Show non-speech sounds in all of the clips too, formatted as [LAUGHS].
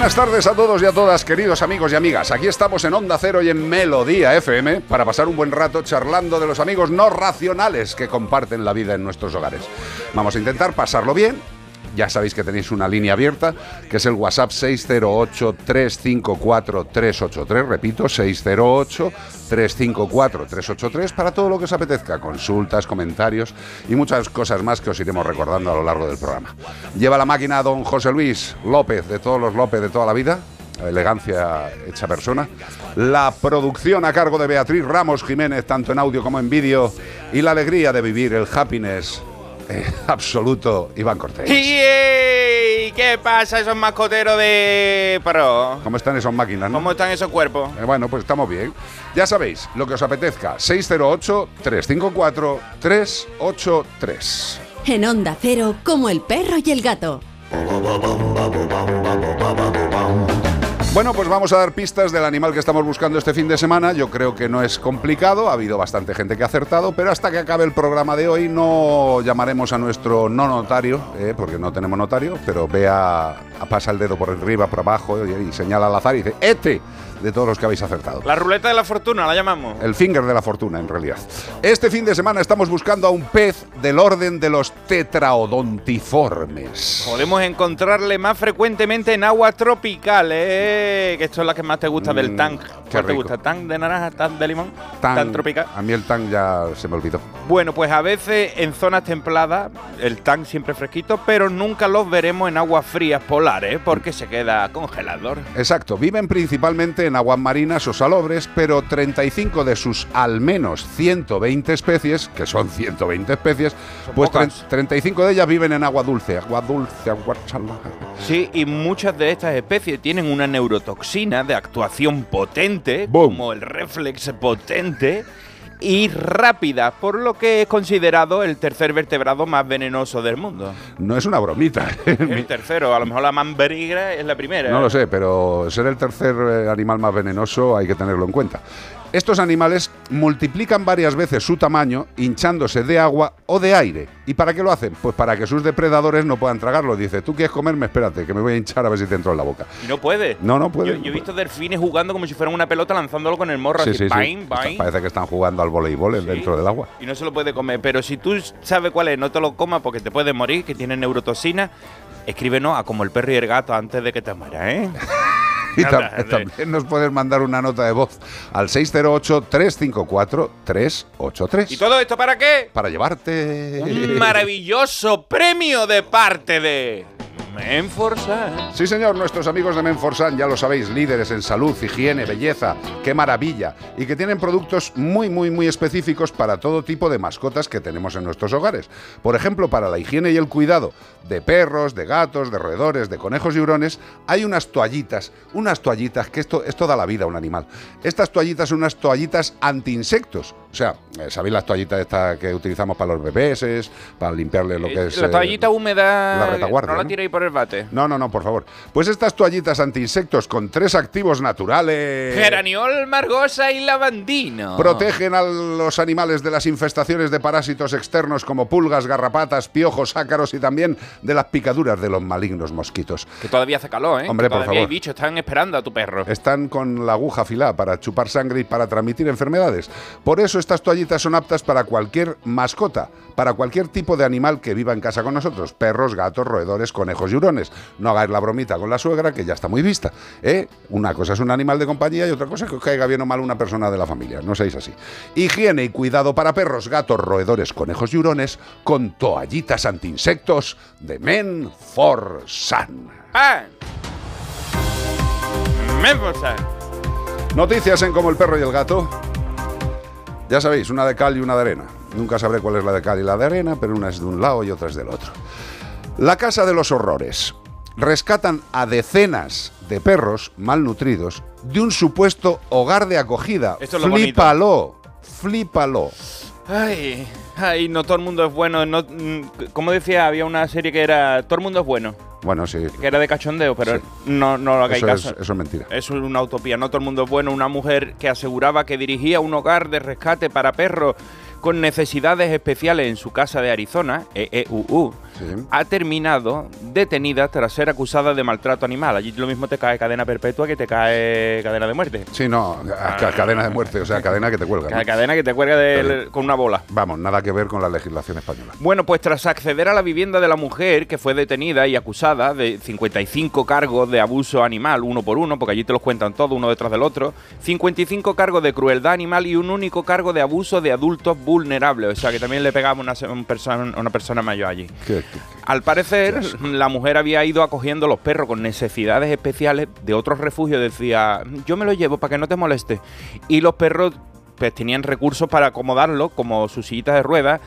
Buenas tardes a todos y a todas, queridos amigos y amigas. Aquí estamos en Onda Cero y en Melodía FM para pasar un buen rato charlando de los amigos no racionales que comparten la vida en nuestros hogares. Vamos a intentar pasarlo bien. Ya sabéis que tenéis una línea abierta, que es el WhatsApp 608-354-383. Repito, 608-354-383 para todo lo que os apetezca. Consultas, comentarios y muchas cosas más que os iremos recordando a lo largo del programa. Lleva la máquina don José Luis López, de todos los López de toda la vida. Elegancia hecha persona. La producción a cargo de Beatriz Ramos Jiménez, tanto en audio como en vídeo. Y la alegría de vivir, el happiness eh, absoluto, Iván Cortés. ¡Yey! ¿Qué pasa esos mascoteros de pro? ¿Cómo están esas máquinas? no? ¿Cómo están esos cuerpos? Eh, bueno, pues estamos bien. Ya sabéis, lo que os apetezca, 608-354-383. En Onda Cero, como el perro y el gato. Bueno, pues vamos a dar pistas del animal que estamos buscando este fin de semana. Yo creo que no es complicado, ha habido bastante gente que ha acertado, pero hasta que acabe el programa de hoy no llamaremos a nuestro no notario, eh, porque no tenemos notario, pero vea, pasa el dedo por arriba, por abajo y, señala al azar y dice, este de todos los que habéis acertado. La ruleta de la fortuna, la llamamos. El finger de la fortuna, en realidad. Este fin de semana estamos buscando a un pez del orden de los tetraodontiformes. Podemos encontrarle más frecuentemente en aguas tropicales, eh, que esto es la que más te gusta del Mm, tang. qué ¿Cuál te gusta? ¿Tang de naranja? ¿Tang de limón? Tan- ¿Tang tropical? A mí el tan ya se me olvidó. Bueno, pues a veces en zonas templadas el tang siempre fresquito, pero nunca los veremos en aguas frías polares porque se queda congelador. Exacto, viven principalmente en aguas marinas o salobres, pero 35 de sus al menos 120 especies, que son 120 especies, Son pues pocas. tre- 35 de ellas viven en agua dulce, agua dulce, agua salada. Sí, y muchas de estas especies tienen una neurotoxina de actuación potente, Boom. como el reflex potente, y rápida, por lo que es considerado el tercer vertebrado más venenoso del mundo. No es una bromita. [LAUGHS] El tercero, a lo mejor la mambrigra es la primera. No lo sé, pero ser el tercer eh, animal más venenoso hay que tenerlo en cuenta. Estos animales multiplican varias veces su tamaño hinchándose de agua o de aire. ¿Y para qué lo hacen? Pues para que sus depredadores no puedan tragarlo. Dice, tú quieres comerme, espérate, que me voy a hinchar a ver si te entro en la boca. Y no puede. No, no puede. Yo, yo he visto delfines jugando como si fueran una pelota lanzándolo con el morro Sí, así, sí, sí. bain, Está- bain. Parece que están jugando al voleibol Sí. dentro del agua. Y no se lo puede comer. Pero si tú sabes cuál es, no te lo comas porque te puedes morir, que tiene neurotoxina. Escríbenos a como el perro y el gato antes de que te mueras, ¿eh? [LAUGHS] [LAUGHS] Y Nada, tam- de- también nos puedes mandar una nota de voz al 608-354-383. ¿Y todo esto para qué? Para llevarte... Un maravilloso premio de parte de Menforsan. Sí, señor, nuestros amigos de Menforsan, ya lo sabéis, líderes en salud, higiene, belleza, qué maravilla. Y que tienen productos muy, muy, muy específicos para todo tipo de mascotas que tenemos en nuestros hogares. Por ejemplo, para la higiene y el cuidado de perros, de gatos, de roedores, de conejos y hurones, hay unas toallitas, unas toallitas, que esto, esto da la vida a un animal. Estas toallitas son unas toallitas anti-insectos. O sea, eh, ¿sabéis las toallitas estas que utilizamos para los bebés, para limpiarle lo que es... La eh, toallita húmeda. la retaguardia, No la ¿no? tiréis por el bate. no, no, no, por favor. Pues estas toallitas anti-insectos con tres activos naturales Geraniol, margosa y lavandino. protegen a los animales de las infestaciones de parásitos externos como pulgas, garrapatas, piojos, ácaros y también de las picaduras de los malignos mosquitos. Que todavía hace calor, ¿eh? Hombre, Que por favor. hay bichos, están esperando a tu perro. Están con la aguja afilada para chupar sangre y para transmitir enfermedades. Por eso estas toallitas son aptas para cualquier mascota, para cualquier tipo de animal que viva en casa con nosotros. Perros, gatos, roedores, conejos y hurones. No hagáis la bromita con la suegra, que ya está muy vista. ¿eh? Una cosa es un animal de compañía y otra cosa es que os caiga bien o mal una persona de la familia. No seáis así. Higiene y cuidado para perros, gatos, roedores, conejos y hurones con toallitas antiinsectos de Men for Sun. ¡Ah! Menforsan. Noticias en Como el perro y el gato. Ya sabéis, una de cal y una de arena. Nunca sabré cuál es la de cal y la de arena, pero una es de un lado y otra es del otro. La Casa de los Horrores. Rescatan a decenas de perros malnutridos de un supuesto hogar de acogida. Esto es lo flípalo, flípalo. Ay, ay, no todo el mundo es bueno. No, mm, como decía, había una serie que era Todo el mundo es bueno, Bueno, sí, que era de cachondeo, pero Sí. no, no lo hagáis eso es, caso. eso es mentira. Es una utopía, no todo el mundo es bueno. Una mujer que aseguraba que dirigía un hogar de rescate para perros con necesidades especiales en su casa de Arizona, E EEUU, Sí. ha terminado detenida tras ser acusada de maltrato animal. Allí lo mismo te cae cadena perpetua que te cae cadena de muerte. Sí, no, ca- cadena de muerte, o sea, cadena que te cuelga. ¿no? Ca- Cadena que te cuelga de- con una bola. Vamos, nada que ver con la legislación española. Bueno, pues tras acceder a la vivienda de la mujer que fue detenida y acusada de 55 cargos de abuso animal, uno por uno, porque allí te los cuentan todos uno detrás del otro, 55 cargos de crueldad animal y un único cargo de abuso de adultos vulnerables, o sea que también le pegamos una, se- un persona- a una persona mayor allí. ¿Qué- qué- Al parecer, la mujer había ido acogiendo los perros con necesidades especiales de otros refugios. Decía, yo me lo llevo para que no te moleste. Y los perros pues tenían recursos para acomodarlo, como sus sillitas de ruedas,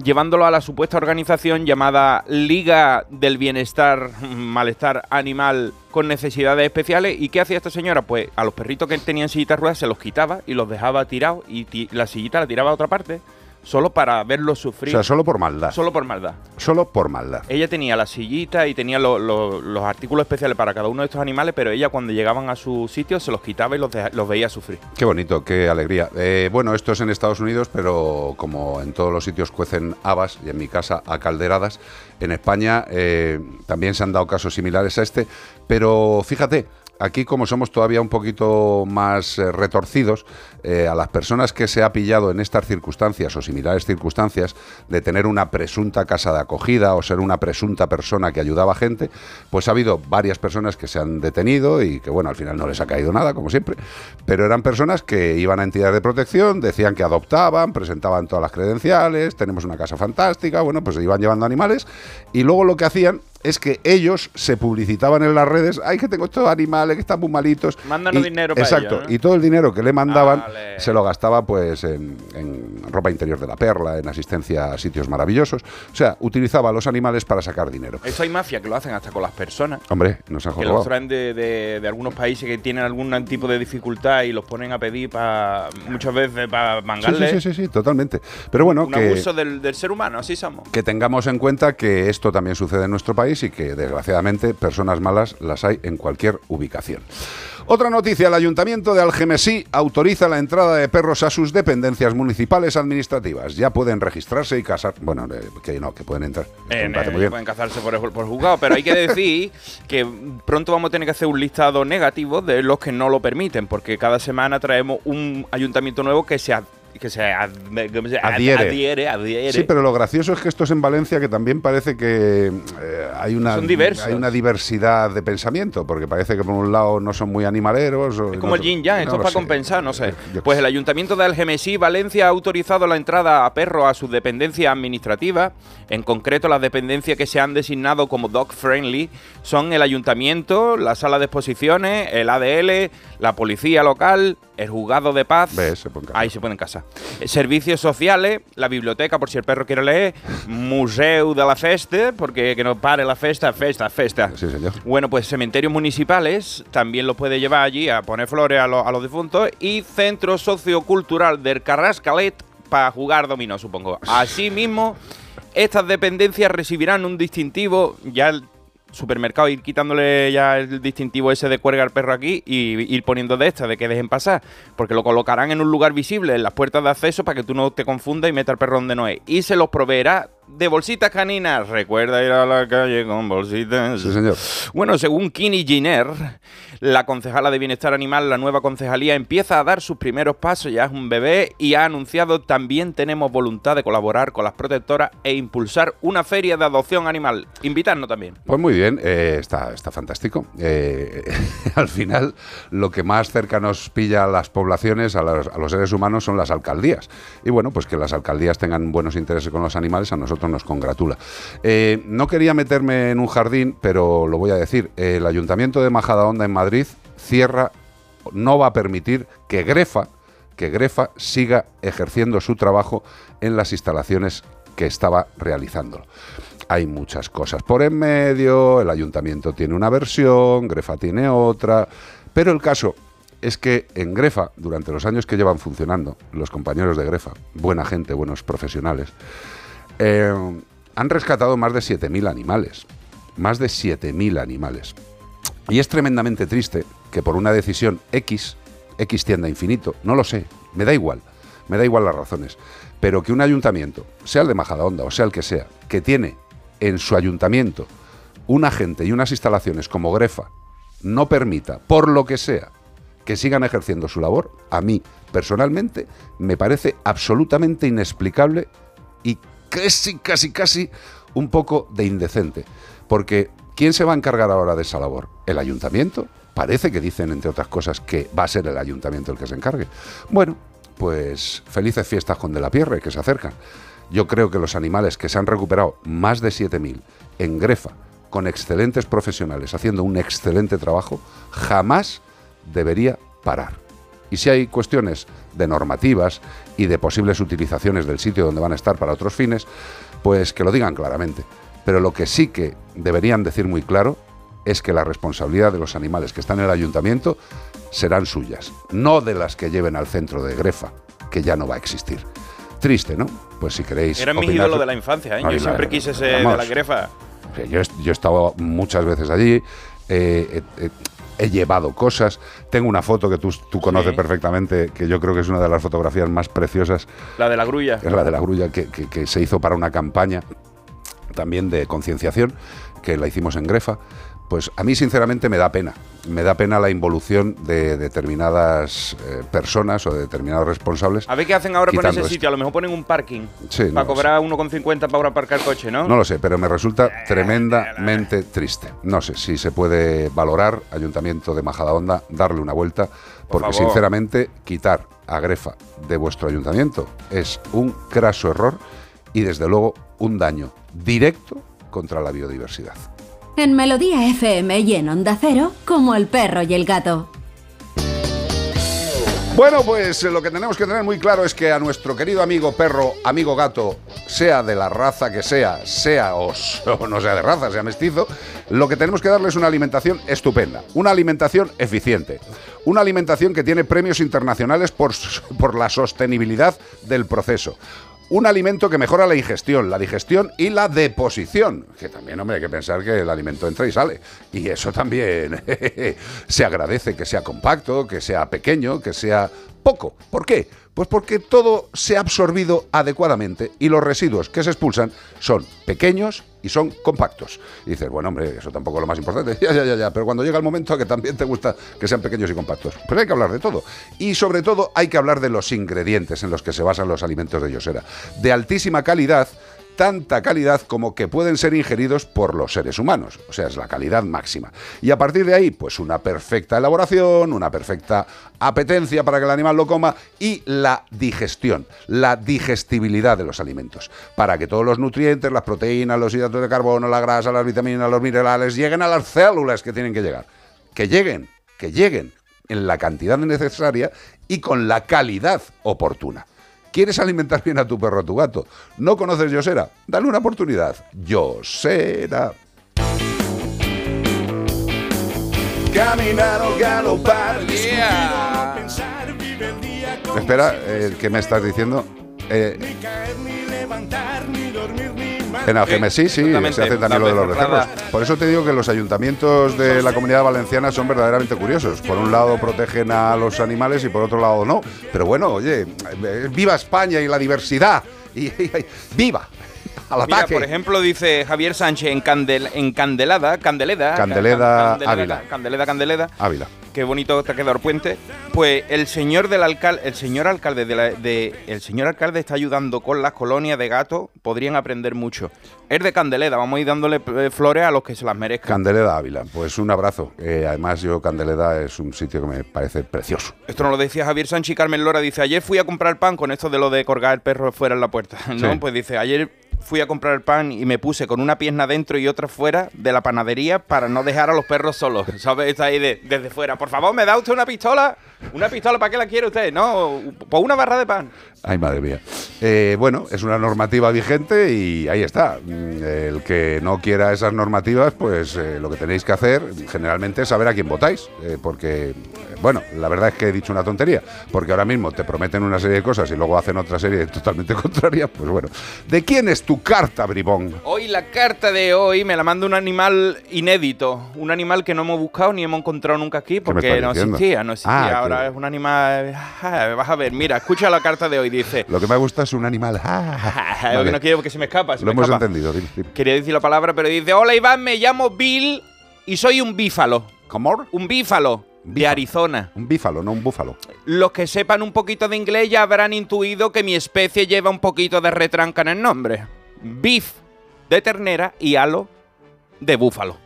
llevándolo a la supuesta organización llamada Liga del Bienestar, Malestar Animal con Necesidades Especiales. ¿Y qué hacía esta señora? Pues a los perritos que tenían sillitas de ruedas se los quitaba y los dejaba tirados y ti- la sillita la tiraba a otra parte, solo para verlos O sufrir, sea, solo por maldad. solo por maldad. Solo por maldad. Ella tenía la sillita y tenía lo- lo- los artículos especiales para cada uno de estos animales, pero ella cuando llegaban a su sitio se los quitaba y los, deja- los veía sufrir. Qué bonito, qué alegría. Eh, bueno, esto es en Estados Unidos, pero como en todos los sitios cuecen habas, y en mi casa a calderadas, en España eh, también se han dado casos similares a este, pero fíjate, aquí como somos todavía un poquito más eh, retorcidos, eh, a las personas que se ha pillado en estas circunstancias o similares circunstancias de tener una presunta casa de acogida o ser una presunta persona que ayudaba a gente, pues ha habido varias personas que se han detenido y que bueno, al final no les ha caído nada, como siempre, pero eran personas que iban a entidades de protección, decían que adoptaban, presentaban todas las credenciales, tenemos una casa fantástica, bueno, pues iban llevando animales y luego lo que hacían es que ellos se publicitaban en las redes, ay que tengo estos animales que están muy malitos. Mándanos dinero para Exacto, ¿no? y todo el dinero que le mandaban se lo gastaba pues en, en ropa interior de la perla, en asistencia a sitios maravillosos. O sea, utilizaba a los animales para sacar dinero. Eso hay mafia que lo hacen hasta con las personas. Hombre, nos han Que los traen de, de- de algunos países que tienen algún tipo de dificultad y los ponen a pedir para muchas veces para Sí, mangarle. sí, sí, sí, sí, totalmente. Pero bueno, un que, abuso del, del ser humano, así somos. que tengamos en cuenta que esto también sucede en nuestro país y que desgraciadamente personas malas las hay en cualquier ubicación. Otra noticia, el Ayuntamiento de Algemesí autoriza la entrada de perros a sus dependencias municipales administrativas. Ya pueden registrarse y casar. Bueno, eh, que no, que pueden entrar. Eh, muy bien. pueden cazarse por, por juzgado, pero hay que decir que pronto vamos a tener que hacer un listado negativo de los que no lo permiten, porque cada semana traemos un ayuntamiento nuevo que se, que se, ad- ¿cómo se- ad- Adhiere. adhiere, adhiere. Sí, pero lo gracioso es que esto es en Valencia, que también parece que eh, hay, una, hay diversidad de pensamiento, porque parece que por un lado no son muy animaleros. o- Es no como el sé- yin yang, no esto es para sé. compensar, no sé. Yo qué Pues el ayuntamiento de Algemesí, Valencia, ha autorizado la entrada a perros a sus dependencias administrativas. En concreto, las dependencias que se han designado como dog friendly son el ayuntamiento, la sala de exposiciones, el ADL, la policía local, el juzgado de paz. Se. Ahí se pueden casar. Eh, Servicios sociales, la biblioteca, por si el perro quiere leer, museo de la festa, porque que no pare la festa, festa, festa. Sí, señor. Bueno, pues cementerios municipales también los puede llevar allí a poner flores a, lo- a los difuntos y centro sociocultural del Carrascalet para jugar dominó, supongo. Asimismo, estas dependencias recibirán un distintivo, ya el supermercado ir quitándole ya el distintivo ese de cuelga al perro aquí y ir poniendo de esta, de que dejen pasar, porque lo colocarán en un lugar visible en las puertas de acceso para que tú no te confundas y metas al perro donde no es. Y se los proveerá de bolsitas caninas. Recuerda ir a la calle con bolsitas. Sí, señor. Bueno, según Kini Giner, la concejala de Bienestar Animal, la nueva concejalía, empieza a dar sus primeros pasos, ya es un bebé, y ha anunciado también tenemos voluntad de colaborar con las protectoras e impulsar una feria de adopción animal. Invitarnos también. Pues muy bien, eh, está, está fantástico. Eh, [LAUGHS] al final, lo que más cerca nos pilla a las poblaciones, a los, a los seres humanos, son las alcaldías. Y bueno, pues que las alcaldías tengan buenos intereses con los animales, a nosotros nos congratula. Eh, no quería meterme en un jardín, pero lo voy a decir. El Ayuntamiento de Majadahonda en Madrid cierra, no va a permitir que Grefa, que Grefa siga ejerciendo su trabajo en las instalaciones que estaba realizándolo. Hay muchas cosas por en medio, el ayuntamiento tiene una versión, Grefa tiene otra, pero el caso es que en Grefa, durante los años que llevan funcionando, los compañeros de Grefa, buena gente, buenos profesionales, eh, han rescatado más de 7.000 animales. Más de 7.000 animales. Y es tremendamente triste que por una decisión X, X tienda infinito, no lo sé, me da igual, me da igual las razones, pero que un ayuntamiento, sea el de Majadahonda o sea el que sea, que tiene en su ayuntamiento una gente y unas instalaciones como Grefa, no permita, por lo que sea, que sigan ejerciendo su labor, a mí personalmente me parece absolutamente inexplicable y casi, casi, casi un poco de indecente. Porque, ¿quién se va a encargar ahora de esa labor? ¿El ayuntamiento? Parece que dicen, entre otras cosas, que va a ser el ayuntamiento el que se encargue. Bueno, pues felices fiestas con De la Pierre, que se acercan. Yo creo que los animales que se han recuperado, más de 7.000, en Grefa, con excelentes profesionales, haciendo un excelente trabajo, jamás debería parar. Y si hay cuestiones de normativas y de posibles utilizaciones del sitio donde van a estar para otros fines, pues que lo digan claramente. Pero lo que sí que deberían decir muy claro es que la responsabilidad de los animales que están en el ayuntamiento serán suyas, no de las que lleven al centro de Grefa, que ya no va a existir. Triste, ¿no? Pues si queréis. Era mi opinar- ídolo de la infancia, ¿eh? Yo siempre la- quise ser de la grefa. Yo, he- yo he estado muchas veces allí, eh, he, he- llevado cosas. Tengo una foto que tú, tú conoces Sí. perfectamente, que yo creo que es una de las fotografías más preciosas, La de la grulla. es la de la grulla que, que- que se hizo para una campaña también de concienciación, que la hicimos en Grefa. Pues a mí sinceramente me da pena, me da pena la involución de determinadas eh, personas o de determinados responsables. A ver qué hacen ahora con ese esto. sitio. A lo mejor ponen un parking. Sí, no para lo cobrar 1,50 para aparcar coche, ¿no? No lo sé, pero me resulta tremendamente triste. No sé si se puede valorar, Ayuntamiento de Majadahonda, darle una vuelta, porque sinceramente quitar a Grefa de vuestro ayuntamiento es un craso error y desde luego un daño directo contra la biodiversidad. En Melodía FM y en Onda Cero, como el perro y el gato. Bueno, pues eh, lo que tenemos que tener muy claro es que a nuestro querido amigo perro, amigo gato, sea de la raza que sea, sea o, [LAUGHS] no sea de raza, sea mestizo, lo que tenemos que darle es una alimentación estupenda, una alimentación eficiente, una alimentación que tiene premios internacionales por, [LAUGHS] por la sostenibilidad del proceso. Un alimento que mejora la ingestión, la digestión y la deposición. Que también, hombre, hay que pensar que el alimento entra y sale. Y eso también [LAUGHS] se agradece que sea compacto, que sea pequeño, que sea poco. ¿Por qué? Pues porque todo se ha absorbido adecuadamente y los residuos que se expulsan son pequeños y son compactos. Y dices, bueno, hombre, eso tampoco es lo más importante. [LAUGHS] Ya, ya, ya, ya. Pero cuando llega el momento que también te gusta que sean pequeños y compactos, pues hay que hablar de todo. Y sobre todo hay que hablar de los ingredientes en los que se basan los alimentos de Yosera. De altísima calidad, tanta calidad como que pueden ser ingeridos por los seres humanos. O sea, es la calidad máxima. Y a partir de ahí, pues una perfecta elaboración, una perfecta apetencia para que el animal lo coma y la digestión, la digestibilidad de los alimentos. Para que todos los nutrientes, las proteínas, los hidratos de carbono, la grasa, las vitaminas, los minerales, lleguen a las células que tienen que llegar. Que lleguen, que lleguen en la cantidad necesaria y con la calidad oportuna. ¿Quieres alimentar bien a tu perro o a tu gato? ¿No conoces Yosera? Dale una oportunidad. Yosera. Caminar o galopar, Yeah. Espera, eh, ¿qué me estás diciendo? Eh, en Algemes sí, se hace también lo de los becerros. Por eso te digo que los ayuntamientos de la comunidad valenciana son verdaderamente curiosos. Por un lado protegen a los animales y por otro lado no. Pero bueno, oye, eh, viva España y la diversidad. Y, y- y- ¡Viva! Al Mira, ataque. por ejemplo, dice Javier Sánchez en, Candel, en Candelada, Candeleda, Candeleda, Candeleda, Ávila. Candeleda, Candeleda, Ávila. Qué bonito te ha quedado el puente. Pues el señor del alcalde, el señor alcalde de, la- de- el señor alcalde está ayudando con las colonias de gatos, podrían aprender mucho. Es de Candeleda, vamos a ir dándole eh, flores a los que se las merezcan. Candeleda Ávila, pues un abrazo. Eh, además, yo Candeleda es un sitio que me parece precioso. Esto nos lo decía Javier Sánchez y Carmen Lora. Dice, ayer fui a comprar pan con esto de lo de colgar el perro fuera en la puerta. [LAUGHS] ¿no? Sí. Pues dice, ayer fui a comprar el pan y me puse con una pierna dentro y otra fuera de la panadería para no dejar a los perros solos. ¿Sabes? Está ahí de- desde fuera. Por favor, ¿me da usted una pistola? ¿Una pistola? ¿Para qué la quiere usted? No, por una barra de pan. Ay, madre mía. Eh, bueno, es una normativa vigente y ahí está. Mm, El que no quiera esas normativas, pues eh, lo que tenéis que hacer generalmente es saber a quién votáis. eh, porque, bueno, la verdad es que he dicho una tontería. Porque ahora mismo te prometen una serie de cosas y luego hacen otra serie [LAUGHS] totalmente contraria. Pues bueno. ¿De quién es tu carta, bribón? Hoy la carta de hoy me la manda un animal inédito. Un animal que no hemos buscado ni hemos encontrado nunca aquí porque no diciendo? existía. No existía. Ah, Ahora que- es un animal... Ah, Vas a ver, mira, escucha la carta de hoy. Dice... Lo que me gusta es un animal. [LAUGHS] Lo que no quiero porque se me escapa. se Lo me hemos escapa. entendido. dime, dime. Quería decir la palabra, pero dice: Hola Iván, me llamo Bill y soy un bífalo. ¿Cómo? Un bífalo de Bífalo. Arizona. Un bífalo, no un búfalo. Los que sepan un poquito de inglés ya habrán intuido que mi especie lleva un poquito de retranca en el nombre. Beef de ternera y halo de búfalo.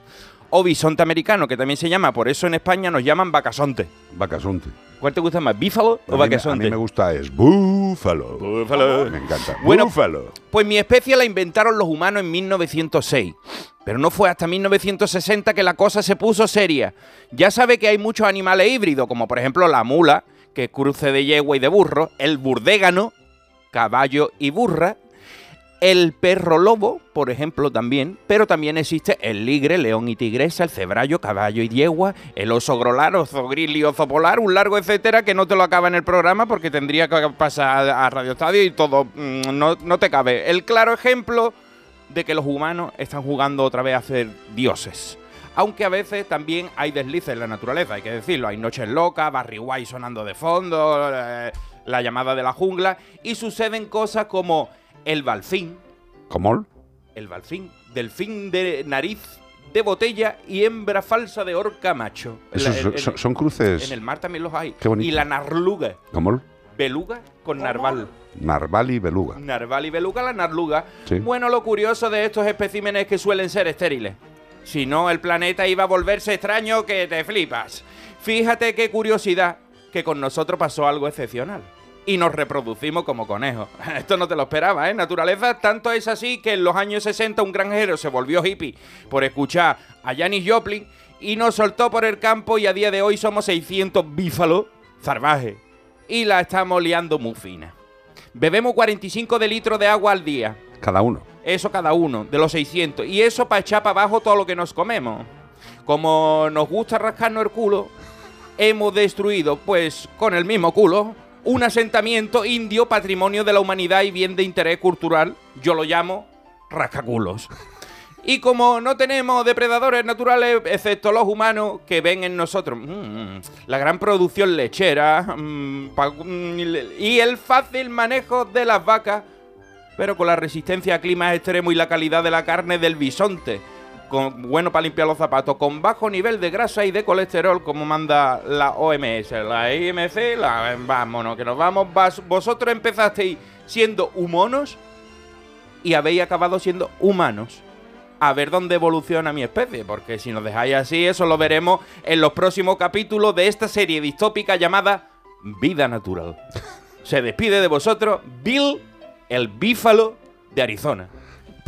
O bisonte americano, que también se llama, por eso en España nos llaman vacasonte. Vacasonte. ¿Cuál te gusta más, bífalo A o me- A vacasonte? mí me gusta es búfalo. Búfalo. Me encanta. Bueno, búfalo. Pues mi especie la inventaron los humanos en 1906. Pero no fue hasta 1960 que la cosa se puso seria. Ya sabe que hay muchos animales híbridos, como por ejemplo la mula, que es cruce de yegua y de burro, el burdégano, caballo y burra, el perro lobo, por ejemplo, también, pero también existe el ligre, león y tigresa, el cebrallo, caballo y yegua, el oso grolar, oso grizzly, oso polar, un largo etcétera que no te lo acaba en el programa porque tendría que pasar a Radio Estadio y todo mm, no, no te cabe. El claro ejemplo de que los humanos están jugando otra vez a ser dioses. Aunque a veces también hay deslices en la naturaleza, hay que decirlo. Hay noches locas, Barry White sonando de fondo, eh, la llamada de la jungla, y suceden cosas como el balfín, ¿Cómo? el balfín, delfín de nariz de botella y hembra falsa de orca macho. Esos La- son, el- son- son cruces. en el mar también los hay. Qué bonito. Y la narluga, ¿Cómo? beluga con narval. Narval y beluga. Narval y beluga, la narluga. Sí. Bueno, lo curioso de estos especímenes es que suelen ser estériles. Si no, el planeta iba a volverse extraño que te flipas. Fíjate qué curiosidad que con nosotros pasó algo excepcional. Y nos reproducimos como conejos. [LAUGHS] Esto no te lo esperaba, ¿eh? Naturaleza, tanto es así que en los años 60 un granjero se volvió hippie por escuchar a Janis Joplin y nos soltó por el campo y a día de hoy somos 600 bífalos salvajes. Y la estamos liando muy fina. Bebemos 45 de litros de agua al día. Cada uno. Eso cada uno, de los 600. Y eso para echar para abajo todo lo que nos comemos. Como nos gusta rascarnos el culo, hemos destruido, pues con el mismo culo, un asentamiento indio patrimonio de la humanidad y bien de interés cultural. Yo lo llamo rascaculos. Y como no tenemos depredadores naturales, excepto los humanos, que ven en nosotros mm, la gran producción lechera mm, mm, y el fácil manejo de las vacas, pero con la resistencia a climas extremos y la calidad de la carne del bisonte, con, bueno para limpiar los zapatos, con bajo nivel de grasa y de colesterol, como manda la OMS, la IMC, la, vámonos, que nos vamos. Vas- vosotros empezasteis siendo humanos y habéis acabado siendo humanos. A ver dónde evoluciona mi especie, porque si nos dejáis así, eso lo veremos en los próximos capítulos de esta serie distópica llamada Vida Natural. [LAUGHS] Se despide de vosotros Bill, el bífalo de Arizona.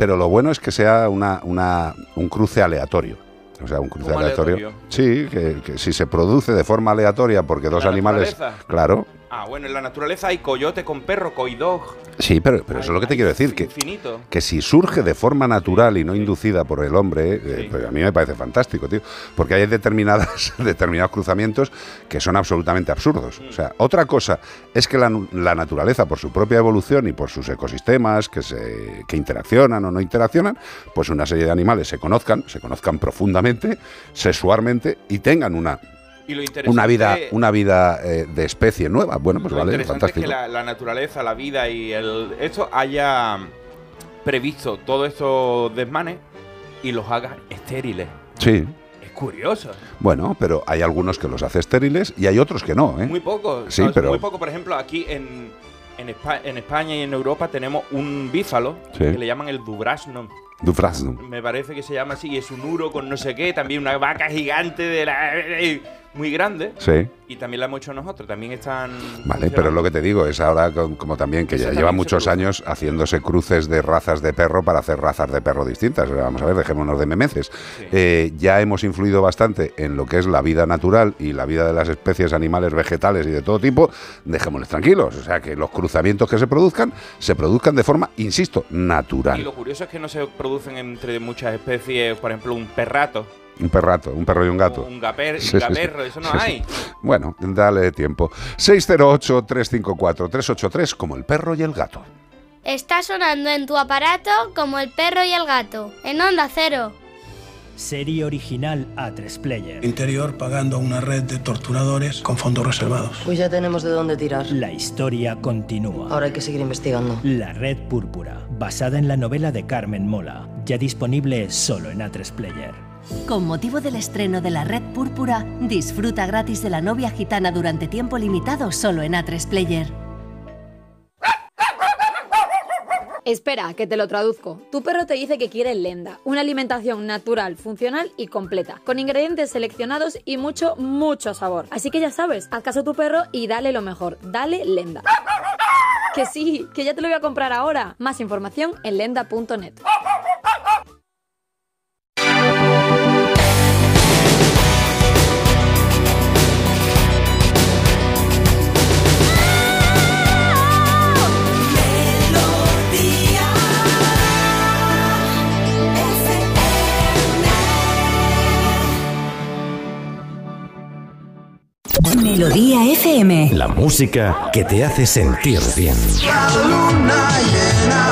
Pero lo bueno es que sea una, una- un cruce aleatorio. O sea, un cruce ¿Cómo aleatorio. aleatorio? Sí, que, que si se produce de forma aleatoria porque dos animales. naturaleza? Claro. Ah, bueno, en la naturaleza hay coyote con perro, coidog. Sí, pero, pero eso es lo que te quiero decir. Que, Infinito. que si surge de forma natural y no inducida por el hombre, eh, Sí. pues a mí me parece fantástico, tío. Porque hay determinadas, [LAUGHS] determinados cruzamientos que son absolutamente absurdos. Mm. O sea, otra cosa es que la, la naturaleza, por su propia evolución y por sus ecosistemas que, se, que interaccionan o no interaccionan, pues una serie de animales se conozcan, se conozcan profundamente, sexualmente y tengan una, Y lo interesante una vida, una vida eh, de especie nueva. Bueno, pues lo vale, interesante fantástico. es que la, la naturaleza, la vida y el esto haya previsto todos estos desmanes y los haga estériles. Sí. Es curioso. Bueno, pero hay algunos que los hace estériles y hay otros que no, ¿eh? Muy poco. Sí, No, pero- Muy poco, por ejemplo, aquí en, en, Espa- en España y en Europa tenemos un bífalo Sí. que le llaman el Dubrasno. Dufresne. Me parece que se llama así, y es un uro con no sé qué, también una vaca gigante de la muy grande. Sí. Y también la hemos hecho nosotros, también están. Vale, pero lo que te digo es ahora con- como también que Eso ya también lleva muchos años haciéndose cruces de razas de perro para hacer razas de perro distintas. Vamos a ver, dejémonos de memeces. Sí. Eh, ya hemos influido bastante en lo que es la vida natural y la vida de las especies animales, vegetales y de todo tipo. Dejémosles tranquilos. O sea, que los cruzamientos que se produzcan, se produzcan de forma, insisto, Y natural. lo curioso es que no se producen entre muchas especies, por ejemplo, un perrato, Un perrato, un perro y un gato. un, gaper, Sí, un sí, sí. gaperro, eso no hay. Bueno, dale tiempo. 608-354-383 como el perro y el gato. Está sonando en tu aparato como el perro y el gato. En onda cero. Serie original A3 Player. Interior pagando a una red de torturadores con fondos reservados. Pues ya tenemos de dónde tirar. La historia continúa. Ahora hay que seguir investigando. La Red Púrpura, basada en la novela de Carmen Mola, ya disponible solo en A3 Player. Con motivo del estreno de La Red Púrpura, disfruta gratis de la novia gitana durante tiempo limitado solo en A3 Player. Espera, que te lo traduzco. Tu perro te dice que quiere lenda, una alimentación natural, funcional y completa, con ingredientes seleccionados y mucho, mucho sabor. Así que ya sabes, haz caso a tu perro y dale lo mejor, dale lenda. Que sí, que ya te lo voy a comprar ahora. Más información en lenda.net. Melodía FM. La música que te hace sentir bien. La luna llena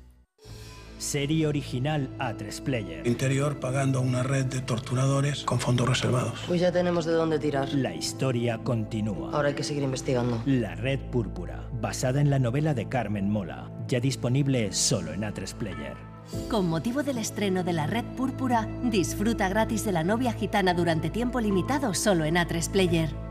Serie original A3 Player. Interior pagando a una red de torturadores con fondos reservados. Pues ya tenemos de dónde tirar. La historia continúa. Ahora hay que seguir investigando. La Red Púrpura, basada en la novela de Carmen Mola, ya disponible solo en A3 Player. Con motivo del estreno de La Red Púrpura, disfruta gratis de la novia gitana durante tiempo limitado solo en A3 Player.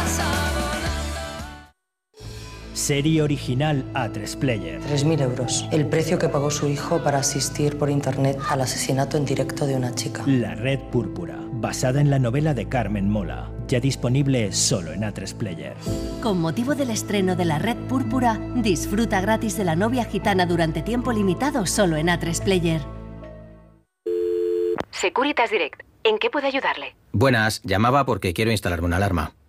Serie original A3 Player. 3.000 euros. El precio que pagó su hijo para asistir por internet al asesinato en directo de una chica. La Red Púrpura, basada en la novela de Carmen Mola, ya disponible solo en A3 Player. Con motivo del estreno de La Red Púrpura, disfruta gratis de la novia gitana durante tiempo limitado solo en A3 Player. Securitas Direct. ¿En qué puedo ayudarle? Buenas, llamaba porque quiero instalarme una alarma.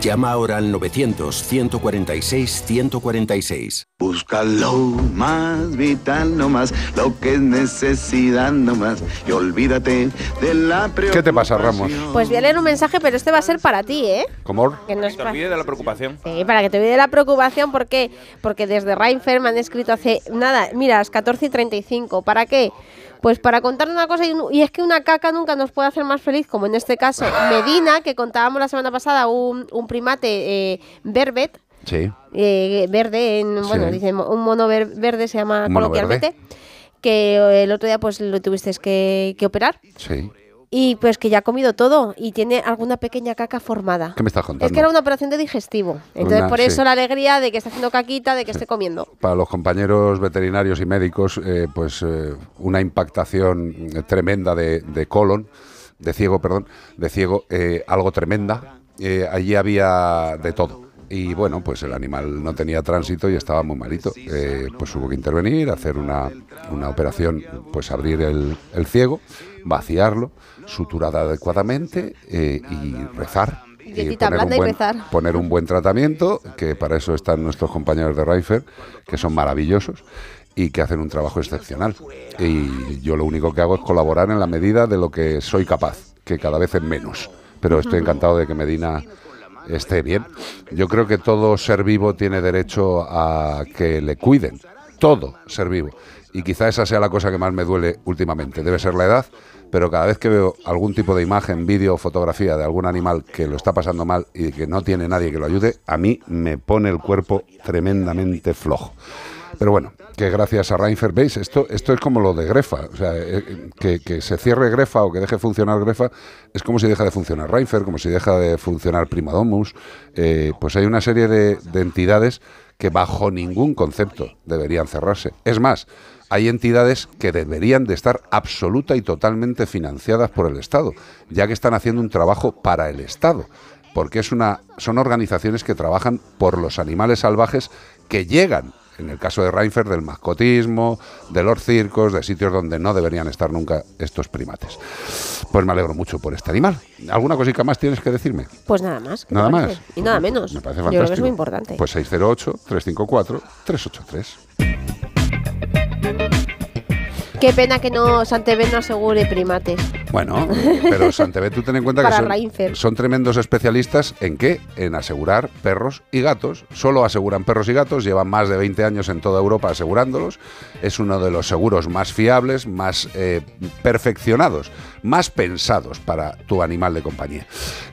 Llama ahora al 900-146-146. Búscalo más vital no más, lo que es necesidad no más. Y olvídate de la ¿Qué te pasa, Ramos? Pues voy a leer un mensaje, pero este va a ser para ti, ¿eh? ¿Cómo? Que no es Te olvides de la preocupación. Sí, para que te olvides la preocupación, ¿por qué? Porque desde Reinfer me han escrito hace nada, mira, las 14 y 35. ¿Para qué? Pues para contar una cosa, y, es que una caca nunca nos puede hacer más feliz, como en este caso Medina, que contábamos la semana pasada, un, un primate eh, verbet, Sí. eh, verde, en, bueno, Sí. dicen un mono ver- verde se llama coloquialmente, que el otro día pues lo tuvisteis que, que operar. Sí. Y pues que ya ha comido todo y tiene alguna pequeña caca formada. ¿Qué me estás contando? Es que era una operación de digestivo. Entonces, Una- por sí. eso la alegría de que está haciendo caquita, de que esté comiendo. Para los compañeros veterinarios y médicos, eh, pues eh, una impactación tremenda de, de colon, de ciego, perdón, de ciego, eh, algo tremenda. Allí había de todo. Y bueno, pues el animal no tenía tránsito y estaba muy malito. Eh, pues hubo que intervenir, hacer una, una operación, pues abrir el, el ciego, vaciarlo, suturar adecuadamente eh, y rezar. Y Dietita poner un buen- rezar. poner un buen tratamiento, que para eso están nuestros compañeros de Raifer, que son maravillosos y que hacen un trabajo excepcional. Y yo lo único que hago es colaborar en la medida de lo que soy capaz, que cada vez es menos. Pero estoy encantado de que Medina esté bien. Yo creo que todo ser vivo tiene derecho a que le cuiden. Todo ser vivo. Y quizá esa sea la cosa que más me duele últimamente. Debe ser la edad, pero cada vez que veo algún tipo de imagen, vídeo o fotografía de algún animal que lo está pasando mal y que no tiene nadie que lo ayude, a mí me pone el cuerpo tremendamente flojo. Pero bueno, que gracias a Reinfer, ¿veis? Esto, esto es como lo de Grefa. O sea, eh, que, que se cierre Grefa o que deje funcionar Grefa es como si deja de funcionar Reinfer, como si deja de funcionar Primadomus. Eh, pues hay una serie de entidades que bajo ningún concepto deberían cerrarse. Es más, hay entidades que deberían de estar absoluta y totalmente financiadas por el Estado, ya que están haciendo un trabajo para el Estado porque es una, son organizaciones que trabajan por los animales salvajes que llegan, en el caso de Reinfer, del mascotismo, de los circos, de sitios donde no deberían estar nunca estos primates. Pues me alegro mucho por este animal. ¿Alguna cosita más tienes que decirme? Pues nada más. ¿qué te Nada más. Y nada menos. Me parece Yo creo que es fantástico. muy importante. Pues 608-354-383. Qué pena que no Santebet no asegure primates. Bueno, pero Santebet, tú ten en cuenta que son, son tremendos especialistas en qué? En asegurar perros y gatos. Solo aseguran perros y gatos, llevan más de 20 años en toda Europa asegurándolos. Es uno de los seguros más fiables, más eh, perfeccionados, más pensados para tu animal de compañía.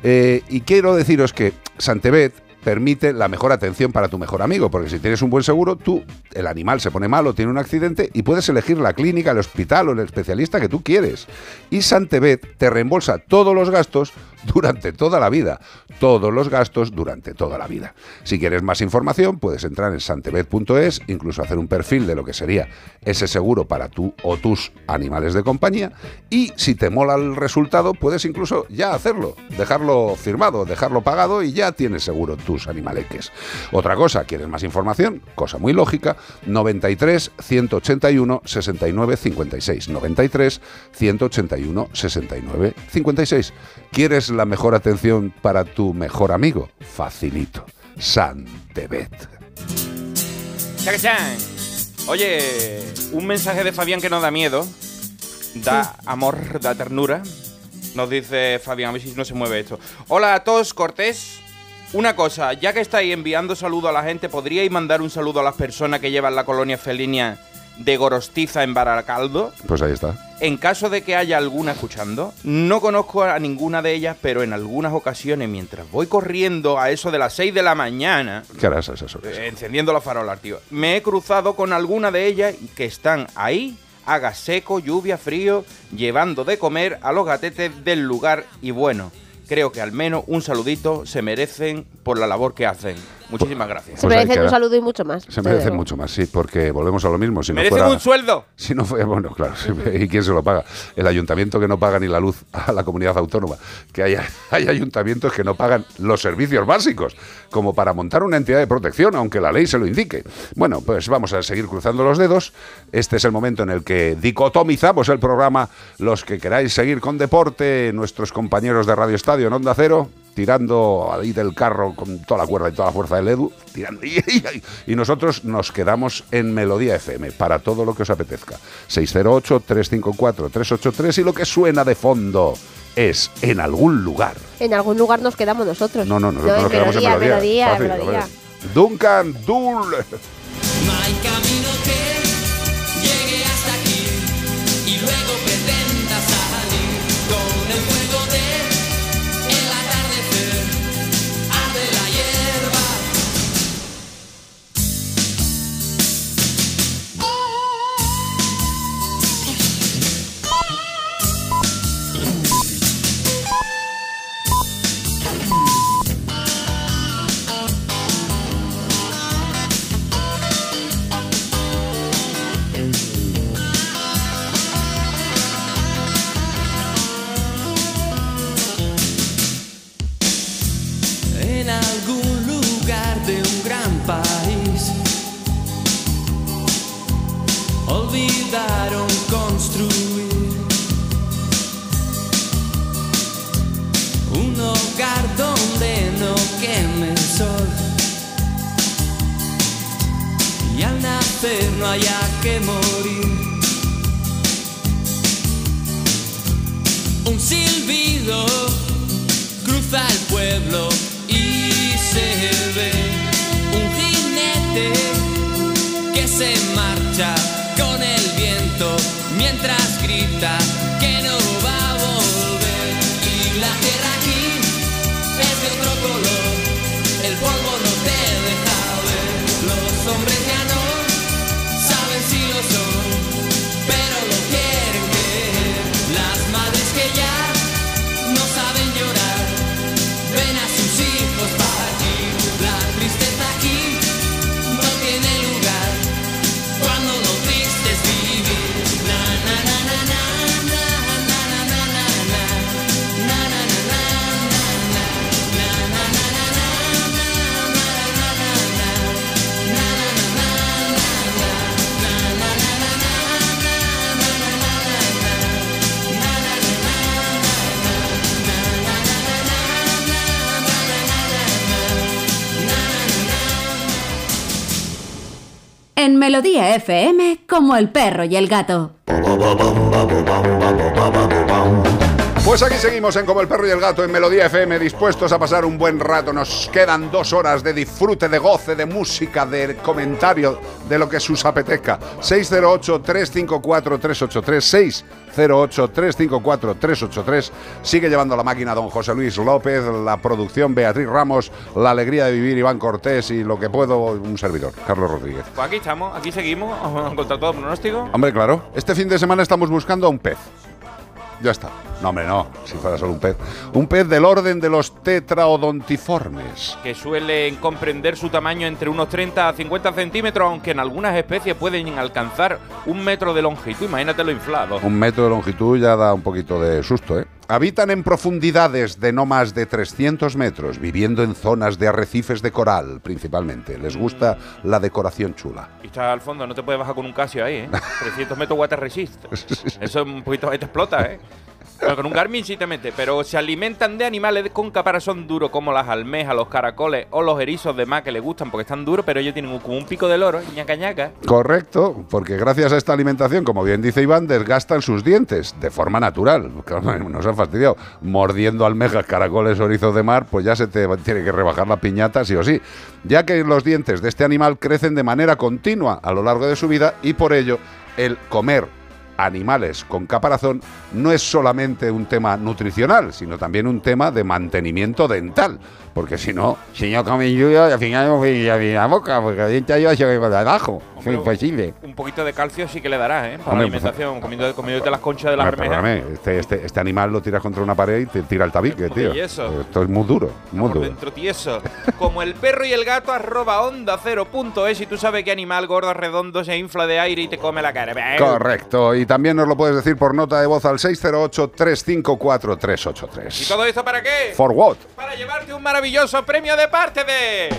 Eh, y quiero deciros que Santebet permite la mejor atención para tu mejor amigo, porque si tienes un buen seguro, tú, el animal se pone malo, tiene un accidente y puedes elegir la clínica, el hospital o el especialista que tú quieres. Y Santebet te reembolsa todos los gastos durante toda la vida, todos los gastos durante toda la vida. Si quieres más información, puedes entrar en santebet.es, incluso hacer un perfil de lo que sería ese seguro para tú o tus animales de compañía y si te mola el resultado, puedes incluso ya hacerlo, dejarlo firmado, dejarlo pagado y ya tienes seguro tus animaleques. Otra cosa, ¿quieres más información? Cosa muy lógica, 93 181 69 56. 93 181 69 56. ¿Quieres la mejor atención para tu mejor amigo? Facilito. Santebet. Oye, un mensaje de Fabián que no da miedo, da amor, da ternura. Nos dice Fabián, a ver si no se mueve esto. Hola a todos, Cortés. Una cosa, ya que estáis enviando saludo a la gente, ¿podríais mandar un saludo a las personas que llevan la colonia felina de Gorostiza en Baracaldo? Pues ahí está. En caso de que haya alguna escuchando, no conozco a ninguna de ellas, pero en algunas ocasiones, mientras voy corriendo a eso de las 6 de la mañana, ¿Qué harás a esas horas? eh, encendiendo la farola, tío. Me he cruzado con alguna de ellas y que están ahí, haga seco, lluvia, frío, llevando de comer a los gatetes del lugar y bueno, creo que al menos un saludito se merecen por la labor que hacen. Muchísimas gracias. Se Pues merecen un saludo y mucho más. Se merecen mucho más, sí, porque volvemos a lo mismo. Si no ¡Merecen fuera, un sueldo! [LAUGHS] Si no fuera, bueno, claro, ¿y quién se lo paga? El ayuntamiento que no paga ni la luz a la comunidad autónoma. Que hay, [LAUGHS] hay ayuntamientos que no pagan los servicios básicos, como para montar una entidad de protección, aunque la ley se lo indique. Bueno, pues vamos a seguir cruzando los dedos. Este es el momento en el que dicotomizamos el programa. Los que queráis seguir con deporte, nuestros compañeros de Radio Estadio en Onda Cero. Tirando ahí del carro con toda la cuerda y toda la fuerza del Edu, tirando. [LAUGHS] Y, y- y nosotros nos quedamos en Melodía FM para todo lo que os apetezca. 608-354-383 y lo que suena de fondo es en algún lugar. En algún lugar nos quedamos nosotros. No, no, nosotros en nos quedamos melodía, en melodía. melodía, Fácil, melodía. Duncan Dull. Donde no queme el sol y al nacer no haya que morir. Un silbido cruza el pueblo y se ve un jinete que se marcha En Melodía FM, como el perro y el gato. Pues aquí seguimos en Como el perro y el gato en Melodía FM, dispuestos a pasar un buen rato. Nos quedan dos horas de disfrute, de goce, de música, de comentario, de lo que sus apetezca. 608-354-383, 608-354-383. Sigue llevando la máquina don José Luis López, la producción Beatriz Ramos, la alegría de vivir Iván Cortés y lo que puedo un servidor, Carlos Rodríguez. Pues aquí estamos, aquí seguimos, [LAUGHS] contra todo pronóstico. Hombre, claro, este fin de semana estamos buscando a un pez. Ya está. No, hombre, no, si fuera solo un pez. Un pez del orden de los tetraodontiformes. Que suelen comprender su tamaño entre unos 30 a 50 centímetros, aunque en algunas especies pueden alcanzar un metro de longitud. Imagínatelo inflado. Un metro de longitud ya da un poquito de susto, ¿eh? Habitan en profundidades de no más de 300 metros, viviendo en zonas de arrecifes de coral, principalmente. Les gusta la decoración chula. Y está al fondo, no te puedes bajar con un casio ahí, ¿eh? [LAUGHS] 300 metros water resist. Eso un poquito ahí te explota, ¿eh? Pero con un Garmin sí te mete, pero se alimentan de animales con caparazón duro como las almejas, los caracoles o los erizos de mar que les gustan porque están duros, pero ellos tienen un pico de loro, ñaca ñaca. Correcto, porque gracias a esta alimentación, como bien dice Iván, desgastan sus dientes de forma natural. [LAUGHS] Nos han fastidiado. Mordiendo almejas, caracoles erizos de mar, pues ya se te tiene que rebajar la piñata sí o sí. Ya que los dientes de este animal crecen de manera continua a lo largo de su vida y por ello el comer animales con caparazón no es solamente un tema nutricional, sino también un tema de mantenimiento dental. Porque si no, si no comen yuyo, al final no voy a la boca, porque el diente yo se va de abajo. Es imposible. Un poquito de calcio sí que le darás, ¿eh? Para Hombre, la alimentación, comiendo, comiéndote las conchas de las perdóname, almejas. este, este, este animal lo tiras contra una pared y te tira el tabique, tío. y eso. Esto es muy duro, muy Por duro. dentro tieso. Como el perro y el gato, arroba onda cero punto es. Y tú sabes qué animal gordo redondo se infla de aire y te come la cara. Correcto, y también nos lo puedes decir por nota de voz al ¿Y 608-354-383. todo esto para qué? ¿For what? Para llevarte un maravilloso premio de parte de.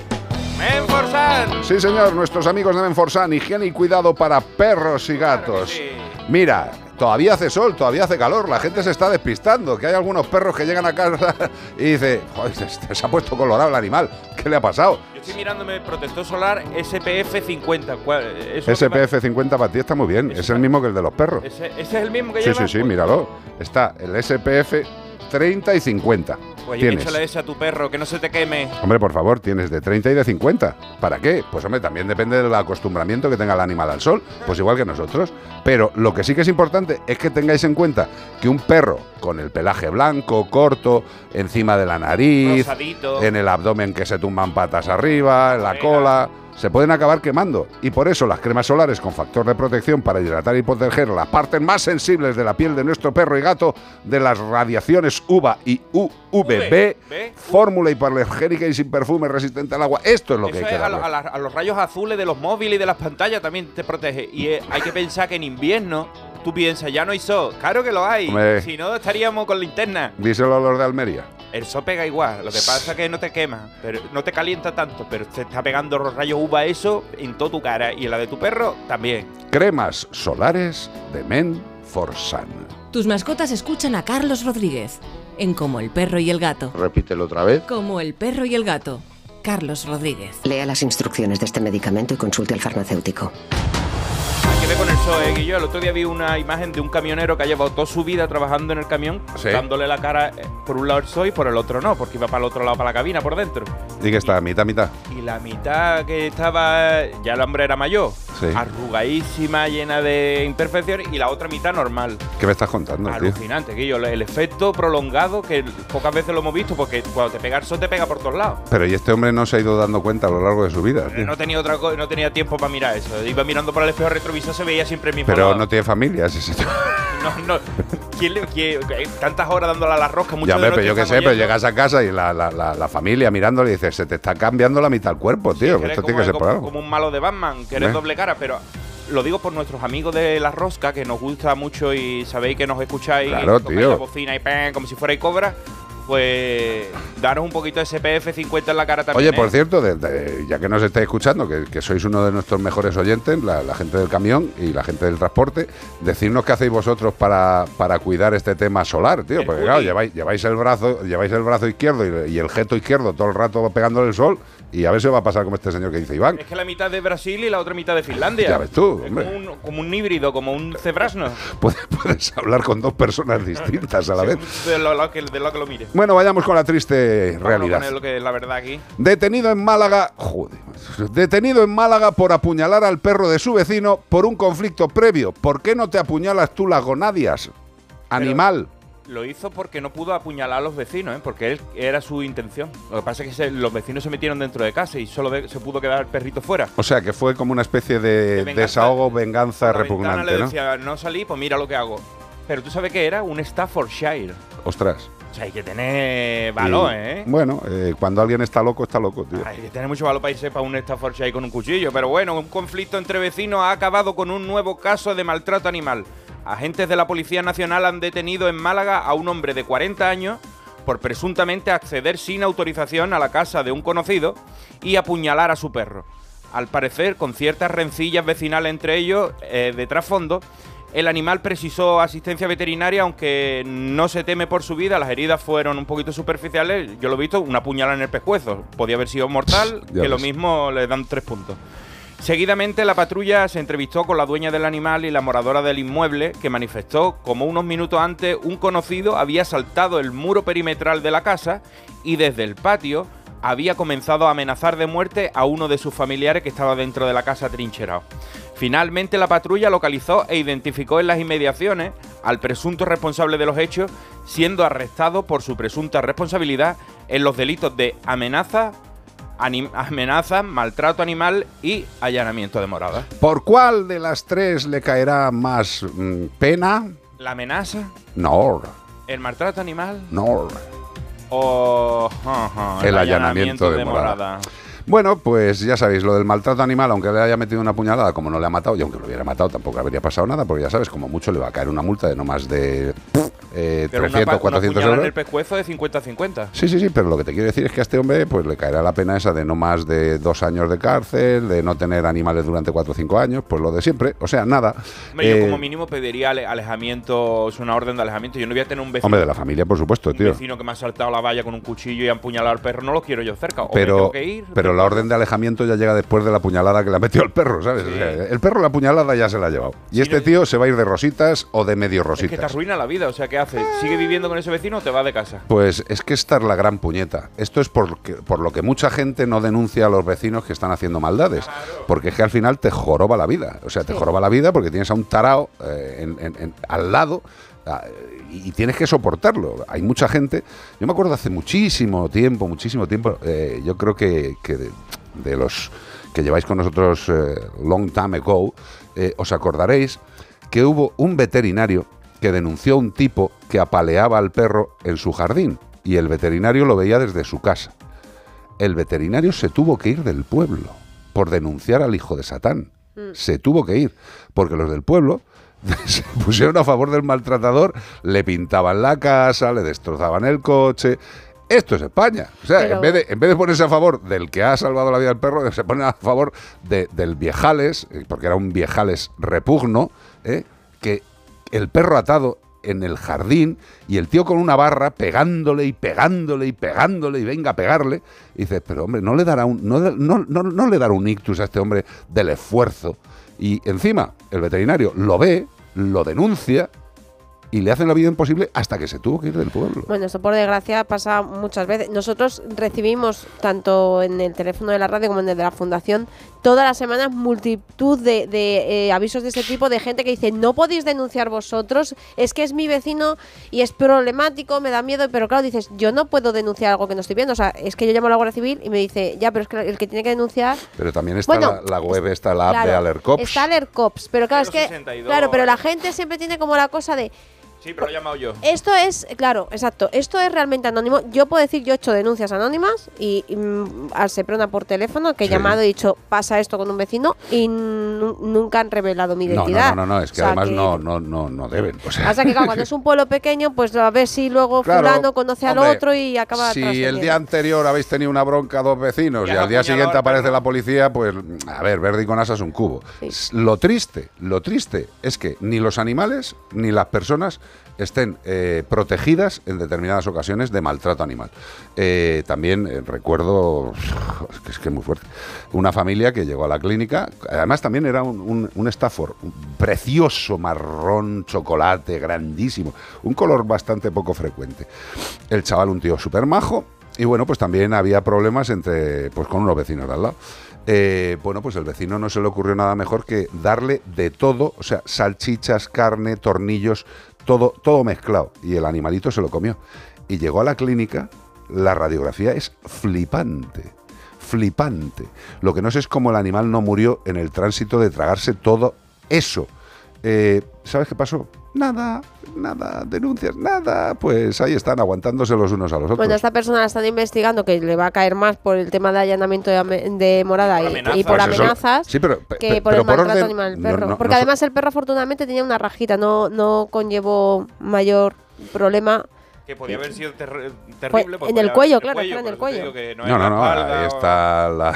Menforsan. Sí, señor, nuestros amigos de Menforsan, higiene y cuidado para perros y gatos. Mira, todavía hace sol, todavía hace calor, la gente se está despistando, que hay algunos perros que llegan a casa [LAUGHS] y dice, "Joder, se, se ha puesto colorado el animal, ¿qué le ha pasado? Yo estoy mirándome protector solar SPF 50. ¿cuál- eso SPF 50 para ti está muy bien, es el mismo que el de los perros. Ese, ese es el mismo que Sí, lleva. sí, sí, míralo. Está el SPF 30 y 50. Pues Tienes. échale ese a tu perro, que no se te queme. Hombre, por favor, tienes de 30 y de 50. ¿Para qué? Pues hombre, también depende del acostumbramiento que tenga el animal al sol, pues igual que nosotros. Pero lo que sí que es importante es que tengáis en cuenta que un perro con el pelaje blanco, corto, encima de la nariz, Rosadito. en el abdomen que se tumban patas arriba, en la cola, se pueden acabar quemando. Y por eso las cremas solares con factor de protección para hidratar y proteger las partes más sensibles de la piel de nuestro perro y gato de las radiaciones UVA y UVB, fórmula hipoalergénica y sin perfume resistente al agua. Esto es lo que hay que a, la- a los rayos azules de los móviles y de las pantallas también te protege. Y eh, hay que pensar que en invierno tú piensas, ya no hay sol. Claro que lo hay. Hombre. Si no, estaríamos con linterna. Díselo a los de Almería. El sol pega igual. Lo que pasa es que no te quema, pero no te calienta tanto, pero te está pegando los rayos UVA eso en toda tu cara. Y en la de tu perro también. Cremas solares de Men for Sun. Tus mascotas escuchan a Carlos Rodríguez en Como el perro y el gato. Repítelo otra vez. Como el perro y el gato. Carlos Rodríguez. Lea las instrucciones de este medicamento y consulte al farmacéutico. Con el sol, eh, que yo el otro día vi una imagen de un camionero que ha llevado toda su vida trabajando en el camión, Sí. dándole la cara eh, por un lado el sol y por el otro no, porque iba para el otro lado, para la cabina, por dentro. Y que está mitad, mitad. Y la mitad que estaba, ya el hombre era mayor, Sí. arrugadísima, llena de imperfecciones, y la otra mitad normal. ¿Qué me estás contando, tío? Alucinante, que yo, el efecto prolongado que pocas veces lo hemos visto, porque cuando te pega el sol te pega por todos lados. Pero y este hombre no se ha ido dando cuenta a lo largo de su vida, tío. No tenía otra no tenía tiempo para mirar eso. Iba mirando por el espejo retrovisor, se veía siempre el mismo Pero lado. no tiene familia, ese señor. [LAUGHS] No, no. ¿Quién le, quién- tantas horas dándole a la rosca? mucho Ya, pero yo qué sé, pero yendo. llegas a casa y la, la, la, la familia mirándole y dices, se te está cambiando la mitad del cuerpo, tío. Esto tiene que ser por como- como un malo de Batman, que eres ¿Eh? doble cara, pero lo digo por nuestros amigos de la rosca, que nos gusta mucho y sabéis que nos escucháis Claro, y tío. la bocina y ¡pam! como si fuerais cobra. Pues daros un poquito de SPF 50 en la cara también. Oye, por ¿eh? cierto, de- de- ya que nos estáis escuchando, que, que sois uno de nuestros mejores oyentes, la, la gente del camión y la gente del transporte, decirnos qué hacéis vosotros para, para cuidar este tema solar, tío. Porque claro, lleváis, lleváis el brazo, lleváis el brazo izquierdo y, y el jeto izquierdo todo el rato pegándole el sol, y a ver si va a pasar como este señor que dice Iván. Es que la mitad de Brasil y la otra mitad de Finlandia. Ya ves tú, hombre. como un, como un híbrido, como un cebrasno. [LAUGHS] Puedes, puedes hablar con dos personas [LAUGHS] distintas a la vez. De lo, lo que, de lo que lo mire. Bueno, vayamos con la triste Vámonos realidad. lo que es la verdad aquí. Detenido en Málaga, joder, detenido en Málaga por apuñalar al perro de su vecino por un conflicto previo. ¿Por qué no te apuñalas tú las gonadias? Animal. Lo hizo porque no pudo apuñalar a los vecinos, ¿eh? porque él era su intención. Lo que pasa es que se- los vecinos se metieron dentro de casa y solo de- se pudo quedar el perrito fuera. O sea, que fue como una especie de, venganza. desahogo, venganza la repugnante, le ¿no? decía, no salí, pues mira lo que hago. Pero tú sabes que era un Staffordshire. Ostras. O sea, hay que tener valor, Y, ¿eh? Bueno, eh, cuando alguien está loco, está loco, tío. Hay que tener mucho valor para irse para un Staffordshire con un cuchillo. Pero bueno, un conflicto entre vecinos ha acabado con un nuevo caso de maltrato animal. Agentes de la Policía Nacional han detenido en Málaga a un hombre de 40 años por presuntamente acceder sin autorización a la casa de un conocido y apuñalar a su perro. Al parecer, con ciertas rencillas vecinales entre ellos eh, de trasfondo, el animal precisó asistencia veterinaria, aunque no se teme por su vida. Las heridas fueron un poquito superficiales. Yo lo he visto, una puñalada en el pescuezo. Podía haber sido mortal, Ya que lo mismo le dan tres puntos. Seguidamente, la patrulla se entrevistó con la dueña del animal y la moradora del inmueble, que manifestó como unos minutos antes un conocido había saltado el muro perimetral de la casa y desde el patio había comenzado a amenazar de muerte a uno de sus familiares que estaba dentro de la casa trincherado. Finalmente, la patrulla localizó e identificó en las inmediaciones al presunto responsable de los hechos, siendo arrestado por su presunta responsabilidad en los delitos de amenaza, anim- amenaza, maltrato animal y allanamiento de morada. ¿Por cuál de las tres le caerá más mm, pena? La amenaza, No, el maltrato animal no. o El allanamiento de morada. Bueno, pues ya sabéis, lo del maltrato animal, aunque le haya metido una puñalada, como no le ha matado, y aunque lo hubiera matado tampoco habría pasado nada, porque ya sabes, como mucho le va a caer una multa de no más de eh, Pero una 300, pa- una 400 puñalada euros. en el pescuezo de 50-50. Sí, sí, sí, pero lo que te quiero decir es que a este hombre pues le caerá la pena esa de no más de dos años de cárcel, de no tener animales durante cuatro o cinco años, pues lo de siempre, o sea, nada. Hombre, yo Eh, como mínimo pediría ale- alejamiento, es una orden de alejamiento. Yo no voy a tener un vecino, hombre, de la familia, por supuesto, un tío. vecino que me ha saltado la valla con un cuchillo y ha empuñalado al perro, no lo quiero yo cerca. O me Pero, tengo que ir. pero la orden de alejamiento ya llega después de la puñalada que le ha metido el perro, ¿sabes? O sea, el perro la puñalada ya se la ha llevado. Y este tío se va a ir de rositas o de medio es que te rositas. arruina la vida, o sea, ¿qué haces? ¿Sigue viviendo con ese vecino o te va de casa? Pues es que esta es la gran puñeta. Esto es porque- por lo que mucha gente no denuncia a los vecinos que están haciendo maldades. Porque es que al final te joroba la vida. O sea, te joroba la vida porque tienes a un tarao eh, en- en- en- al lado y, y tienes que soportarlo. Hay mucha gente. Yo me acuerdo hace muchísimo tiempo, muchísimo tiempo. eh, yo creo que, que de, de los que lleváis con nosotros eh, long time ago, eh, os acordaréis que hubo un veterinario que denunció a un tipo que apaleaba al perro en su jardín y el veterinario lo veía desde su casa. El veterinario se tuvo que ir del pueblo por denunciar al hijo de Satán. Se tuvo que ir porque los del pueblo [LAUGHS] se pusieron a favor del maltratador, le pintaban la casa, le destrozaban el coche. Esto es España. O sea, Pero- en, vez de, en vez de ponerse a favor del que ha salvado la vida del perro, se ponen a favor de- del viejales, eh, porque era un viejales repugno, ¿eh? que el perro atado en el jardín y el tío con una barra pegándole y pegándole y pegándole y venga a pegarle. Y dices, pero hombre, no le dará un, no, no, no, no le dará un ictus a este hombre del esfuerzo. Y encima, el veterinario lo ve, lo denuncia y le hacen la vida imposible hasta que se tuvo que ir del pueblo. Bueno, esto por desgracia pasa muchas veces. Nosotros recibimos, tanto en el teléfono de la radio como en el de la fundación, todas las semanas multitud de, de, eh, avisos de este tipo de gente que dice, no podéis denunciar vosotros, es que es mi vecino y es problemático, me da miedo, pero claro, dices, yo no puedo denunciar algo que no estoy viendo. O sea, es que yo llamo a la Guardia Civil y me dice, ya, pero es que el que tiene que denunciar Pero también está Bueno, la, la web, está la app de Claro, Alercops. Está Alercops, pero claro, es que 062. claro, pero la gente siempre tiene como la cosa de Sí, pero lo he llamado yo. esto es, claro, exacto, esto es realmente anónimo. Yo puedo decir, yo he hecho denuncias anónimas y, y, mm, al Seprona por teléfono que he Sí. llamado y he dicho, pasa esto con un vecino y nu- nunca han revelado mi No, identidad. no, no, no, no, es que O sea, además que- no, no, no, no deben. O sea, Pasa que claro, cuando es un pueblo pequeño, pues a ver si luego Claro, fulano conoce al hombre, otro y acaba Si el día anterior habéis tenido una bronca dos vecinos y al día siguiente al aparece la policía, pues a ver, verde y con asas un cubo. Lo triste, lo triste es que ni los animales ni las personas estén eh, protegidas en determinadas ocasiones de maltrato animal. Eh, también eh, recuerdo, que [LAUGHS] es que es muy fuerte, una familia que llegó a la clínica, además también era un, un, Stafford, un precioso marrón chocolate, grandísimo, un color bastante poco frecuente. El chaval, un tío súper majo, y bueno, pues también había problemas entre, pues con unos vecinos de al lado. Bueno, pues el vecino no se le ocurrió nada mejor que darle de todo, o sea, salchichas, carne, tornillos, todo, todo mezclado. Y el animalito se lo comió. Y llegó a la clínica, la radiografía es flipante, flipante. Lo que no sé es cómo el animal no murió en el tránsito de tragarse todo eso. Eh, ¿Sabes qué pasó? Nada, nada, denuncias, nada. Pues ahí están aguantándose los unos a los otros. Bueno, esta persona la están investigando que le va a caer más por el tema de allanamiento de, ame- de morada y, y por Pues eso- amenazas sí, pero, pe- que por el maltrato orden- animal del perro. no, Porque no además el perro afortunadamente tenía una rajita, no, no conllevó mayor problema. Que podía haber sido Fue terrible. pues en el cuello, claro, en por el cuello. que no, No, no, ahí está la,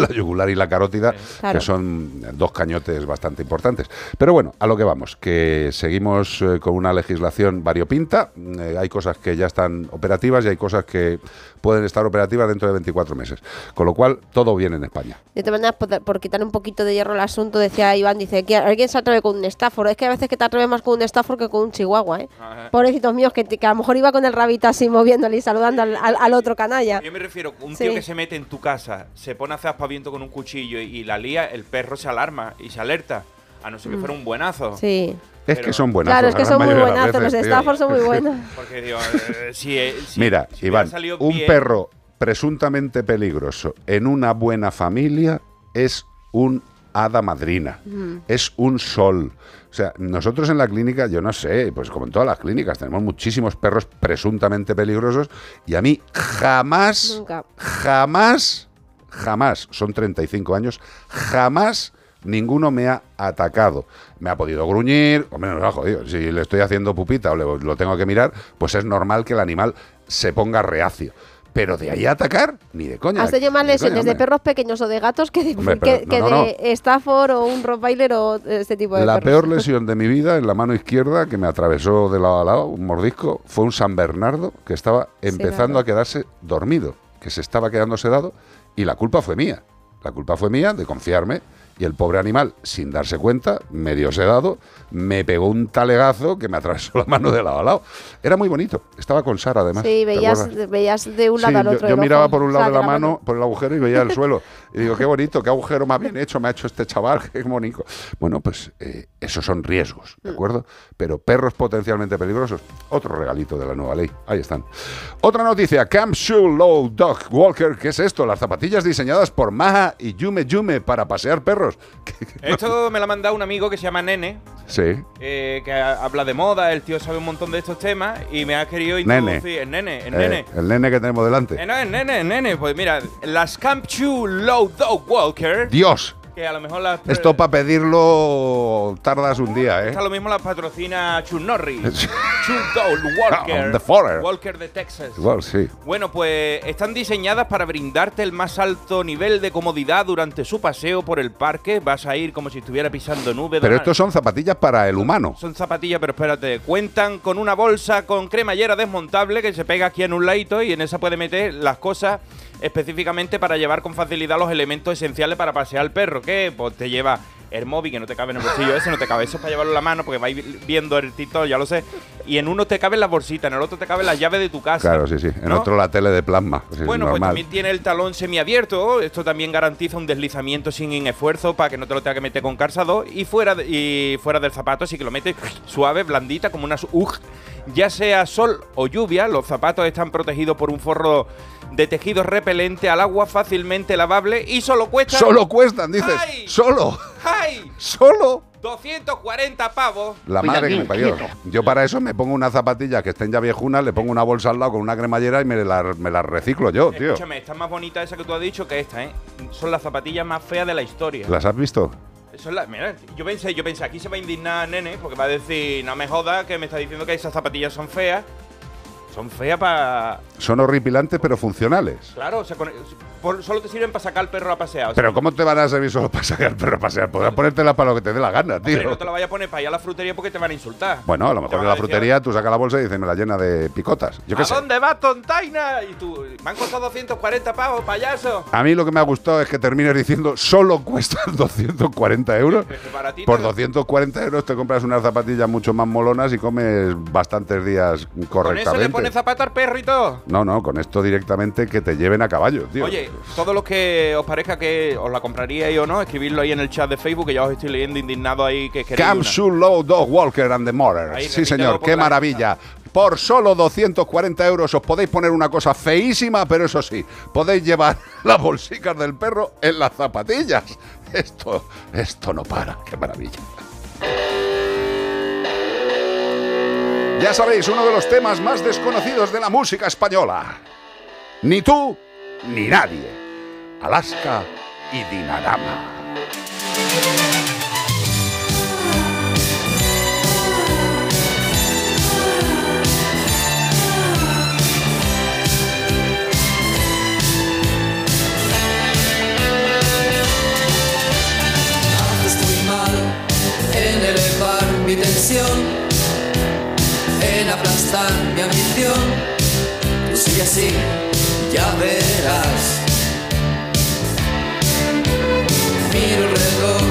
la yugular y la carótida, Claro. que son dos cañotes bastante importantes. Pero bueno, a lo que vamos, que seguimos eh, con una legislación variopinta, eh, hay cosas que ya están operativas y hay cosas que pueden estar operativas dentro de 24 meses. Con lo cual, todo bien en España. De todas maneras, por, por quitar un poquito de hierro al asunto, decía Iván, dice que alguien se atreve con un Stafford. Es que a veces que te atreves más con un Stafford que con un Chihuahua, ¿eh? Pobrecitos míos, que, que a lo mejor iba con el rabito así moviéndole y saludando al, al- al otro canalla. Yo me refiero, un Sí. tío que se mete en tu casa, se pone a hacer aspaviento con un cuchillo y, y la lía, el perro se alarma y se alerta. A no ser que Mm. fuera un buenazo. Sí. Es que son buenas. Claro, es que son muy buenazos, los Stafford son muy buenos. [LAUGHS] Porque, digo, eh, si, eh, si- Mira, si Iván, un bien- perro presuntamente peligroso en una buena familia es un hada madrina, Mm. es un sol. O sea, nosotros en la clínica, yo no sé, pues como en todas las clínicas, tenemos muchísimos perros presuntamente peligrosos y a mí jamás, Nunca. jamás, jamás, son 35 años, jamás ninguno me ha atacado. Me ha podido gruñir, o menos ha jodido. Si le estoy haciendo pupita o le- lo tengo que mirar, pues es normal que el animal se ponga reacio. Pero de ahí a atacar, ni de coña. Has de lesiones coña, de perros pequeños o de gatos que de, Hombre, que, pero que no, no, de Stafford o un Rottweiler o este tipo de La perros. peor [LAUGHS] lesión de mi vida en la mano izquierda que me atravesó de lado a lado, un mordisco, fue un San Bernardo que estaba empezando a quedarse dormido, que se estaba quedando sedado y la culpa fue mía. La culpa fue mía de confiarme y el pobre animal, sin darse cuenta, medio sedado, me pegó un talegazo que me atravesó la mano de lado a lado. Era muy bonito. Estaba con Sara además. Sí, ¿te veías, de un lado Sí, al otro. Yo, miraba por un o sea, lado de la mano. mano, por el agujero y veía el [LAUGHS] suelo. Y digo, qué bonito, qué agujero más bien hecho me ha hecho este chaval, [LAUGHS] qué bonito. Bueno, pues eh, esos son riesgos, Mm. ¿de acuerdo? Pero perros potencialmente peligrosos, otro regalito de la nueva ley. Ahí están. Otra noticia, Camp Shoe Low Dog Walker. ¿Qué es esto? Las zapatillas diseñadas por Maha y Yume Yume para pasear perros. [LAUGHS] Esto me lo ha mandado un amigo que se llama Nene, Sí. eh, que ha- habla de moda, el tío sabe un montón de estos temas y me ha querido Nene. introducir. El nene, el Eh, nene. el nene que tenemos delante. No, el nene, el nene. Pues mira, las Camp Chew Low Dog Walker. Dios. Que a lo mejor las. Esto para pedirlo tardas un día, ¿eh? Esta lo mismo las patrocina Chuck Norris. [LAUGHS] Chuck Dog Walker. [LAUGHS] The Forer. Walker de Texas. Igual, sí. Bueno, pues están diseñadas para brindarte el más alto nivel de comodidad durante su paseo por el parque. Vas a ir como si estuviera pisando nubes. Pero estos son zapatillas para el humano. Son zapatillas, pero espérate. Cuentan con una bolsa con cremallera desmontable que se pega aquí en un ladito y en esa puede meter las cosas específicamente para llevar con facilidad los elementos esenciales para pasear al perro. Que pues te lleva el móvil que no te cabe en el bolsillo ese, no te cabe eso es para llevarlo en la mano porque vais viendo el TikTok, ya lo sé. Y en uno te cabe la bolsita, en el otro te cabe la llave de tu casa. Claro, sí, sí. En ¿no? otro la tele de plasma. Sí, Bueno, pues también tiene el talón semiabierto. Esto también garantiza un deslizamiento sin esfuerzo para que no te lo tenga que meter con calzador. Y fuera, de- y fuera del zapato, así que lo metes suave, blandita, como una ug. Ya sea sol o lluvia, los zapatos están protegidos por un forro de tejido repelente al agua fácilmente lavable y solo cuesta. Solo cuestan, dices. ¡Ay! Solo. ¡Ay! Solo. 240 pavos. La madre que me parió. Yo para eso me pongo unas zapatillas que estén ya viejunas, le pongo una bolsa al lado con una cremallera y me las me las reciclo yo, tío. Escúchame, está más bonita esa que tú has dicho que esta, ¿eh? Son las zapatillas más feas de la historia. ¿Las has visto? La, mira, yo pensé, yo pensé, aquí se va a indignar nene, porque va a decir, no me jodas, que me está diciendo que esas zapatillas son feas. Son feas para. Son horripilantes pero funcionales. Claro, o sea, con- por- solo te sirven para sacar al perro a pasear. o sea, Pero ¿cómo te van a servir solo para sacar al perro a pasear? Podrás ponértela para lo que te dé la gana, tío. no te la vayas a poner para ir a la frutería porque te van a insultar. Bueno, a lo mejor en la decir, frutería tú sacas la bolsa y dices, me la llena de picotas. Yo ¿A sé. dónde vas, tontaina? Y tú, me han costado 240 pavos, payaso. A mí lo que me ha gustado es que termines diciendo solo cuestan [LAUGHS] 240 euros. Por 240 euros te compras unas zapatillas mucho más molonas y comes bastantes días Con eso correctamente. le pones zapato al perro y todo. No, no, con esto directamente que te lleven a caballo, tío. Oye, todos los que os parezca que os la compraríais o no, escribidlo ahí en el chat de Facebook, que ya os estoy leyendo indignado ahí que queréis Camp Low Dog Walker and the. Ahí, Sí, señor, qué la maravilla. Por solo 240 euros os podéis poner una cosa feísima, pero eso sí, podéis llevar [LAUGHS] las bolsicas del perro en las zapatillas. Esto, esto no para, qué maravilla. Ya sabéis, uno de los temas más desconocidos de la música española. Ni tú, ni nadie. Alaska y Dinarama. En elevar mi tensión, en aplastar mi ambición. Tú sigue así, ya verás. Miro el reloj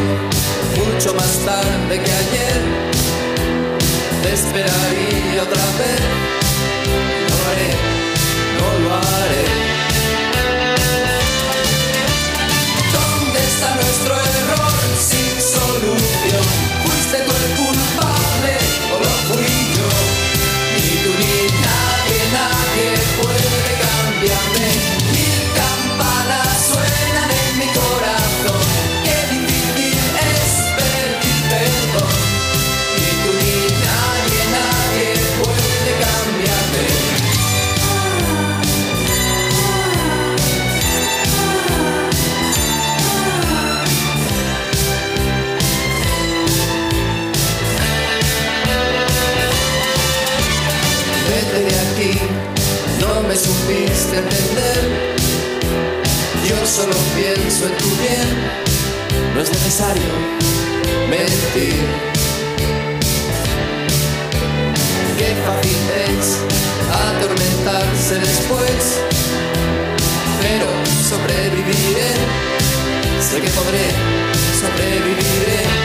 mucho más tarde que ayer. Te esperaría otra vez. No lo haré, no lo haré. Yo solo pienso en tu bien No es necesario mentir. Qué fácil es atormentarse después Pero sobreviviré. Sé que podré, sobreviviré.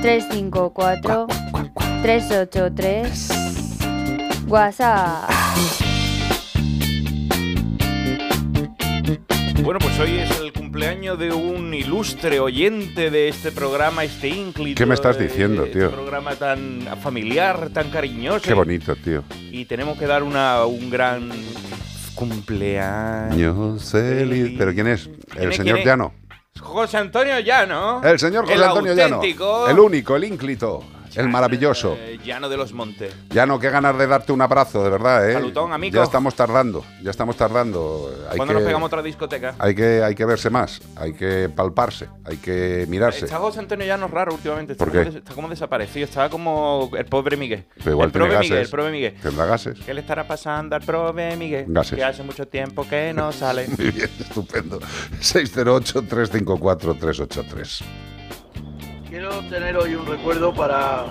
354 383 WhatsApp. Bueno, pues hoy es el cumpleaños de un ilustre oyente de este programa, este ínclito. ¿Qué me estás diciendo, de tío? Este programa tan familiar, tan cariñoso. Qué bonito, tío. Y tenemos que dar una, un gran cumpleaños. Yo. ¿Pero quién es? El es, señor es? Llano. José Antonio Llano. El señor José el Antonio Llano. El único, el ínclito, el maravilloso. eh, Llano de los Montes. Llano, qué ganas de darte un abrazo, de verdad, ¿eh? Salutón, amigo. Ya estamos tardando, ya estamos tardando. Hay ¿Cuándo que, nos pegamos otra discoteca? Hay que, hay que verse más, hay que palparse, hay que mirarse. Está José Antonio Llano raro últimamente. Está, ¿Por como qué? des- está como desaparecido. Está como el pobre Miguel. Pero igual el tiene gases. Miguel, el prove Miguel. Tendrá gases. ¿Qué le estará pasando al prove Miguel? Gases. Que hace mucho tiempo que no sale. [LAUGHS] Muy bien, estupendo. 608-354-383. Quiero tener hoy un recuerdo para,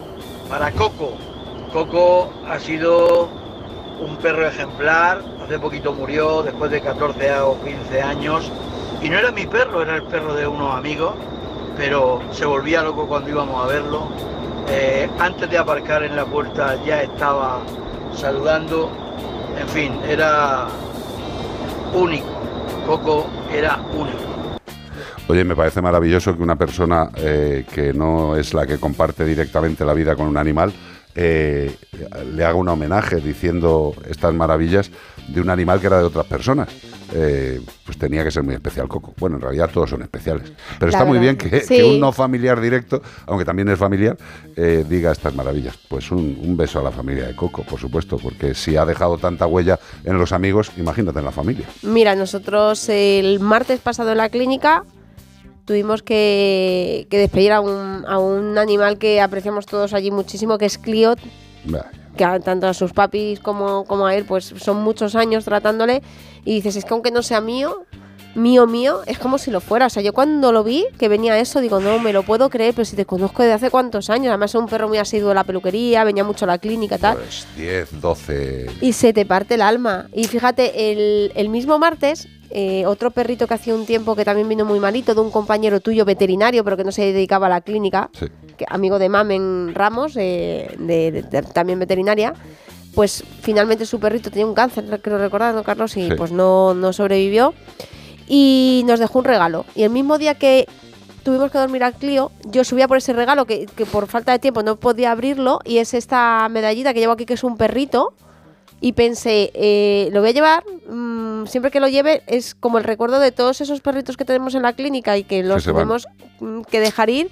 para Coco. Coco ha sido un perro ejemplar, hace poquito murió, después de 14 o 15 años. Y no era mi perro, era el perro de unos amigos, pero se volvía loco cuando íbamos a verlo. Eh, antes de aparcar en la puerta ya estaba saludando. En fin, era único. Coco era único. Oye, me parece maravilloso que una persona eh, que no es la que comparte directamente la vida con un animal eh, le haga un homenaje diciendo estas maravillas de un animal que era de otras personas. Eh, pues tenía que ser muy especial Coco. Bueno, en realidad todos son especiales. Pero está muy bien que, Sí. que un no familiar directo, aunque también es familiar, eh, diga estas maravillas. Pues un, un beso a la familia de Coco, por supuesto, porque si ha dejado tanta huella en los amigos, imagínate en la familia. Mira, nosotros el martes pasado en la clínica tuvimos que, que despedir a un, a un animal que apreciamos todos allí muchísimo, que es Clio, Vaya. que a- tanto a sus papis como, como a él, pues son muchos años tratándole. Y dices, es que aunque no sea mío, mío, mío, es como si lo fuera. O sea, yo cuando lo vi, que venía eso, digo, no me lo puedo creer, pero si te conozco desde hace cuántos años. Además, es un perro muy asiduo a la peluquería, venía mucho a la clínica, tal. Pues 10, 12. Y se te parte el alma. Y fíjate, el, el mismo martes, eh, otro perrito que hacía un tiempo que también vino muy malito, de un compañero tuyo veterinario, pero que no se dedicaba a la clínica, que, amigo de Mamen Ramos, eh, de, de- de- también veterinaria, pues finalmente su perrito tenía un cáncer, creo recordar, ¿no, Carlos? Y Sí. pues no, no sobrevivió. Y nos dejó un regalo. Y el mismo día que tuvimos que dormir al Clio, yo subía por ese regalo que, que por falta de tiempo no podía abrirlo, y es esta medallita que llevo aquí, que es un perrito. Y pensé, eh, lo voy a llevar, mm, siempre que lo lleve es como el recuerdo de todos esos perritos que tenemos en la clínica y que los tenemos mm, que dejar ir.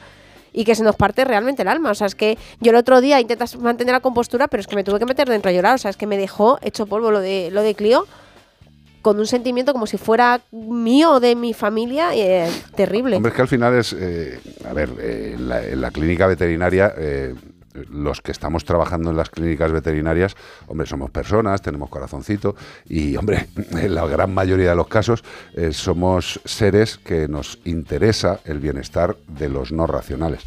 y que se nos parte realmente el alma. O sea, es que yo el otro día intentas mantener la compostura, pero es que me tuve que meter dentro a llorar. O sea, es que me dejó hecho polvo lo de, lo de Clio con un sentimiento como si fuera mío o de mi familia, eh, terrible. Hombre, es que al final es, eh, a ver, eh, en, la, en la clínica veterinaria, eh, los que estamos trabajando en las clínicas veterinarias, hombre, somos personas, tenemos corazoncito y, hombre, [LAUGHS] en la gran mayoría de los casos eh, somos seres que nos interesa el bienestar de los no racionales.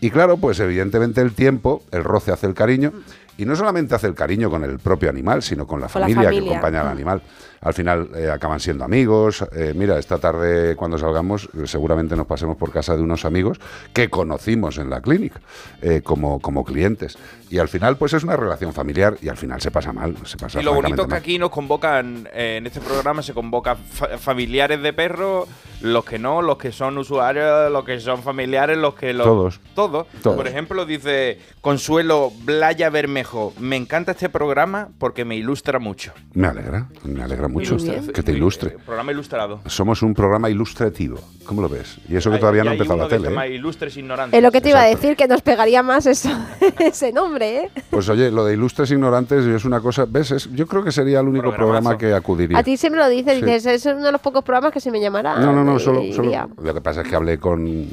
Y claro, pues evidentemente el tiempo, el roce hace el cariño, y no solamente hace el cariño con el propio animal, sino con la Con la familia, que acompaña al animal. Al final eh, acaban siendo amigos. Eh, mira, esta tarde cuando salgamos eh, seguramente nos pasemos por casa de unos amigos que conocimos en la clínica eh, como, como clientes. Y al final pues es una relación familiar y al final se pasa mal. Se pasa Y lo bonito es que aquí nos convocan, en este programa se convocan fa- familiares de perros, los que no, los que son usuarios, los que son familiares, los que... Los, Todos. Todos. Todos. Por ejemplo, dice Consuelo Blaya Bermejo, me encanta este programa porque me ilustra mucho. Me alegra, me alegra mucho Ilustra- que te ilustre. Eh, programa ilustrado. Somos un programa ilustrativo. ¿Cómo lo ves? Y eso que Hay- todavía no ha empezado la tele. ¿eh? Ilustres Ignorantes. Es lo que te iba a decir, que nos pegaría más eso, [LAUGHS] ese nombre, ¿eh? Pues oye, lo de ilustres ignorantes es una cosa, ¿ves? Es- yo creo que sería el único programa que acudiría. A ti siempre lo dices, Sí. dices, es uno de los pocos programas que se me llamará. No, no, no, solo, Lo que pasa es que hablé con,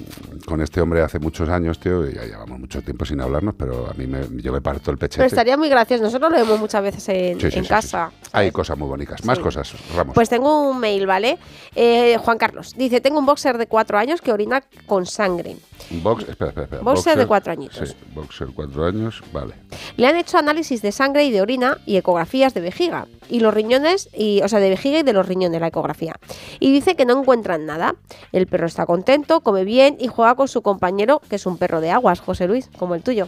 con este hombre hace muchos años, tío, y ya llevamos mucho tiempo sin hablarnos, pero a mí me, yo me parto el pechete. Pero estaría muy gracioso, nosotros lo vemos muchas veces en, Sí, sí, en casa. Hay cosas muy bonitas. Más. Cosas, Ramos. Pues tengo un mail, ¿vale? Eh, Juan Carlos dice: Tengo un boxer de cuatro años que orina con sangre. Box, espera, espera, espera. Boxer de cuatro añitos. Sí, boxer cuatro años, vale. Le han hecho análisis de sangre y de orina y ecografías de vejiga. Y los riñones, y, o sea, de vejiga y de los riñones, la ecografía. Y dice que no encuentran nada. El perro está contento, come bien y juega con su compañero, que es un perro de aguas, José Luis, como el tuyo.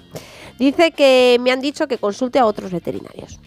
Dice que me han dicho que consulte a otros veterinarios.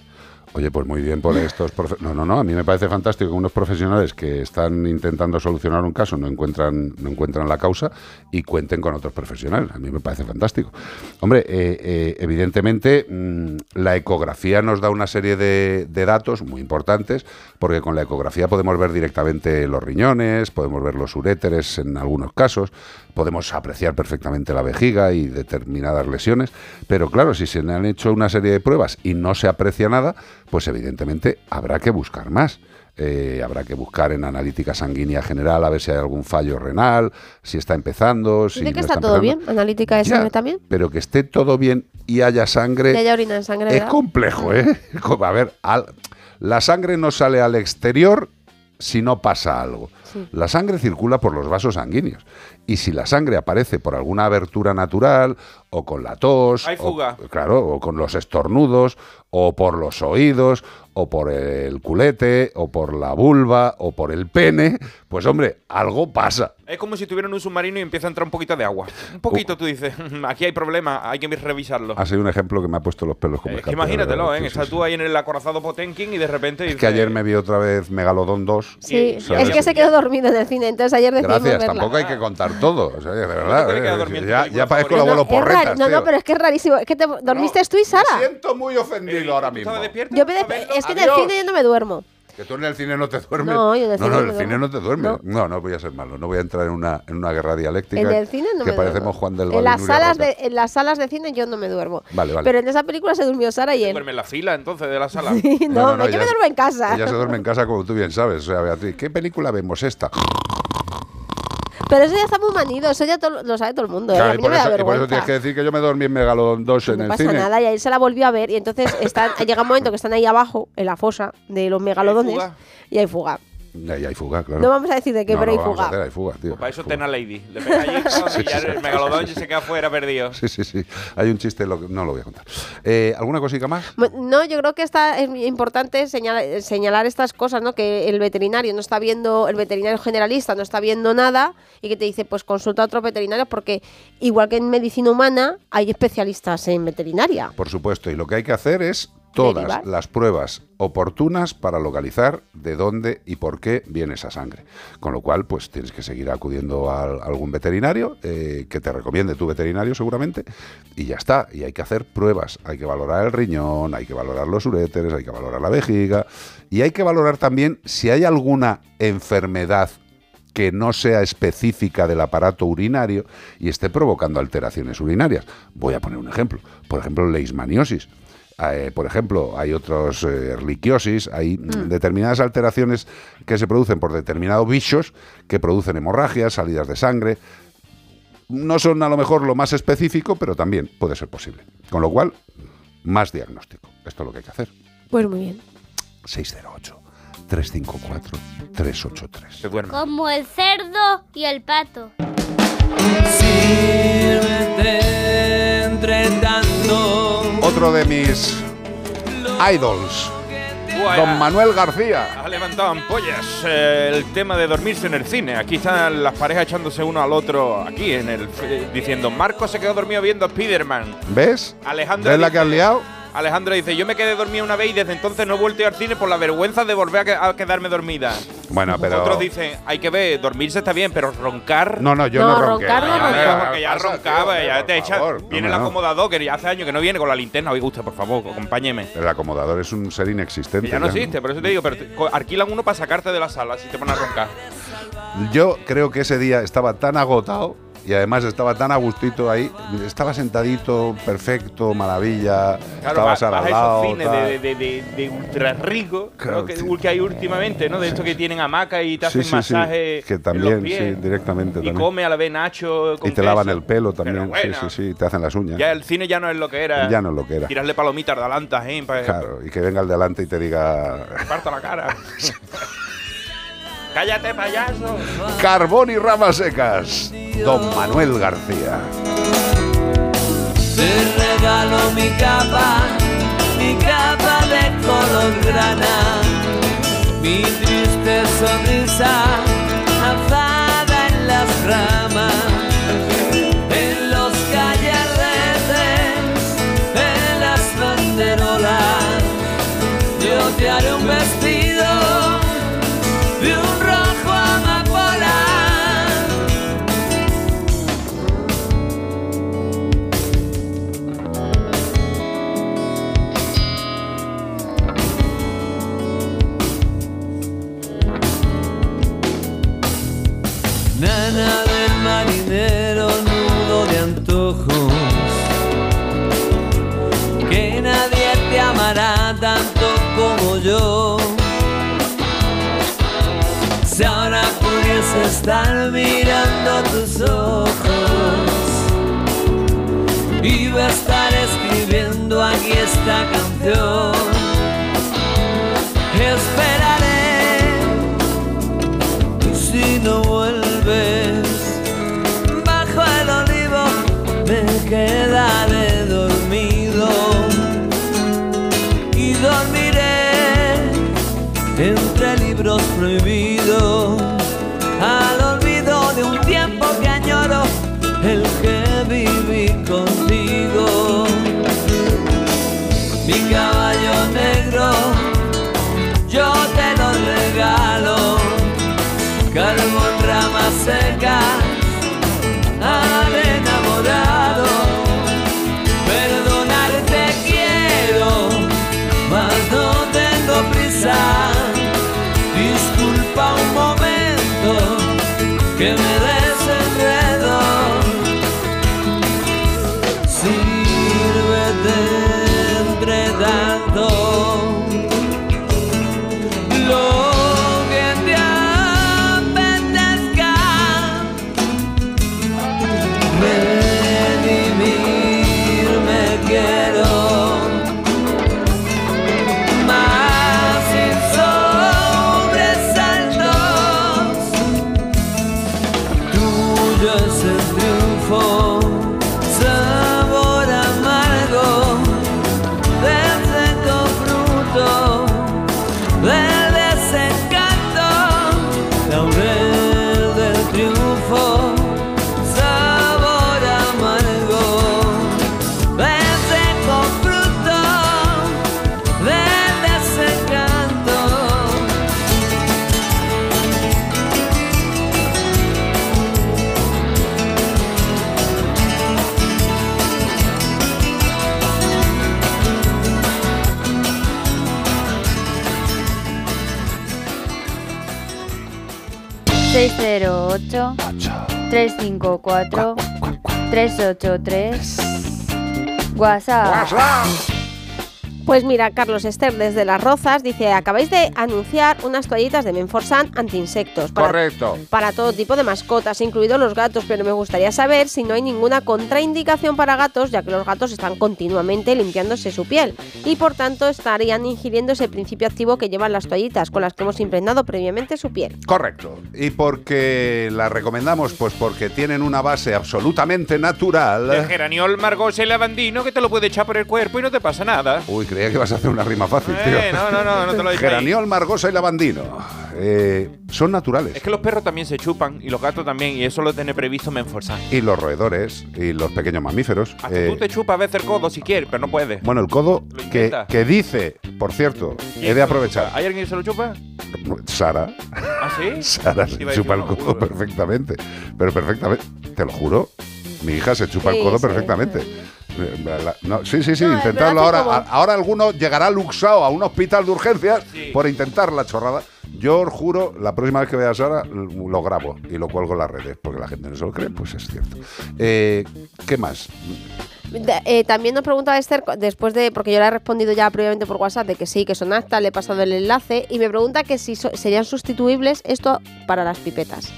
Oye, pues muy bien por estos No, no, no, a mí me parece fantástico que unos profesionales que están intentando solucionar un caso no encuentran, no encuentran la causa y cuenten con otros profesionales. A mí me parece fantástico. Hombre, eh, eh, evidentemente mm, la ecografía nos da una serie de, de datos muy importantes porque con la ecografía podemos ver directamente los riñones, podemos ver los uréteres en algunos casos, podemos apreciar perfectamente la vejiga y determinadas lesiones, pero claro, si se le han hecho una serie de pruebas y no se aprecia nada, pues evidentemente habrá que buscar más. Eh, habrá que buscar en analítica sanguínea general a ver si hay algún fallo renal, si está empezando, si Dice que no está todo bien, analítica de Ya, sangre también. Pero que esté todo bien y haya sangre Y haya orina en sangre, es ¿verdad? complejo, ¿eh? [LAUGHS] Como, A ver, al- la sangre no sale al exterior si no pasa algo. Sí. La sangre circula por los vasos sanguíneos. Y si la sangre aparece por alguna abertura natural, o con la tos, Hay o- fuga. claro, o con los estornudos, o por los oídos, o por el culete, o por la vulva, o por el pene, pues hombre, algo pasa. Es como si estuvieran en un submarino y empieza a entrar un poquito de agua. Un poquito, tú dices, aquí hay problema, hay que revisarlo. Ha sido un ejemplo que me ha puesto los pelos como de imagínatelo, ¿eh? sí, Estás sí, tú ahí en el acorazado Potenkin y de repente Es que ayer me vi otra vez Megalodón 2. Sí, ¿sabes? es que se quedó dormido en el cine, entonces ayer decidimos Gracias, verla. tampoco hay que contar todo. o sea, de verdad. eh, en ya, ya parezco el No, abuelo porretas. no, no, pero es que es rarísimo. Es que te, ¿Dormiste tú y Sara? Me siento muy ofendido ahora mismo. Yo me de- es que en el cine yo no me duermo. Que tú en el cine no te duermes. No, yo en el no, cine no, no el cine duermo. no te duermes. No. no, voy a ser malo. No voy a entrar en una, en una guerra dialéctica. En el cine no Que me parecemos duermo. Juan del en Valle y las, salas de, en las salas de cine yo no me duermo. Vale, vale. Pero en esa película se durmió Sara y él. Duerme en la fila, entonces, de la [LAUGHS] sala. Sí, no, yo me duermo en casa. Ella se duerme en casa como tú bien sabes. O sea, Beatriz, ¿qué película vemos esta? Pero eso ya está muy manido, eso ya lo sabe todo el mundo. ¿eh? Claro, a y no por, me da eso, y por eso vergüenza. tienes que decir que yo me dormí en Megalodon 2 en no el pasa cine. nada, y ahí se la volvió a ver y entonces están, llega un momento que están ahí abajo, en la fosa de los megalodones, fuga? y hay fuga. Y ahí hay fuga, claro. No vamos a decir de qué, No, pero no, hay vamos a fuga. hacer, hay fuga, tío. Para eso Tena Lady. Le pega allí [LAUGHS] y ya el megalodón se queda fuera perdido. Sí, sí, sí. Hay un chiste, lo que- no lo voy a contar. Eh, ¿Alguna cosita más? No, yo creo que está, es importante señalar, señalar estas cosas, ¿no? Que el veterinario no está viendo, el veterinario generalista no está viendo nada y que te dice, pues consulta a otro veterinario porque igual que en medicina humana hay especialistas en veterinaria. Por supuesto, y lo que hay que hacer es todas Derivar. las pruebas oportunas para localizar de dónde y por qué viene esa sangre. Con lo cual, pues tienes que seguir acudiendo a algún veterinario eh, que te recomiende tu veterinario seguramente y ya está. Y hay que hacer pruebas. Hay que valorar el riñón, hay que valorar los uréteres, hay que valorar la vejiga y hay que valorar también si hay alguna enfermedad que no sea específica del aparato urinario y esté provocando alteraciones urinarias. Voy a poner un ejemplo. Por ejemplo, leishmaniosis. Eh, por ejemplo, hay otros eh, erliquiosis, hay mm, determinadas alteraciones que se producen por determinados bichos que producen hemorragias, salidas de sangre. No son a lo mejor lo más específico, pero también puede ser posible. Con lo cual, más diagnóstico. Esto es lo que hay que hacer. Pues muy bien. 608 354 383. Se duerme. Como el cerdo y el pato. Sírvete entre tanto. Otro de mis idols, Buah, don Manuel García. Ha levantado ampollas eh, el tema de dormirse en el cine. Aquí están las parejas echándose uno al otro, aquí en el eh, diciendo Marco se quedó dormido viendo Spiderman. ¿Ves? Alejandro ¿Ves la que has liado? Alejandro dice, yo me quedé dormido una vez y desde entonces no he vuelto a ir al cine por la vergüenza de volver a, que- a quedarme dormida. Bueno, pero... Otros dicen, hay que ver, dormirse está bien, pero roncar... No, no, yo no, ronqué. roncar no Porque ya pasa, roncaba, tío, ya te echa. favor, viene no, el no. acomodador, que ya hace años que no viene con la linterna. Oiga usted, por favor, acompáñeme. El acomodador es un ser inexistente. Que ya no ya, ¿no? existe, por eso te digo, pero te- alquilan uno para sacarte de la sala si te pones a roncar. Yo creo que ese día estaba tan agotado y además estaba tan a gustito ahí. Estaba sentadito, perfecto, maravilla. Claro, estaba vas, Sara vas al lado. esos cines tal. de, de, de, de ultra rico Claro, ¿no? que, sí. que hay últimamente, ¿no? De estos que tienen hamaca y te Sí, hacen sí, sí, masaje que en también, los pies. sí, directamente Y también. come a la vez nacho con Y te lavan queso. el pelo también. bueno. Sí, sí, sí. Te hacen las uñas. Ya el cine ya no es lo que era. Ya no es lo que era. Tirarle palomitas de adelantas, ¿eh? Para Claro, y que venga el de adelante y te diga que parta la cara. [LAUGHS] ¡Cállate, payaso! carbón y ramas secas. Don Manuel García. Te regalo mi capa, mi capa de color grana, mi triste sonrisa alzada en las ramas, en los callarretes, en las banderolas. Yo te haré un vestido estar mirando tus ojos, iba a estar escribiendo aquí esta canción. Esperaré 354 383 WhatsApp. Pues mira, Carlos Esther desde Las Rozas dice, acabáis de anunciar unas toallitas de Menforsan anti-insectos. Correcto. para todo tipo de mascotas, incluidos los gatos, pero me gustaría saber si no hay ninguna contraindicación para gatos, ya que los gatos están continuamente limpiándose su piel y por tanto estarían ingiriendo ese principio activo que llevan las toallitas con las que hemos impregnado previamente su piel. Correcto. ¿Y por qué la recomendamos? Pues porque tienen una base absolutamente El natural. geraniol, margosa y lavandino que te lo puede echar por el cuerpo y no te pasa nada. Uy, creía que ibas a hacer una rima fácil, tío. Eh, no, no, no, no te lo ahí. Geraniol, margosa y lavandino. Eh, son naturales. Es que los perros también se chupan y los gatos también, y eso lo tiene previsto Menforsan. Y los roedores y los pequeños mamíferos. Hasta eh, tú te chupas a veces el codo si quieres, pero no puedes. Bueno, el codo que, que dice, por cierto, he de aprovechar. ¿Hay alguien que se lo chupa? Sara. ¿Ah, sí? [LAUGHS] Sara se chupa el codo perfectamente. Pero perfectamente. Te lo juro. Mi hija se chupa Sí, el codo sí. perfectamente. No, sí, sí, sí, No, verdad ahora. como- Ahora alguno llegará luxado a un hospital de urgencias por intentar la chorrada. Yo os juro, la próxima vez que vea a Sara, l- lo grabo y lo cuelgo en las redes, porque la gente no se lo cree, pues es cierto. Eh, ¿Qué más? De- eh, también nos preguntaba Esther, después de, porque yo le he respondido ya previamente por WhatsApp de que sí, que son actas, le he pasado el enlace, y me pregunta que si so- serían sustituibles esto para las pipetas.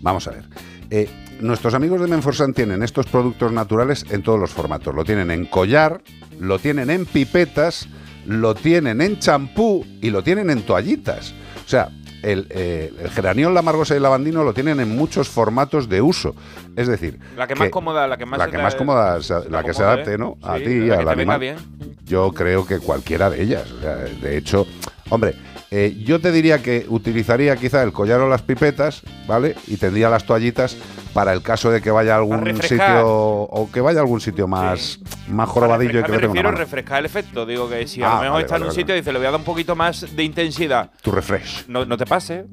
Vamos a ver. Eh, nuestros amigos de Menforsan tienen estos productos naturales en todos los formatos. Lo tienen en collar, lo tienen en pipetas, lo tienen en champú y lo tienen en toallitas. O sea, el, eh, el geraniol, la margosa y el lavandino lo tienen en muchos formatos de uso. Es decir, La que más cómoda, la que más la que más cómoda, se- la que se adapte, ¿eh? ¿no? A ti y al animal. bien. Yo creo que cualquiera de ellas. O sea, de hecho, hombre, eh, yo te diría que utilizaría quizá el collar o las pipetas, ¿vale? Y tendría las toallitas para el caso de que vaya a algún sitio o que vaya a algún sitio más, más jorobadillo y que me le tenga refrescar el efecto. Digo que si a Ah, lo mejor vale, está vale, en un vale. sitio y dice, le voy a dar un poquito más de intensidad. Tu refresh. No, no te pase.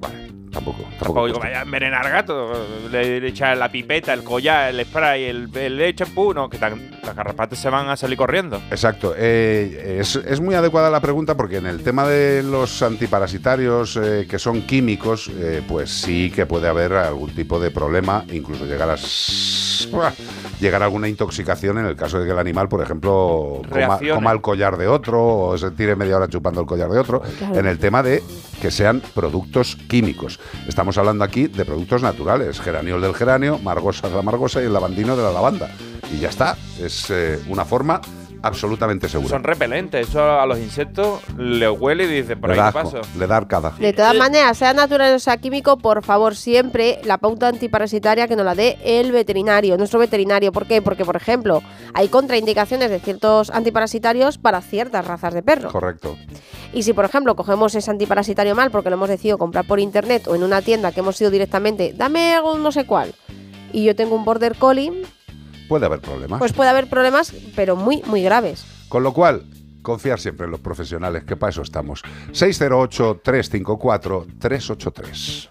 Tampoco. Tampoco digo, vaya a envenenar al gato. Le, le echas la pipeta, el collar, el spray, el, el champú. No, que tan- las garrapatas se van a salir corriendo. Exacto. Eh, es, es muy adecuada la pregunta porque en el tema de los antiparasitarios eh, que son químicos, eh, pues sí que puede haber algún tipo de problema, incluso llegar a llegar a alguna intoxicación en el caso de que el animal, por ejemplo, coma, coma el collar de otro o se tire media hora chupando el collar de otro, Claro. en el tema de que sean productos químicos. Estamos hablando aquí de productos naturales, geraniol del geranio, margosa de la margosa y el lavandino de la lavanda. Y ya está, es eh, una forma absolutamente segura. Son repelentes. Eso a los insectos le huele y dice, por le, ahí da no asco, paso. le da arcada. De todas maneras, sea natural o sea químico, por favor, siempre la pauta antiparasitaria que nos la dé el veterinario, nuestro veterinario. ¿Por qué? Porque, por ejemplo, hay contraindicaciones de ciertos antiparasitarios para ciertas razas de perro. Correcto. Y si, por ejemplo, cogemos ese antiparasitario mal porque lo hemos decidido comprar por internet o en una tienda que hemos ido directamente, dame algo no sé cuál, y yo tengo un border collie, Puede haber problemas. pues puede haber problemas, pero muy, muy graves. Con lo cual, confiar siempre en los profesionales, que para eso estamos. 608-354-383.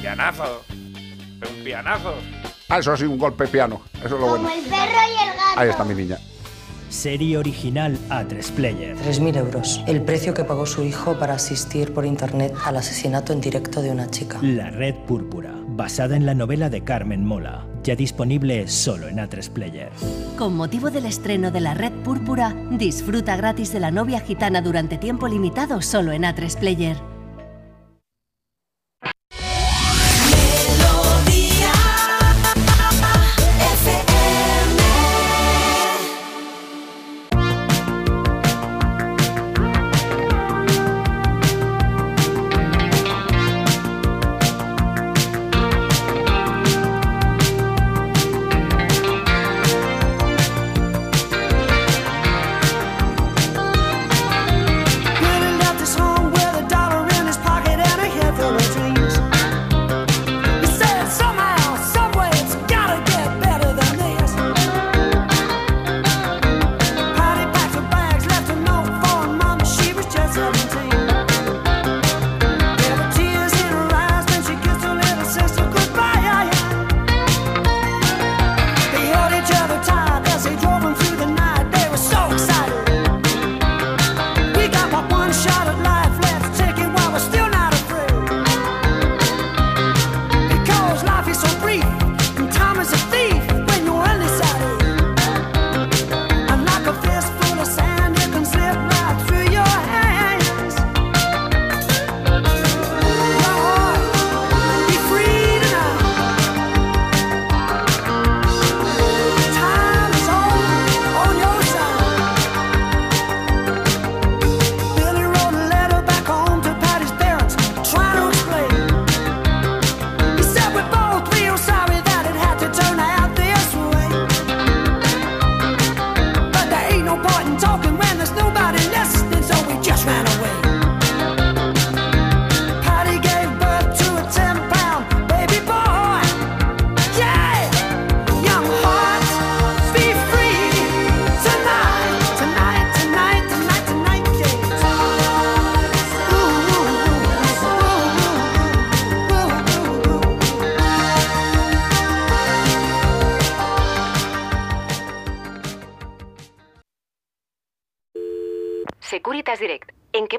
Pianazo. Un pianazo. Ah, eso sí, un golpe piano. Eso es lo bueno. el perro y el gato. Ahí está mi niña. Serie original A3 Player. 3.000 euros. El precio que pagó su hijo para asistir por internet al asesinato en directo de una chica. La Red Púrpura, basada en la novela de Carmen Mola, ya disponible solo en A3 Player. Con motivo del estreno de La Red Púrpura, disfruta gratis de la novia gitana durante tiempo limitado solo en A3 Player.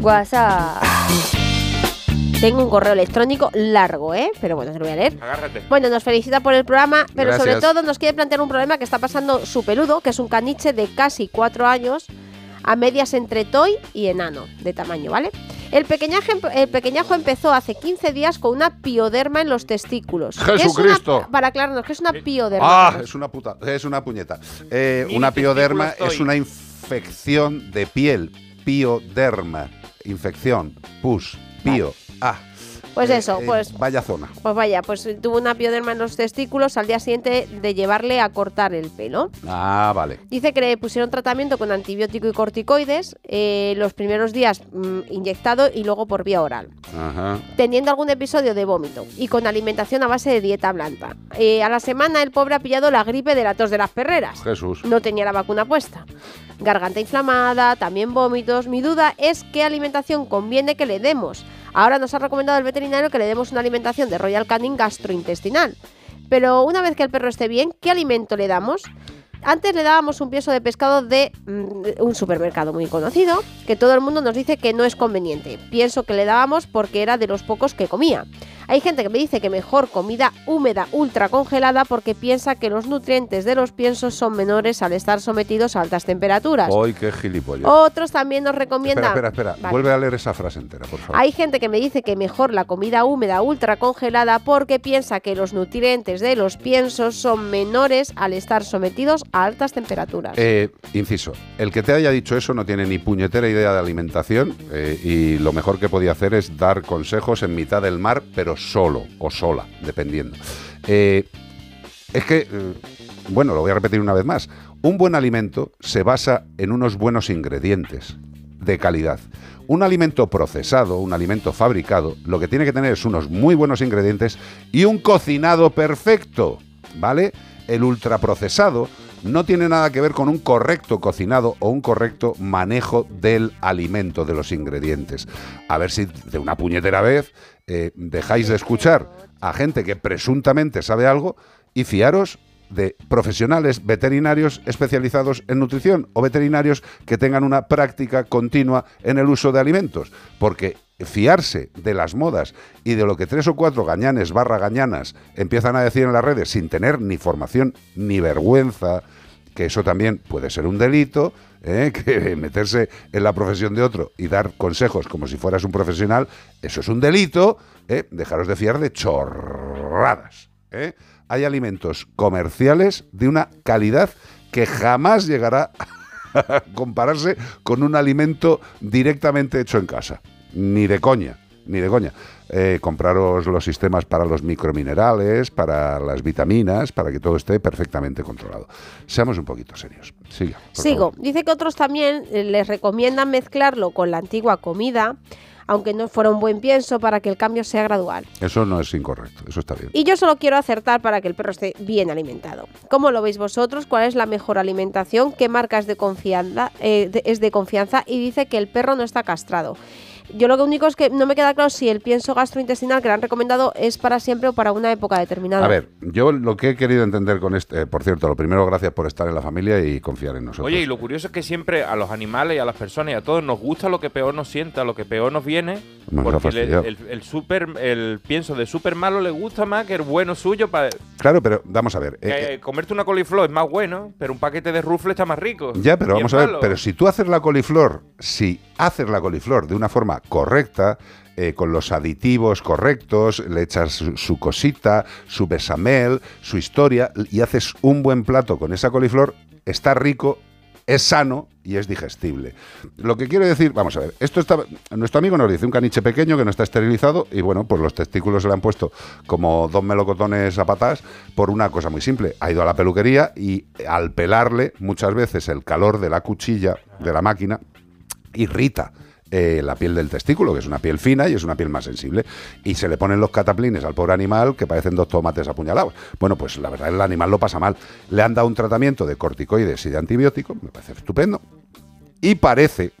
WhatsApp. Tengo un correo electrónico largo, ¿eh? Pero bueno, se lo voy a leer. Agárrate. Bueno, nos felicita por el programa, pero sobre todo nos quiere plantear un problema que está pasando su peludo, que es un caniche de casi cuatro años, a medias entre toy y enano de tamaño, ¿vale? El pequeñaje, el pequeñajo empezó hace 15 días con una pioderma en los testículos. ¿Qué es una- ¡Jesucristo! para aclararnos, ¿qué es una pioderma? Ah, es una puta, es una puñeta. Eh, una pioderma es una infección de piel. Pioderma. Infección. Pus. Pio. Ah. Pues Eh, eso, eh, pues Vaya zona. Pues vaya, pues tuvo una pioderma en los testículos al día siguiente de llevarle a cortar el pelo. Ah, vale. Dice que le pusieron tratamiento con antibiótico y corticoides, eh, los primeros días mm, inyectado y luego por vía oral, Ajá. teniendo algún episodio de vómito y con alimentación a base de dieta blanda. Eh, a la semana el pobre ha pillado la gripe de la tos de las perreras. Jesús. No tenía la vacuna puesta. Garganta inflamada, también vómitos. Mi duda es qué alimentación conviene que le demos. Ahora nos ha recomendado el veterinario que le demos una alimentación de Royal Canin gastrointestinal. Pero una vez que el perro esté bien, ¿qué alimento le damos? Antes le dábamos un pienso de pescado de mm, de un supermercado muy conocido, que todo el mundo nos dice que no es conveniente. Pienso que le dábamos porque era de los pocos que comía. Hay gente que me dice que mejor comida húmeda ultra congelada porque piensa que los nutrientes de los piensos son menores al estar sometidos a altas temperaturas. ¡Ay, qué gilipollas! Otros también nos recomiendan... Espera, espera, espera. Vale. Vuelve a leer esa frase entera, por favor. Hay gente que me dice que mejor la comida húmeda ultra congelada porque piensa que los nutrientes de los piensos son menores al estar sometidos a altas temperaturas. Eh, inciso, el que te haya dicho eso no tiene ni puñetera idea de alimentación eh, y lo mejor que podía hacer es dar consejos en mitad del mar, pero solo o sola, dependiendo. Eh, es que, eh, bueno, lo voy a repetir una vez más, un buen alimento se basa en unos buenos ingredientes de calidad. Un alimento procesado, un alimento fabricado, lo que tiene que tener es unos muy buenos ingredientes y un cocinado perfecto, ¿vale? El ultraprocesado no tiene nada que ver con un correcto cocinado o un correcto manejo del alimento, de los ingredientes. A ver si de una puñetera vez eh, dejáis de escuchar a gente que presuntamente sabe algo y fiaros de profesionales veterinarios especializados en nutrición o veterinarios que tengan una práctica continua en el uso de alimentos. Porque fiarse de las modas y de lo que tres o cuatro gañanes barra gañanas empiezan a decir en las redes sin tener ni formación ni vergüenza, que eso también puede ser un delito, ¿eh? [LAUGHS] que meterse en la profesión de otro y dar consejos como si fueras un profesional, eso es un delito, ¿eh? dejaros de fiar de chorradas. ¿eh? Hay alimentos comerciales de una calidad que jamás llegará [LAUGHS] a compararse con un alimento directamente hecho en casa. Ni de coña, ni de coña. Eh, compraros los sistemas para los microminerales, para las vitaminas, para que todo esté perfectamente controlado. Seamos un poquito serios. Siga. Sigo. favor. Dice que otros también eh, les recomiendan mezclarlo con la antigua comida, aunque no fuera un buen pienso para que el cambio sea gradual. Eso no es incorrecto, eso está bien. Y yo solo quiero acertar para que el perro esté bien alimentado. ¿Cómo lo veis vosotros? ¿Cuál es la mejor alimentación? ¿Qué marca es de confianza? eh, de- es de confianza? Y dice que el perro no está castrado. Yo lo único es que no me queda claro si el pienso gastrointestinal que le han recomendado es para siempre o para una época determinada. A ver, yo lo que he querido entender con este, eh, por cierto, lo primero, gracias por estar en la familia y confiar en nosotros. Oye, y lo curioso es que siempre a los animales y a las personas y a todos nos gusta lo que peor nos sienta, lo que peor nos viene. Ha porque el, el super, el pienso de súper malo le gusta más que el bueno suyo. para Claro, pero vamos a ver. eh, eh, comerte una coliflor es más bueno, pero un paquete de rufle está más rico. Ya, pero vamos a ver, malo. pero si tú haces la coliflor, si haces la coliflor de una forma correcta, eh, con los aditivos correctos, le echas su, cosita, su besamel, su historia, y haces un buen plato con esa coliflor, está rico, es sano y es digestible. Lo que quiero decir, vamos a ver, esto está, nuestro amigo nos dice un caniche pequeño que no está esterilizado y bueno, pues los testículos se le han puesto como dos melocotones a por una cosa muy simple. Ha ido a la peluquería y al pelarle muchas veces el calor de la cuchilla, de la máquina, irrita eh, la piel del testículo, que es una piel fina y es una piel más sensible. Y se le ponen los cataplines al pobre animal que parecen dos tomates apuñalados. Bueno, pues la verdad el animal lo pasa mal. Le han dado un tratamiento de corticoides y de antibiótico, me parece estupendo. Y parece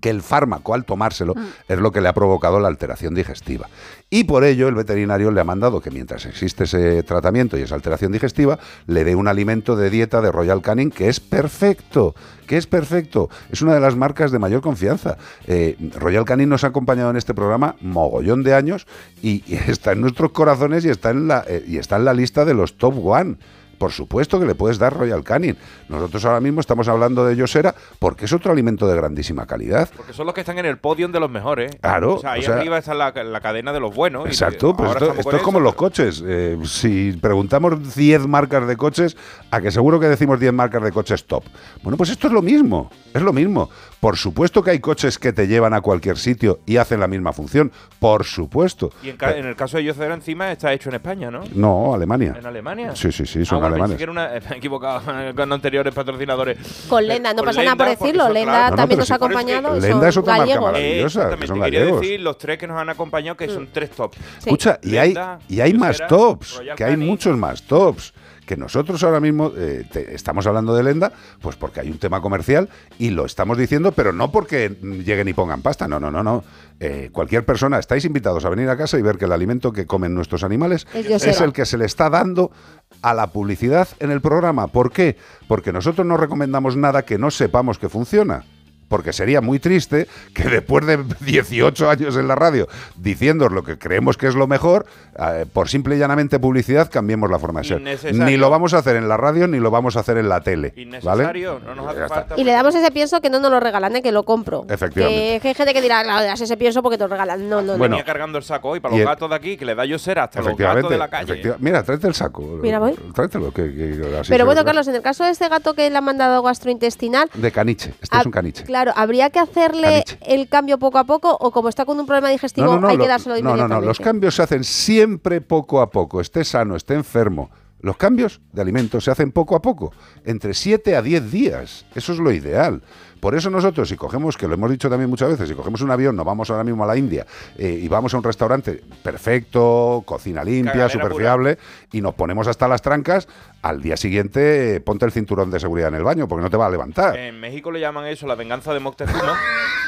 que el fármaco al tomárselo es lo que le ha provocado la alteración digestiva. Y por ello el veterinario le ha mandado que mientras existe ese tratamiento y esa alteración digestiva, le dé un alimento de dieta de Royal Canin que es perfecto, que es perfecto. Es una de las marcas de mayor confianza. Eh, Royal Canin nos ha acompañado en este programa mogollón de años y, y está en nuestros corazones y está en la, eh, y está en la lista de los top one. Por supuesto que le puedes dar Royal Canin. Nosotros ahora mismo estamos hablando de Yosera porque es otro alimento de grandísima calidad. Porque son los que están en el podio de los mejores. Claro, O sea, ahí o sea- arriba está la, la cadena de los buenos. y Exacto, pues esto, es como los coches. Eh, si preguntamos 10 marcas de coches, a que seguro que decimos 10 marcas de coches top. Bueno, pues esto es lo mismo, es lo mismo. Por supuesto que hay coches que te llevan a cualquier sitio y hacen la misma función, por supuesto. Y en, el caso de Yocera encima está hecho en España, ¿no? No, Alemania. ¿En Alemania? Sí, sí, sí, Ah, pensé alemanes. que era una- [LAUGHS] me he equivocado con anteriores patrocinadores. Con Lenda, no Con pasa nada por Lenda, decirlo. Lenda claro. No, no, también nos ha acompañado. y Lenda es otra marca maravillosa. que son gallegos. decir los tres que nos han acompañado, que son tres tops. Escucha, y hay, Lenda, y hay más tops, Royal que hay muchos más tops. Que nosotros ahora mismo eh, te- estamos hablando de Lenda, pues porque hay un tema comercial y lo estamos diciendo, pero no porque mm, lleguen y pongan pasta, no, no, no, no. Eh, cualquier persona, estáis invitados a venir a casa y ver que el alimento que comen nuestros animales Es el que se le está dando a la publicidad en el programa. ¿Por qué? Porque nosotros no recomendamos nada que no sepamos que funciona. Porque sería muy triste que después de 18 años en la radio diciendo lo que creemos que es lo mejor, eh, por simple y llanamente publicidad, cambiemos la forma de ser. Ni lo vamos a hacer en la radio ni lo vamos a hacer en la tele. ¿vale? Innecesario, no nos hace Ya está. falta. Y le damos ese pienso que no nos lo regalan, ¿eh? que lo compro. Efectivamente. Que, que hay gente que dirá, claro, das ese pienso porque te lo regalan. No, no, no. Bueno, Venía cargando el saco hoy para y los gatos de aquí, que le da Yosera hasta los gatos de la calle. efectiva- Mira, tráete el saco. Mira, voy. Tráetelo. Que, que así Pero bueno. Carlos, en el caso de este gato que le han mandado gastrointestinal, De caniche. Este es un caniche. claro, ¿habría que hacerle el cambio poco a poco o como está con un problema digestivo hay lo- que dárselo no, no, inmediatamente? no, los cambios se hacen siempre poco a poco, esté sano, esté enfermo. Los cambios de alimentos se hacen poco a poco, entre 7 a 10 días. Eso es lo ideal. Por eso nosotros, si cogemos, que lo hemos dicho también muchas veces, si cogemos un avión, nos vamos ahora mismo a la India eh, y vamos a un restaurante perfecto, cocina limpia, súper fiable, y nos ponemos hasta las trancas, al día siguiente eh, ponte el cinturón de seguridad en el baño, porque no te va a levantar. En México le llaman eso la venganza de Moctezuma. [LAUGHS]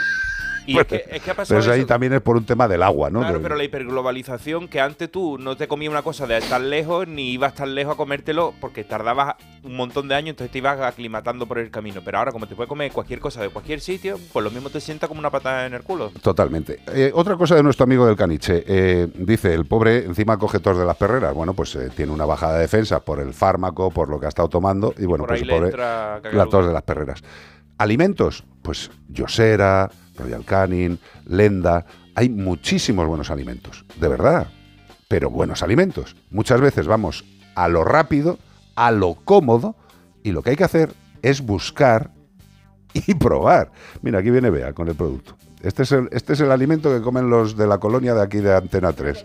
y es, que, es que ha pasado Pero eso ahí también es por un tema del agua, ¿no? Claro, De- pero la hiperglobalización, que antes tú no te comías una cosa de estar lejos, ni ibas tan lejos a comértelo, porque tardabas un montón de años, entonces te ibas aclimatando por el camino. Pero ahora, como te puedes comer cualquier cosa de cualquier sitio, pues lo mismo te sienta como una patada en el culo. Totalmente. Eh, otra cosa de nuestro amigo del caniche. eh, dice, el pobre encima coge tos de las perreras. Bueno, pues eh, tiene una bajada de defensa por el fármaco, por lo que ha estado tomando. Y bueno, Por pues el pobre, la tos de las perreras. Alimentos, pues Yosera, Royal Canin, Lenda. Hay muchísimos buenos alimentos, de verdad. Pero buenos alimentos. Muchas veces vamos a lo rápido, a lo cómodo, y lo que hay que hacer es buscar y [LAUGHS] probar. Mira, aquí viene Bea con el producto. Este es el, este es el alimento que comen los de la colonia de aquí de Antena 3.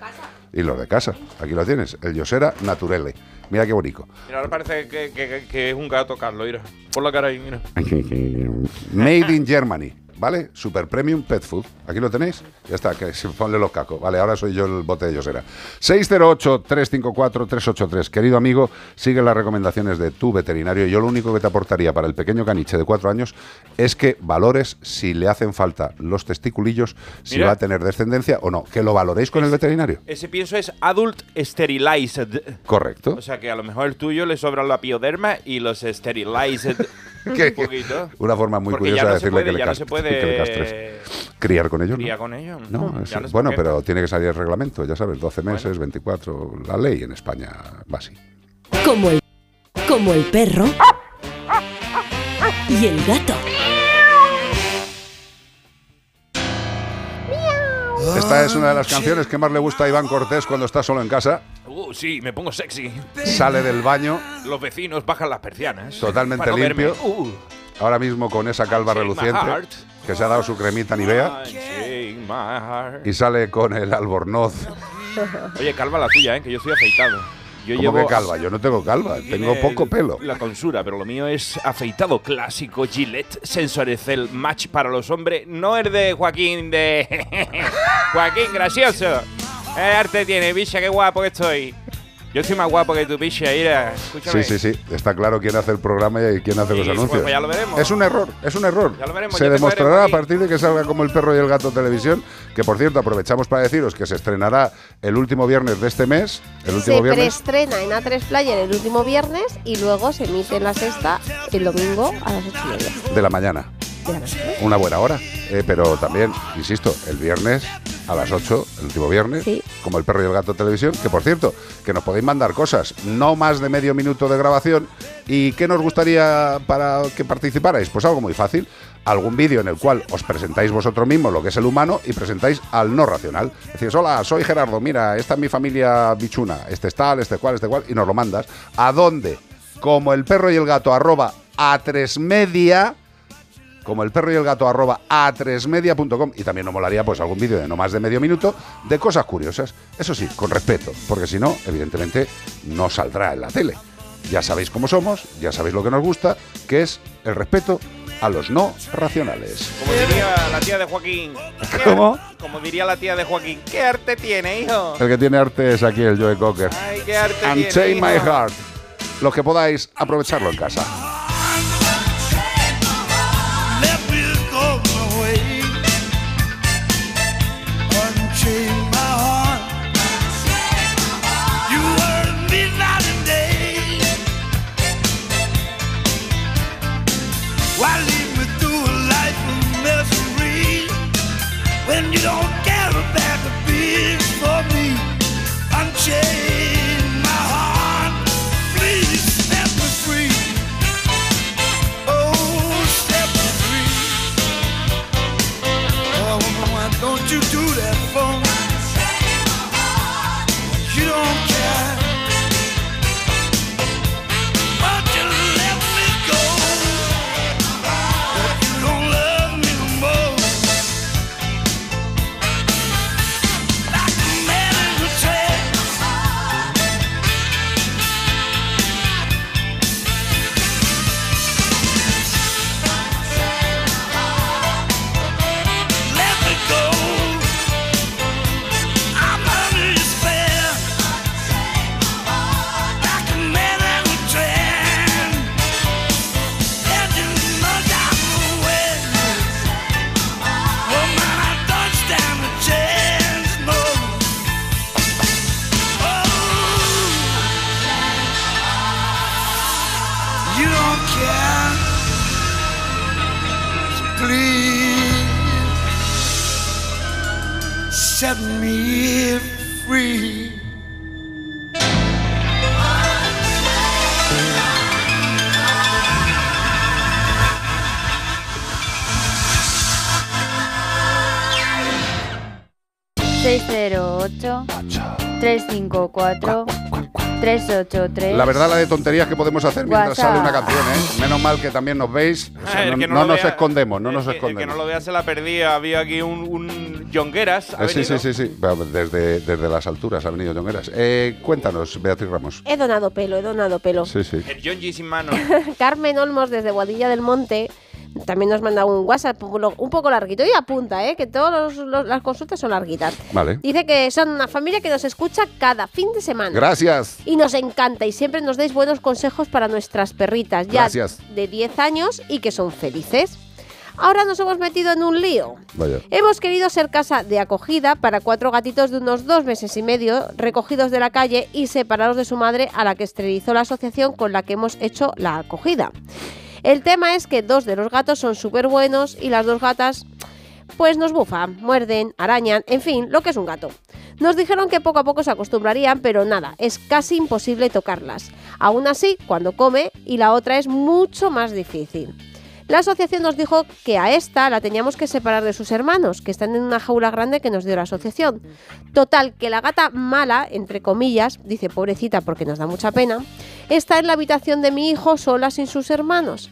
Y los de casa. Aquí lo tienes. El Yosera Naturele. Mira qué bonito. Mira, ahora parece que, que- que es un gato, Carlos. Mira, por la cara ahí, mira. [LAUGHS] Made in Germany. ¿Vale? Super Premium Pet Food. Aquí lo tenéis. Ya está, que se ponle los cacos. Vale, ahora soy yo el bote de Yosera. 608-354-383. Querido amigo, sigue las recomendaciones de tu veterinario. Yo lo único que te aportaría para el pequeño caniche de cuatro años es que valores si le hacen falta los testiculillos, si Mira. va a tener descendencia o no. Que lo valoréis con el veterinario. Ese pienso es Adult Sterilized. Correcto. O sea que a lo mejor el tuyo le sobra la pioderma y los sterilized [LAUGHS] un poquito. Una forma muy Porque curiosa no de decirle puede, que, le ya no cas- se puede castres. Criar con ellos. ¿no? criar con ellos. No, es- no bueno, pero tiene que salir el reglamento, ya sabes, 12 meses, 24. La ley en España va así. Como el, como el perro y el gato. Esta es una de las canciones que más le gusta a Iván Cortés cuando está solo en casa. Uh, sí, me pongo sexy. Sale del baño Los vecinos bajan las persianas. totalmente no limpio. verme. Uh, Ahora mismo con esa calva reluciente que se ha dado su cremita Nivea y sale con el albornoz. Oye, calva la tuya, ¿eh? que yo soy afeitado. Yo ¿Cómo llevo que calva? Yo no tengo calva, tengo poco pelo. La consura, pero lo mío es afeitado clásico Gillette Sensoricel Match para los hombres. No el de Joaquín de. [LAUGHS] Joaquín, gracioso. ¿Qué arte tiene, bicha? Qué guapo que estoy. Yo estoy más guapo que tu bicha, mira. Escúchame. Sí, sí, sí. Está claro quién hace el programa y quién hace los anuncios. pues ya lo veremos. Es un error, es un error. Ya lo veremos, Se demostrará a partir de que salga como el perro y el gato televisión, que por cierto aprovechamos para deciros que se estrenará el último viernes de este mes, el último Se viernes preestrena en A3 Player el último viernes y luego se emite en la sexta el domingo a las 8 y media. de la mañana. de la noche. Una buena hora, eh, pero también, insisto, el viernes a las 8, el último viernes, Sí. como el perro y el gato televisión, que por cierto, que nos podéis mandar cosas, no más de medio minuto de grabación. ¿Y qué nos gustaría para que participarais? Pues algo muy fácil. Algún vídeo en el cual os presentáis vosotros mismos lo que es el humano y presentáis al no racional. Decís, hola, soy Gerardo, mira, esta es mi familia bichuna, este es tal, este cual, este cual, y nos lo mandas. ¿A dónde? Como el perro y el gato arroba a tres media como el perro y el gato arroba a 3media.com y también nos molaría pues algún vídeo de no más de medio minuto de cosas curiosas. Eso sí, con respeto, porque si no, evidentemente no saldrá en la tele. Ya sabéis cómo somos, ya sabéis lo que nos gusta, que es el respeto a los no racionales. Como diría la tía de Joaquín. [LAUGHS] ¿qué ¿Cómo? Como diría la tía de Joaquín. ¿Qué arte tiene, hijo? El que tiene arte es aquí el Joe Cocker. Ay, qué arte And tiene, My. Heart. Los que podáis aprovecharlo en casa. ...608... ...354... ...383... La verdad, la de tonterías que podemos hacer mientras WhatsApp. sale una canción, ¿eh? Menos mal que también nos veis. O sea, Ah, el no nos vea- escondemos, no el nos que- El que escondemos. no lo vea se la perdía. Había aquí un, un Jongueras. ha Eh, sí, sí, sí, sí. Desde, desde las alturas ha venido Jongueras. Eh, cuéntanos, Beatriz Ramos. He donado pelo, he donado pelo. Sí, sí. El Jonji sin mano. [LAUGHS] Carmen Olmos desde Boadilla del Monte también nos manda un WhatsApp un poco larguito y apunta, ¿eh? que todas las consultas son larguitas. Vale. Dice que son una familia que nos escucha cada fin de semana. Gracias. Y nos encanta y siempre nos dais buenos consejos para nuestras perritas ya Gracias. de 10 años y que son felices. Ahora nos hemos metido en un lío. Vaya. Hemos querido ser casa de acogida para cuatro gatitos de unos dos meses y medio recogidos de la calle y separados de su madre a la que esterilizó la asociación con la que hemos hecho la acogida. El tema es que dos de los gatos son súper buenos y las dos gatas pues nos bufan, muerden, arañan, en fin, lo que es un gato. Nos dijeron que poco a poco se acostumbrarían, pero nada, es casi imposible tocarlas. Aún así, cuando come, y la otra es mucho más difícil. La asociación nos dijo que a esta la teníamos que separar de sus hermanos, que están en una jaula grande que nos dio la asociación. Total, que la gata mala, entre comillas, dice pobrecita porque nos da mucha pena, está en la habitación de mi hijo sola sin sus hermanos.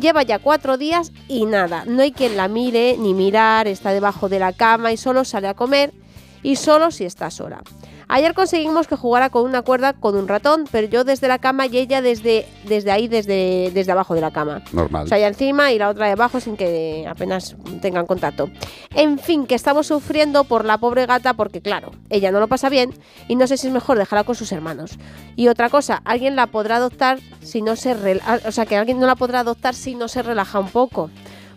Lleva ya cuatro días y nada, no hay quien la mire ni mirar, está debajo de la cama y solo sale a comer y solo si está sola. Ayer conseguimos que jugara con una cuerda con un ratón, pero yo desde la cama y ella desde, desde ahí, desde, desde abajo de la cama. Normal. O sea, ella encima y la otra de abajo sin que apenas tengan contacto. En fin, que estamos sufriendo por la pobre gata porque, claro, ella no lo pasa bien y no sé si es mejor dejarla con sus hermanos. Y otra cosa, alguien la podrá adoptar si no se... rela- O sea, que alguien no la podrá adoptar si no se relaja un poco.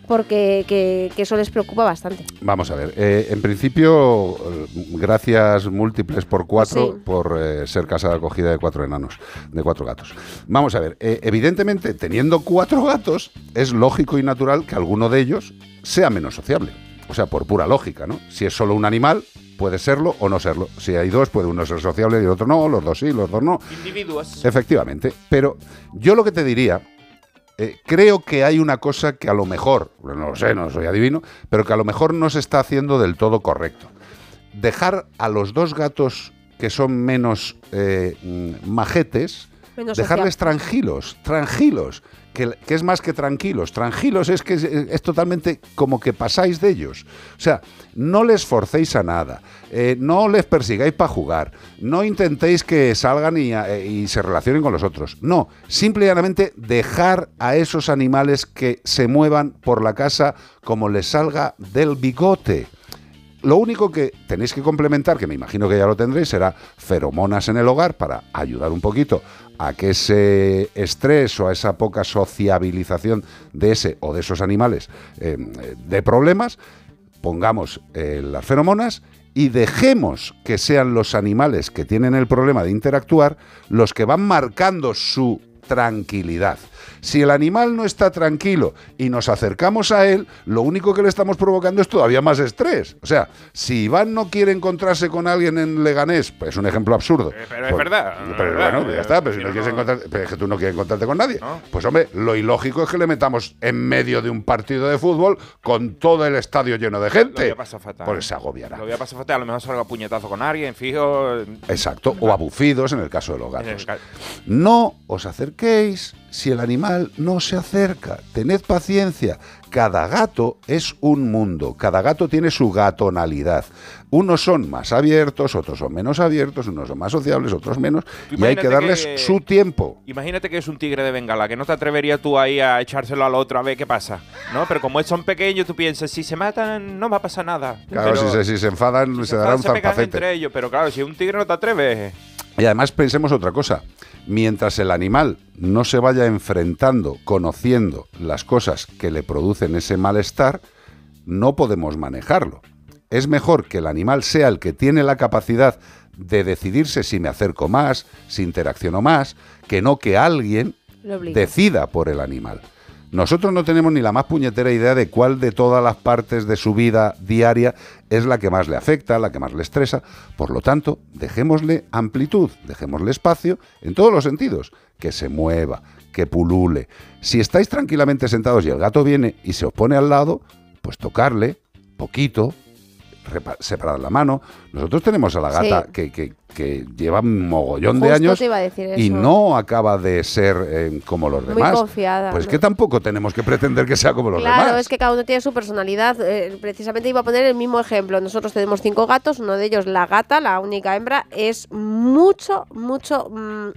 Porque que, que eso les preocupa bastante. Vamos a ver, eh, en principio, eh, gracias múltiples por cuatro Sí. por eh, ser casa de acogida de cuatro enanos, de cuatro gatos. Vamos a ver, eh, evidentemente, teniendo cuatro gatos, es lógico y natural que alguno de ellos sea menos sociable. O sea, por pura lógica, ¿no? Si es solo un animal, puede serlo o no serlo. Si hay dos, puede uno ser sociable y el otro no, los dos sí, los dos no. Individuos. Efectivamente. Pero yo lo que te diría, eh, creo que hay una cosa que a lo mejor, no lo sé, no soy adivino, pero que a lo mejor no se está haciendo del todo correcto. Dejar a los dos gatos que son menos eh, mm, majetes, Menos dejarles tranquilos, tranquilos, que, es más que tranquilos. Tranquilos es que es, es totalmente como que pasáis de ellos. O sea, no les forcéis a nada, eh, no les persigáis para jugar, no intentéis que salgan y, eh, y se relacionen con los otros. No, simple y llanamente dejar a esos animales que se muevan por la casa como les salga del bigote. Lo único que tenéis que complementar, que me imagino que ya lo tendréis, será feromonas en el hogar para ayudar un poquito a que ese estrés o a esa poca sociabilización de ese o de esos animales eh, de problemas, pongamos eh, las feromonas y dejemos que sean los animales que tienen el problema de interactuar los que van marcando su tranquilidad. Si el animal no está tranquilo y nos acercamos a él, lo único que le estamos provocando es todavía más estrés. O sea, si Iván no quiere encontrarse con alguien en Leganés, pues es un ejemplo absurdo. pero es Pues- verdad, Pero es verdad. bueno, ya está, pero si no quieres encontrarte, pero es que tú no quieres encontrarte con nadie. Pues hombre, lo ilógico es que le metamos en medio de un partido de fútbol con todo el estadio lleno de Lo voy gente. a pasar fatal. Pues se agobiará. Lo voy a pasar fatal. A lo mejor salga puñetazo con alguien, fijo. Exacto, o abufidos en el caso de los gatos. No os acerquéis si el animal no se acerca. Tened paciencia. Cada gato es un mundo. Cada gato tiene su gatonalidad. Unos son más abiertos, otros son menos abiertos, unos son más sociables, otros menos. Y hay que darles que- su tiempo. Imagínate que es un tigre de bengala, que no te atreverías tú ahí a echárselo al otro a ver qué pasa. ¿No? Pero como son pequeños, tú piensas, si se matan, no va a pasar nada. Claro, Pero si se, si se enfadan, se, se zarpacete. entre ellos, pero claro, si un tigre no te atreves. Y además pensemos otra cosa. Mientras el animal no se vaya enfrentando, conociendo las cosas que le producen ese malestar, no podemos manejarlo. Es mejor que el animal sea el que tiene la capacidad de decidirse si me acerco más, si interacciono más, que no que alguien decida por el animal. Nosotros no tenemos ni la más puñetera idea de cuál de todas las partes de su vida diaria es la que más le afecta, la que más le estresa. Por lo tanto, dejémosle amplitud, dejémosle espacio en todos los sentidos. Que se mueva, que pulule. Si estáis tranquilamente sentados y el gato viene y se os pone al lado, pues tocarle poquito, separar la mano. Nosotros tenemos a la gata Sí. que, que- que lleva un mogollón de años y no acaba de ser eh, como los Muy demás. confiada, Pues ¿no? que tampoco tenemos que pretender que sea como los Claro, demás. es que cada uno tiene su personalidad. Eh, precisamente iba a poner el mismo ejemplo. Nosotros tenemos cinco gatos, uno de ellos, la gata, la única hembra, es mucho, mucho mm,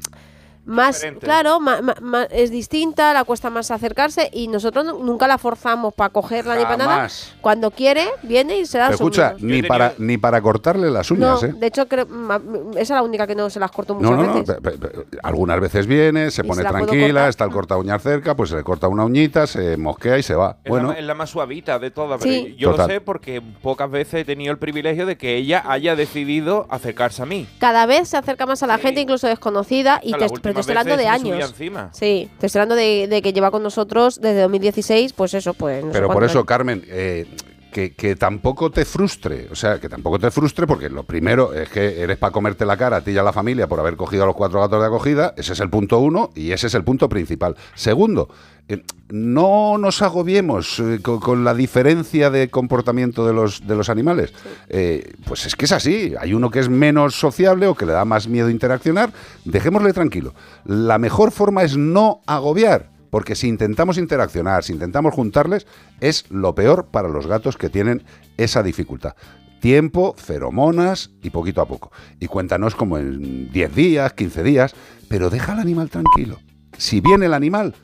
más, Diferente. claro, ma- ma- ma- es distinta, la cuesta más acercarse y nosotros nu- nunca la forzamos para cogerla ni para nada. Cuando quiere, viene y se da su escucha, ni para, ni para cortarle las uñas, No, ¿eh? de hecho, creo, ma- esa es la única que no se las corto muchas No, no, no. veces. pe- pe- pe- Algunas veces viene, se Y pone se tranquila, está el corta uñas cerca, pues se le corta una uñita, se mosquea y se va. Es, Bueno, la, es la más suavita de todas. pero. Yo Total. lo sé porque pocas veces he tenido el privilegio de que ella haya decidido acercarse a mí. Cada vez se acerca más a la gente, incluso desconocida, y te, te estoy hablando de años. encima. Sí, te estoy hablando de, de que lleva con nosotros desde 2016, pues eso, pues. no sé pero por cuántos eso, años. Carmen, eh, que, que tampoco te frustre. O sea, que tampoco te frustre porque lo primero es que eres para comerte la cara a ti y a la familia por haber cogido a los cuatro gatos de acogida. Ese es el punto uno y ese es el punto principal. Segundo, eh, no nos agobiemos eh, con, con la diferencia de comportamiento de los, de los animales. Eh, pues es que es así. Hay uno que es menos sociable o que le da más miedo interaccionar. Dejémosle tranquilo. La mejor forma es no agobiar. Porque si intentamos interaccionar, si intentamos juntarles, es lo peor para los gatos que tienen esa dificultad. Tiempo, feromonas y poquito a poco. Y cuéntanos como en 10 días, 15 días, pero deja al animal tranquilo. Si viene el animal,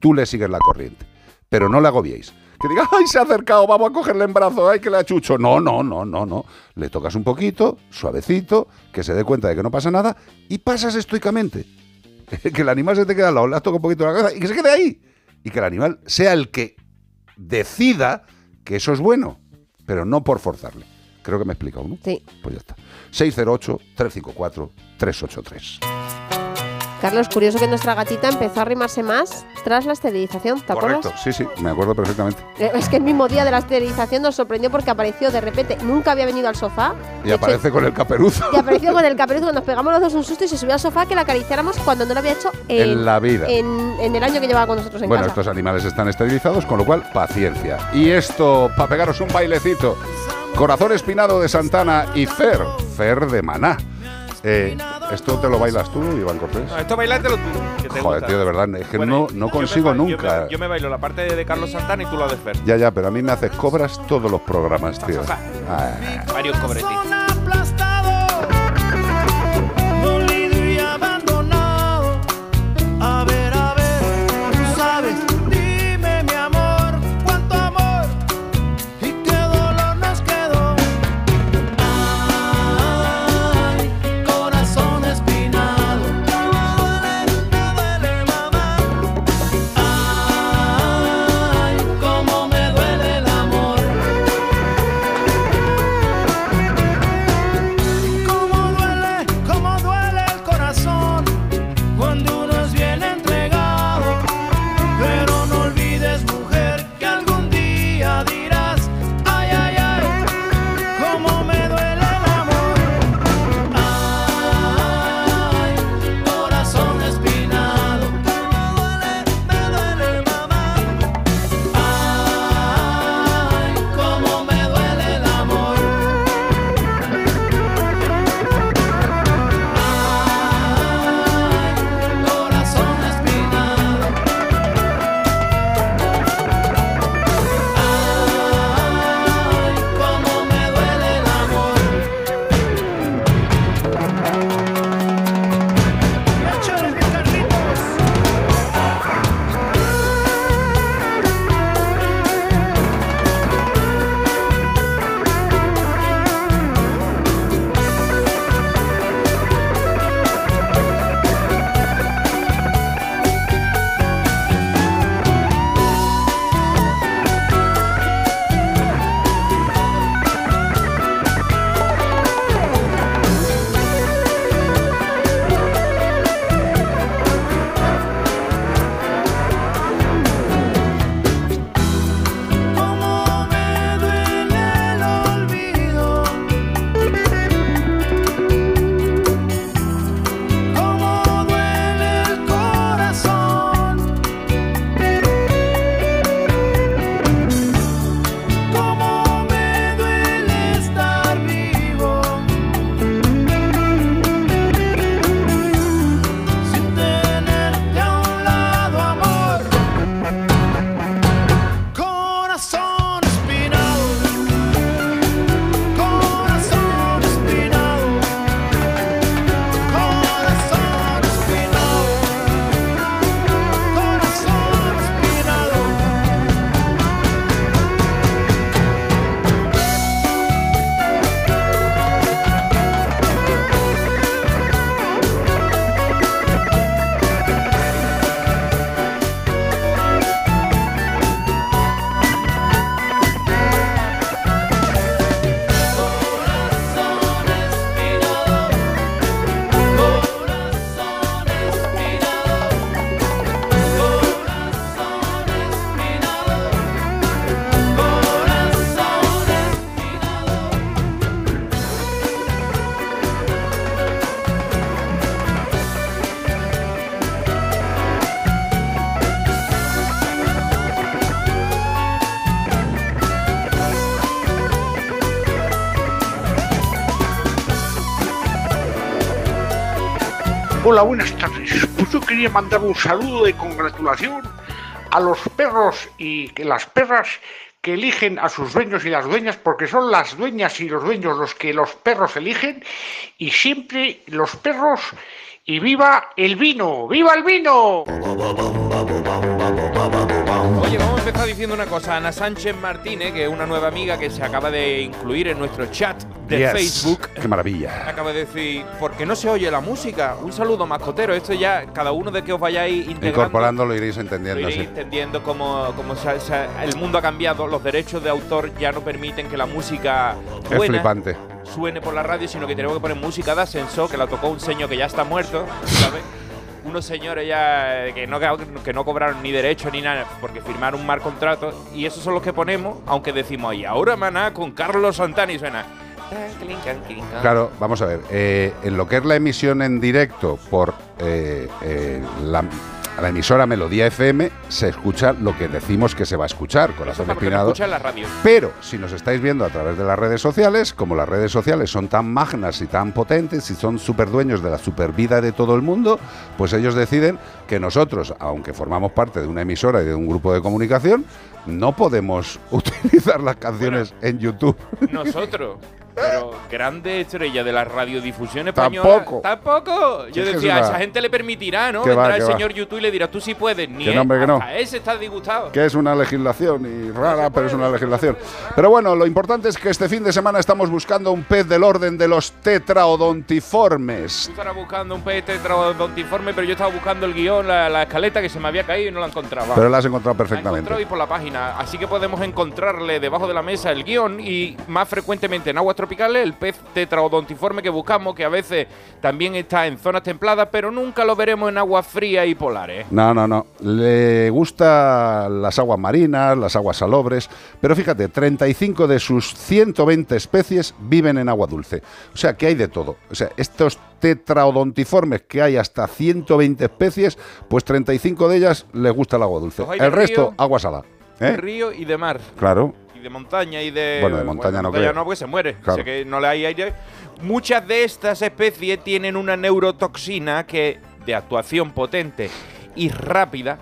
tú le sigues la corriente. Pero no le agobiéis. Que diga, ay, se ha acercado, vamos a cogerle en brazo, ay, que le achucho. No, no, no, no, no. Le tocas un poquito, suavecito, que se dé cuenta de que no pasa nada y pasas estoicamente. [LAUGHS] que el animal se te queda al lado, le has tocado un poquito la cabeza y que se quede ahí. Y que el animal sea el que decida que eso es bueno, pero no por forzarle. Creo que me he explicado, ¿no? Sí. Pues ya está. 608-354-383. Carlos, curioso que nuestra gatita empezó a arrimarse más tras la esterilización, ¿te Correcto, acuerdas? sí, sí, me acuerdo perfectamente. Eh, Es que el mismo día de la esterilización nos sorprendió porque apareció de repente, nunca había venido al sofá. Y aparece con el caperuzo. Y apareció con el [LAUGHS] caperuzo, nos pegamos los dos un susto y se subió al sofá que la acariciáramos cuando no lo había hecho en, En la vida. En, en el año que llevaba con nosotros en Bueno, casa. estos animales están esterilizados, con lo cual, paciencia. Y esto, para pegaros un bailecito. Corazón Espinado de Santana y Fer, Fer de Maná. Eh, ¿Esto te lo bailas tú, Iván Cortés? No, esto bailátelo tú. Que te Joder, gusta. tío, de verdad, es que Bueno, no, no yo consigo me yo nunca. me- Yo me, bailo la parte de, Carlos Santana y tú la de Fer. Ya, ya, pero a mí me haces cobras todos los programas, tío. Ah. Varios cobretis. Hola, buenas tardes. Pues yo quería mandar un saludo de congratulación a los perros y que las perras que eligen a sus dueños y las dueñas, porque son las dueñas y los dueños los que los perros eligen, y siempre los perros y viva el vino, viva el vino. Oye, vamos a empezar diciendo una cosa. Ana Sánchez Martínez, que es una nueva amiga que se acaba de incluir en nuestro chat de Yes. Facebook, Qué maravilla. acaba de decir, ¿por qué no se oye la música? Un saludo mascotero. Esto ya, cada uno de que os vayáis integrando, Incorporando lo iréis lo entendiendo. iréis sí. entendiendo cómo, cómo se se el mundo ha cambiado. Los derechos de autor ya no permiten que la música Es flipante. Suene por la radio, sino que tenemos que poner música de ascensor, que la tocó un señor que ya está muerto, ¿sabes? Unos señores ya eh, que no, que no cobraron ni derechos ni nada porque firmaron un mal contrato y esos son los que ponemos, aunque decimos, y ahora maná con Carlos Santana y suena. Claro, vamos a ver. eh, en lo que es la emisión en directo por eh, la, la emisora Melodía FM, se escucha lo que decimos que se va a escuchar, corazón espinado. Pero si nos estáis viendo a través de las redes sociales, como las redes sociales son tan magnas y tan potentes y son super dueños de la super vida de todo el mundo, pues ellos deciden que nosotros, aunque formamos parte de una emisora y de un grupo de comunicación, no podemos [LAUGHS] utilizar las canciones en YouTube. Nosotros. Pero grande estrella de la radiodifusión española. Tampoco. Tampoco. Yo decía, a esa gente le permitirá, ¿no? Vendrá el va. señor YouTube y le dirá, tú sí puedes. Ni Que no, él, hombre, que no. hasta ese está disgustado. que es una legislación y rara, pero es una legislación. Pero bueno, lo importante es que este fin de semana estamos buscando un pez del orden de los tetraodontiformes. Tú estarás buscando un pez tetraodontiforme, pero yo estaba buscando el guion, la, la escaleta que se me había caído y no la encontraba. Pero la has encontrado La encontró y perfectamente. por la página. Así que podemos encontrarle debajo de la mesa el guion y más frecuentemente en aguas tropicales el pez tetraodontiforme que buscamos, que a veces también está en zonas templadas, pero nunca lo veremos en aguas frías y polares. No, no, no. Le gusta las aguas marinas, las aguas salobres, pero fíjate, 35 de sus 120 especies viven en agua dulce. O sea, que hay de todo. O sea, estos tetraodontiformes que hay hasta 120 especies, pues 35 de ellas les gusta el agua dulce. El resto, agua salada. De ¿Eh? río y de mar. Claro. Y de montaña y de. Bueno, de montaña no creo. no, porque se muere. Claro. O sea que no le hay aire. Muchas de estas especies tienen una neurotoxina que de actuación potente y rápida,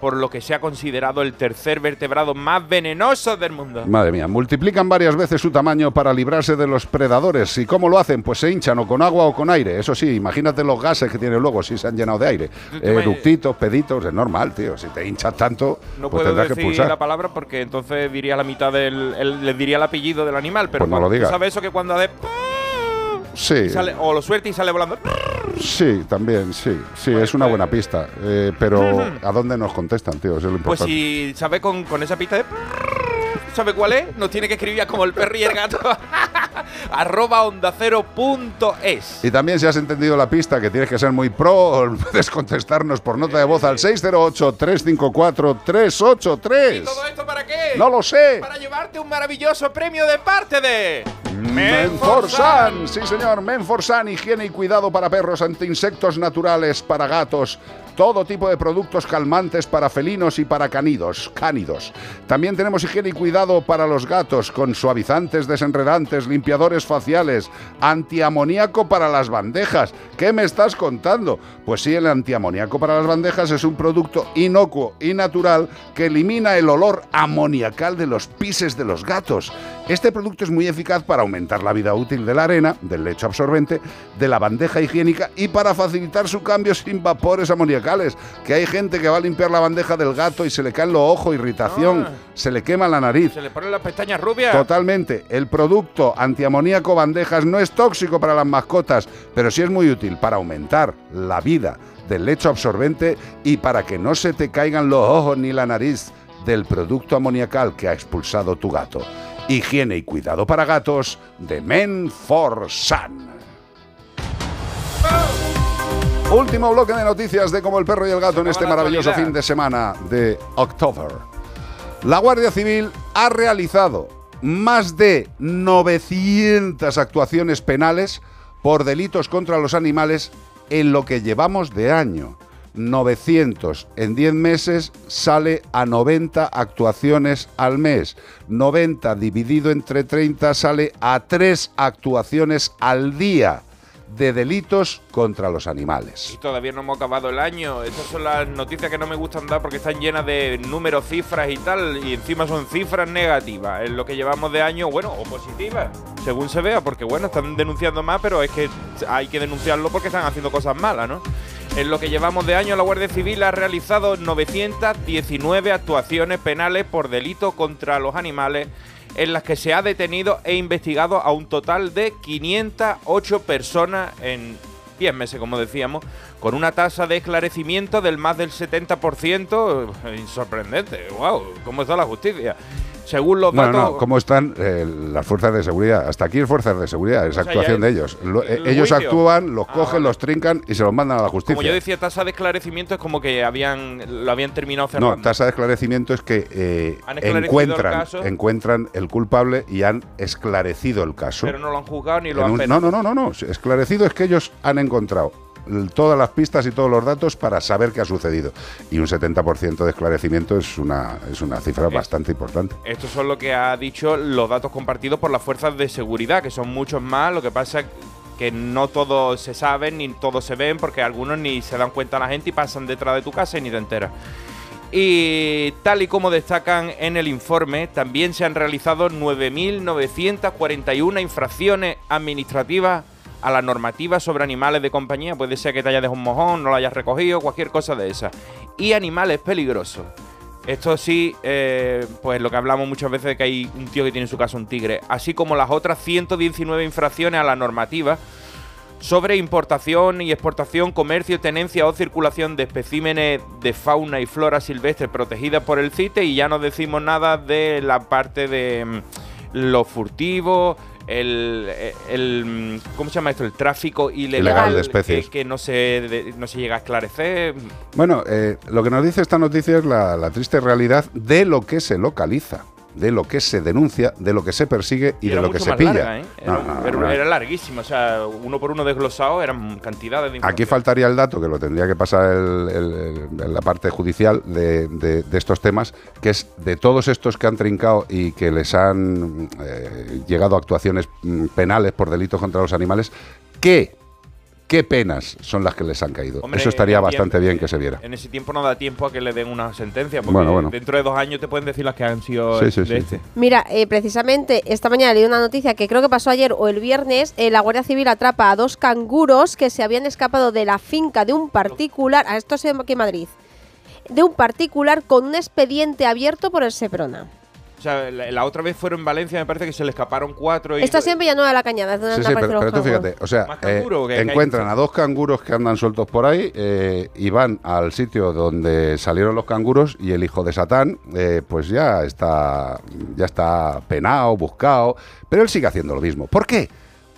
por lo que se ha considerado el tercer vertebrado más venenoso del mundo. Madre mía, multiplican varias veces su tamaño para librarse de los predadores. ¿Y cómo lo hacen? Pues se hinchan o con agua o con aire. Eso sí, imagínate los gases que tienen luego si se han llenado de aire. Eructitos, peditos, es normal, tío. Si te hinchas tanto, No pues puedo que decir pulsar. la palabra porque entonces diría la mitad del. el- le diría el apellido del animal, pero Pues no cuando- lo digas. ¿tú sabes eso que cuando hace. Sí, sale- o lo suelta y sale volando. sí, también, sí. Sí, es una buena pista. Eh, pero ¿a dónde nos contestan, tío? Eso es lo Pues importante. si sabe con, con esa pista de. ¿Sabe cuál es? Nos tiene que escribir a como el perro y el gato. [LAUGHS] arroba onda cero punto es. Y también si has entendido la pista, que tienes que ser muy pro, [LAUGHS] puedes contestarnos por nota de voz al 608-354-383. ¿Todo esto para qué? No lo sé. Para llevarte un maravilloso premio de parte de. Menforsan, sí señor, Menforsan, higiene y cuidado para perros, anti-insectos naturales para gatos, todo tipo de productos calmantes para felinos y para canidos, cánidos. También tenemos higiene y cuidado para los gatos con suavizantes, desenredantes, limpiadores faciales, antiamoníaco para las bandejas. ¿Qué me estás contando? Pues sí, el antiamoníaco para las bandejas es un producto inocuo y natural que elimina el olor amoniacal de los pises de los gatos. Este producto es muy eficaz para aumentar la vida útil de la arena, del lecho absorbente, de la bandeja higiénica y para facilitar su cambio sin vapores amoniacales. Que hay gente que va a limpiar la bandeja del gato y se le caen los ojos, irritación, Ah. se le quema la nariz. Se le ponen las pestañas rubias. Totalmente. El producto antiamoníaco bandejas no es tóxico para las mascotas, pero sí es muy útil para aumentar la vida del lecho absorbente y para que no se te caigan los ojos ni la nariz del producto amoniacal que ha expulsado tu gato. Higiene y cuidado para gatos de Men for Sun. Último bloque de noticias de como el perro y el gato en este maravilloso fin de semana de October. La Guardia Civil ha realizado más de 900 actuaciones penales por delitos contra los animales en lo que llevamos de año. 900 en 10 meses sale a 90 actuaciones al mes. 90 dividido entre 30 sale a 3 actuaciones al día. De delitos contra los animales. Y todavía no hemos acabado el año. Estas son las noticias que no me gustan dar porque están llenas de números, cifras y tal. Y encima son cifras negativas. En lo que llevamos de año, bueno, o positivas, según se vea. Porque bueno, están denunciando más, pero es que hay que denunciarlo porque están haciendo cosas malas, ¿no? En lo que llevamos de año, la Guardia Civil ha realizado 919 actuaciones penales por delito contra los animales en las que se ha detenido e investigado a un total de 508 personas en 10 meses, como decíamos, con una tasa de esclarecimiento del más del 70%. eh, [LAUGHS] Sorprendente, wow, ¿cómo está la justicia? Según los datos... no, no, ¿cómo están eh, las fuerzas de seguridad? Hasta aquí es fuerzas de seguridad, es O sea, actuación de el- ellos. Lo- eh, el ellos juicio. actúan, los Ah, cogen, los trincan y se los mandan a la justicia. Como yo decía, tasa de esclarecimiento es como que habían lo habían terminado cerrando. No, tasa de esclarecimiento es que eh, esclarecido el encuentran, encuentran el culpable y han esclarecido el caso. pero no lo han juzgado ni lo En han un- no, no, no, no, no. Esclarecido es que ellos han encontrado todas las pistas y todos los datos para saber qué ha sucedido. Y un 70% de esclarecimiento es una, es una cifra bastante importante. Estos son lo que ha dicho los datos compartidos por las fuerzas de seguridad, que son muchos más. Lo que pasa que no todos se saben ni todos se ven, porque algunos ni se dan cuenta a la gente y pasan detrás de tu casa y ni te enteras. Y tal y como destacan en el informe, también se han realizado 9.941 infracciones administrativas a la normativa sobre animales de compañía. Puede ser que te hayas dejado un mojón, no lo hayas recogido, cualquier cosa de esa. Y animales peligrosos. Esto sí, eh, pues lo que hablamos muchas veces de que hay un tío que tiene en su casa un tigre, así como las otras 119 infracciones a la normativa sobre importación y exportación, comercio, tenencia o circulación de especímenes de fauna y flora silvestre protegidas por el CITE y ya no decimos nada de la parte de mm, lo furtivo, el, eh, el, mm, ¿cómo se llama esto? El tráfico ilegal, Ilegal de especies. Que, que no, se, de- no se llega a esclarecer. Bueno, eh, lo que nos dice esta noticia es la, la triste realidad de lo que se localiza, de lo que se denuncia, de lo que se persigue y, de lo que se pilla. larga, ¿eh? Era, No, no, no, era- no. era larguísima, o sea, uno por uno desglosado eran cantidades de Aquí faltaría el dato, que lo tendría que pasar el- el- el- la parte judicial de, de- de estos temas, que es de todos estos que han trincado y que les han eh, llegado a actuaciones mm, penales por delitos contra los animales, ¿qué, qué penas son las que les han caído? Hombre, Eso estaría bastante tiempo- bien que se viera. En ese tiempo no da tiempo a que le den una sentencia, porque Bueno, bueno. dentro de dos años te pueden decir las que han sido Sí, sí, de sí. este. Mira, eh, precisamente esta mañana leí una noticia que creo que pasó ayer o el viernes. eh, la Guardia Civil atrapa a dos canguros que se habían escapado de la finca de un particular. A esto es aquí en Madrid. De un particular con un expediente abierto por el Seprona. O sea, la, la otra vez fueron en Valencia, me parece que se le escaparon cuatro y... Esto siempre ya no de la cañada, es donde Sí, sí, pero, pero tú fíjate, o sea, ¿Más eh, encuentran a dos canguros que andan sueltos por ahí eh, y van al sitio donde salieron los canguros y el hijo de Satán, eh, pues ya está, ya está penado, buscado, pero él sigue haciendo lo mismo. ¿Por qué?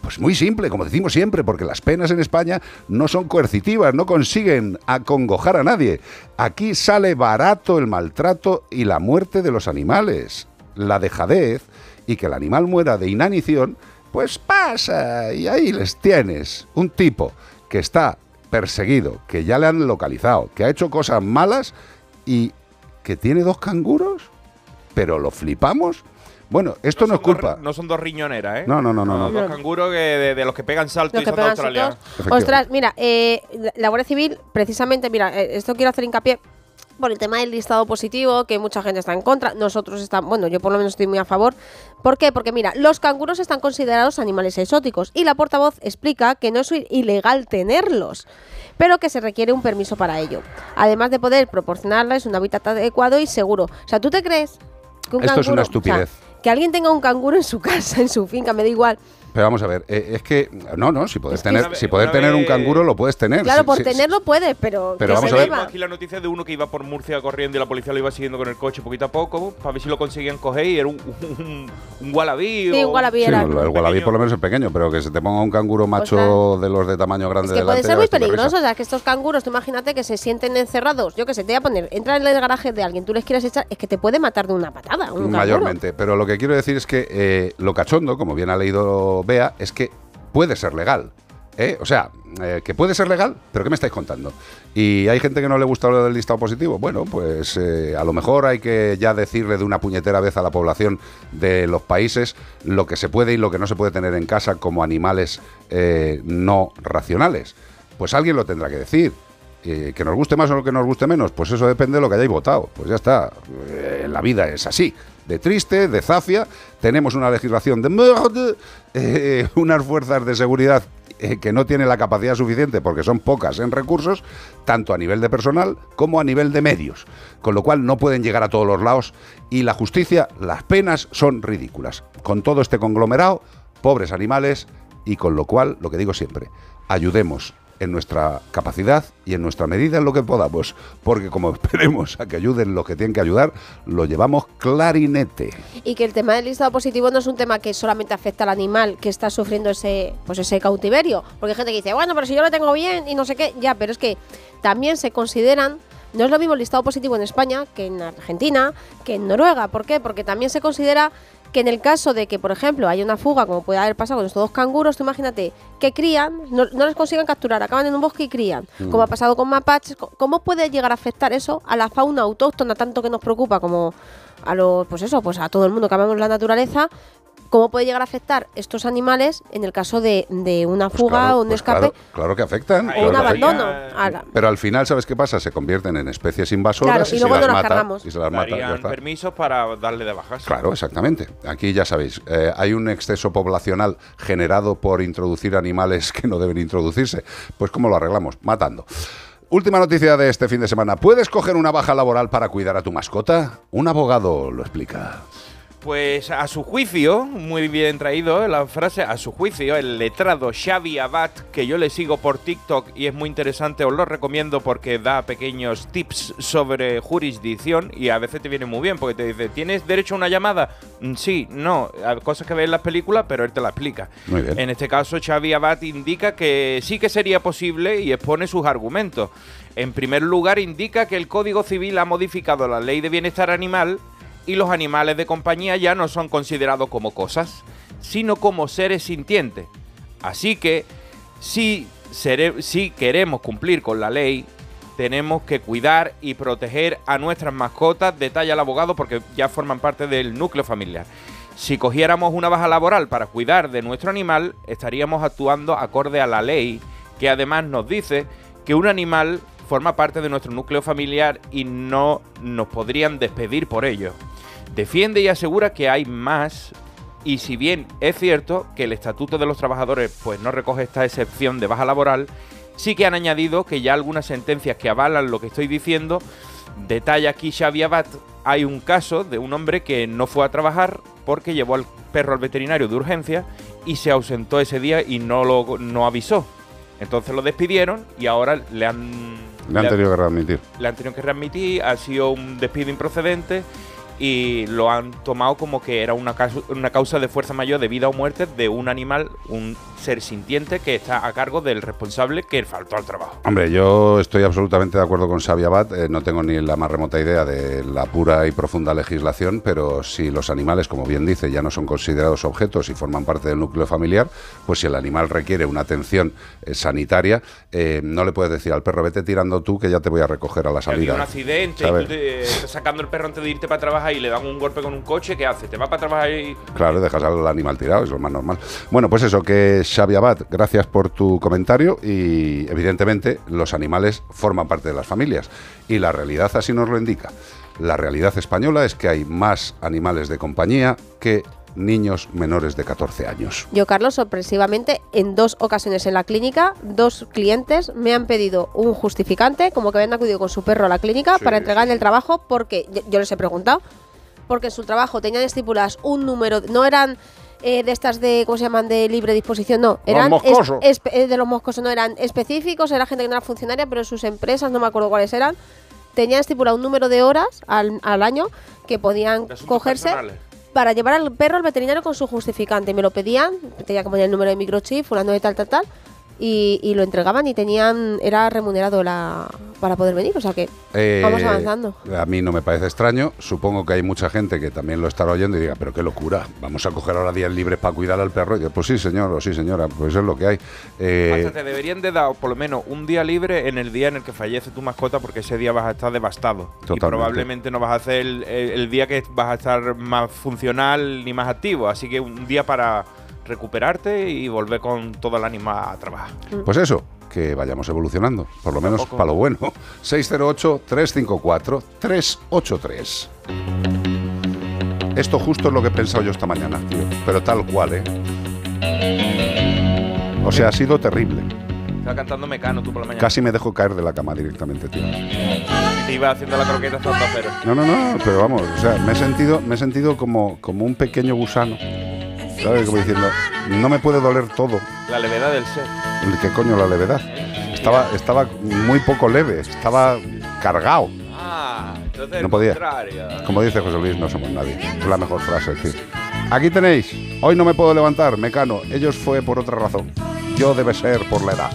Pues muy simple, como decimos siempre, porque las penas en España no son coercitivas, no consiguen acongojar a nadie. Aquí sale barato el maltrato y la muerte de los animales. La dejadez y que el animal muera de inanición, pues pasa y ahí les tienes. Un tipo que está perseguido, que ya le han localizado, que ha hecho cosas malas y que tiene dos canguros, pero lo flipamos. Bueno, esto no, es dos culpa. no son dos riñoneras, ¿eh? No, no, no, no, no. Dos canguros que de, de los que pegan saltos Los y son de Australia. Ostras, mira, eh, la- la Guardia Civil, precisamente, mira, eh, esto quiero hacer hincapié por el tema del listado positivo, que mucha gente está en contra, nosotros estamos, bueno, yo por lo menos estoy muy a favor. ¿Por qué? Porque mira, los canguros están considerados animales exóticos y la portavoz explica que no es ilegal tenerlos, pero que se requiere un permiso para ello, además de poder proporcionarles un hábitat adecuado y seguro. O sea, ¿tú te crees que un Esto es una canguro- o sea, estupidez. que alguien tenga un canguro en su [LAUGHS] casa, en su finca, me da igual. Pero vamos a ver, eh, es que no, no, si puedes Es que tener, si poder tener un canguro lo puedes tener. Claro, por tenerlo puede, pero, Pero que vamos se a ver-. Aquí la noticia de uno que iba por Murcia corriendo y la policía lo iba siguiendo con el coche poquito a poco para ver si lo conseguían coger y era un, un, un wallaby. Sí, o un wallaby Sí, era. el, el wallaby por lo menos es pequeño, pero que se te ponga un canguro macho de los de tamaño grande Es que delante. puede ser muy peligroso, o sea, que estos canguros, tú imagínate que se sienten encerrados, yo que sé, te voy a poner, entra en el garaje de alguien, tú les quieres echar, es que te puede matar de una patada. Un canguro. Mayormente. Pero lo que quiero decir es que eh, lo cachondo, como bien ha leído Bea, es que puede ser legal. ¿eh? O sea, eh, que puede ser legal, pero ¿qué me estáis contando? Y hay gente que no le gusta lo del listado positivo. Bueno, pues eh, a lo mejor hay que ya decirle de una puñetera vez a la población de los países lo que se puede y lo que no se puede tener en casa como animales no racionales. Pues alguien lo tendrá que decir. Que nos guste más o que nos guste menos, pues eso depende de lo que hayáis votado. Pues ya está. Eh, la vida es así. De triste, de zafia. Tenemos una legislación de merde, [LAUGHS] eh, unas fuerzas de seguridad eh, que no tienen la capacidad suficiente porque son pocas en recursos, tanto a nivel de personal como a nivel de medios. Con lo cual no pueden llegar a todos los lados y la justicia, las penas son ridículas. Con todo este conglomerado, pobres animales y con lo cual, lo que digo siempre, ayudemos en nuestra capacidad y en nuestra medida en lo que podamos, porque como [LAUGHS] esperemos a que ayuden los que tienen que ayudar, lo llevamos clarinete. Y que el tema del listado positivo no es un tema que solamente afecta al animal que está sufriendo ese, pues ese cautiverio. Porque hay gente que dice, bueno, pero si yo lo tengo bien y no sé qué, ya, pero es que también se consideran. No es lo mismo el listado positivo en España que en Argentina, que en Noruega. ¿Por qué? Porque también se considera que en el caso de que, por ejemplo, haya una fuga, como puede haber pasado con estos dos canguros, tú imagínate que crían, no, no les consiguen capturar, acaban en un bosque y crían, Mm. como ha pasado con mapaches. ¿Cómo puede llegar a afectar eso a la fauna autóctona, tanto que nos preocupa como a los, pues eso, pues a todo el mundo que amamos la naturaleza? ¿Cómo puede llegar a afectar estos animales en el caso de, de una fuga Claro, o un pues escape claro, claro que afectan. o claro un afectan. abandono? Pero al final, ¿sabes qué pasa? Se convierten en especies invasoras Claro, y y, luego se no las mata. Y se las mata, Darían permisos para darle de bajas. Claro, exactamente. Aquí ya sabéis, eh, hay un exceso poblacional generado por introducir animales que no deben introducirse. Pues ¿cómo lo arreglamos? Matando. Última noticia de este fin de semana. ¿Puedes coger una baja laboral para cuidar a tu mascota? Un abogado lo explica. Pues a su juicio, muy bien traído la frase, a su juicio, el letrado Xavi Abad, que yo le sigo por TikTok y es muy interesante, os lo recomiendo porque da pequeños tips sobre jurisdicción y a veces te viene muy bien porque te dice, ¿tienes derecho a una llamada? Mm, Sí, no, cosas que ves en las películas, pero él te la explica. Muy bien. En este caso, Xavi Abad indica que sí que sería posible y expone sus argumentos. En primer lugar, indica que el Código Civil ha modificado la ley de bienestar animal y los animales de compañía ya no son considerados como cosas, sino como seres sintientes. Así que, si, queremos cumplir con la ley, tenemos que cuidar y proteger a nuestras mascotas, detalla el abogado, porque ya forman parte del núcleo familiar. Si cogiéramos una baja laboral para cuidar de nuestro animal, estaríamos actuando acorde a la ley, que además nos dice que un animal forma parte de nuestro núcleo familiar y no nos podrían despedir por ello. Defiende y asegura que hay más y si bien es cierto que el Estatuto de los Trabajadores pues no recoge esta excepción de baja laboral, sí que han añadido que ya algunas sentencias que avalan lo que estoy diciendo, detalla aquí Xavi Abad, hay un caso de un hombre que no fue a trabajar porque llevó al perro al veterinario de urgencia y se ausentó ese día y no lo no avisó. Entonces lo despidieron y ahora le han Le han tenido que readmitir. le han tenido que readmitir, ha sido un despido improcedente y lo han tomado como que era una, una causa de fuerza mayor de vida o muerte de un animal, un ser sintiente que está a cargo del responsable que faltó al trabajo. Hombre, yo estoy absolutamente de acuerdo con Xavi Abad. eh, no tengo ni la más remota idea de la pura y profunda legislación, pero si los animales, como bien dice, ya no son considerados objetos y forman parte del núcleo familiar, pues si el animal requiere una atención eh, sanitaria, eh, no le puedes decir al perro, vete tirando tú que ya te voy a recoger a la salida. un accidente y tú te sacando el perro antes de irte para trabajar y le dan un golpe con un coche, ¿qué hace? ¿Te va para trabajar y Claro, dejas al animal tirado, es lo más normal. Bueno, pues eso, que Xavi Abad, gracias por tu comentario y evidentemente los animales forman parte de las familias y la realidad así nos lo indica. La realidad española es que hay más animales de compañía que niños menores de 14 años. Yo, Carlos, sorpresivamente, en dos ocasiones en la clínica, dos clientes me han pedido un justificante, como que habían acudido con su perro a la clínica Sí, para entregarle el trabajo, porque yo, les he preguntado, porque en su trabajo tenían estipuladas un número, no eran eh, de estas de, ¿cómo se llaman?, de libre disposición, no, eran eh, de los moscosos, no eran específicos, era gente que no era funcionaria, pero sus empresas, no me acuerdo cuáles eran, tenían estipulado un número de horas al, al año que podían cogerse personales? Para llevar al perro al veterinario con su justificante. Me lo pedían, tenía que poner el número de microchip, fulano de tal, tal, tal. Y, y lo entregaban y tenían era remunerado la para poder venir, o sea que Eh, vamos avanzando. A mí no me parece extraño. Supongo que hay mucha gente que también lo estará oyendo y diga, pero qué locura, vamos a coger ahora días libres para cuidar al perro. Y yo, pues sí, señor, o sí, señora, pues es lo que hay. Eh, te deberían de dar por lo menos un día libre en el día en el que fallece tu mascota porque ese día vas a estar devastado. Y probablemente no vas a hacer el, el- el día que vas a estar más funcional ni más activo. Así que un día para recuperarte y volver con todo el ánimo a trabajar. Pues eso, que vayamos evolucionando, por lo menos Tampoco. para lo bueno. [LAUGHS] 608-354-383. Esto justo es lo que he pensado yo esta mañana, tío. Pero tal cual, ¿eh? O sea, ha sido terrible. Estaba cantando Mecano tú por la mañana. Casi me dejo caer de la cama directamente, tío. Te iba haciendo la croqueta hasta cero. No, no, no, pero vamos, o sea, me he sentido, me he sentido como, como un pequeño gusano. ¿Sabes? Como diciendo, no me puede doler todo. La levedad del ser. ¿Qué coño la levedad? Estaba, estaba muy poco leve, estaba cargado. Ah, entonces No podía. Como dice José Luis, no somos nadie. Es la mejor frase, tío. Aquí tenéis. Hoy no me puedo levantar, Mecano. Ellos fue por otra razón. Yo debe ser por la edad.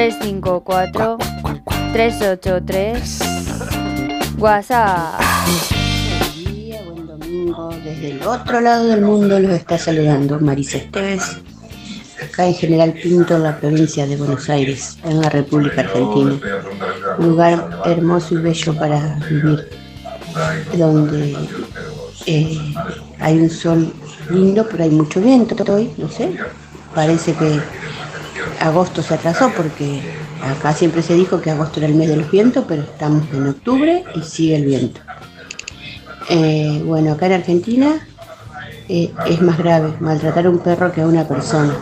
354 383 WhatsApp. domingo desde el otro lado del mundo los está saludando Marisa Esteves, acá en General Pinto, en la provincia de Buenos Aires, en la República Argentina. Un lugar hermoso y bello para vivir, donde eh, hay un sol lindo, pero hay mucho viento hoy, no sé. Parece que agosto se atrasó porque acá siempre se dijo que agosto era el mes de los vientos, pero estamos en octubre y sigue el viento. Eh, bueno, acá en Argentina eh, es más grave maltratar a un perro que a una persona,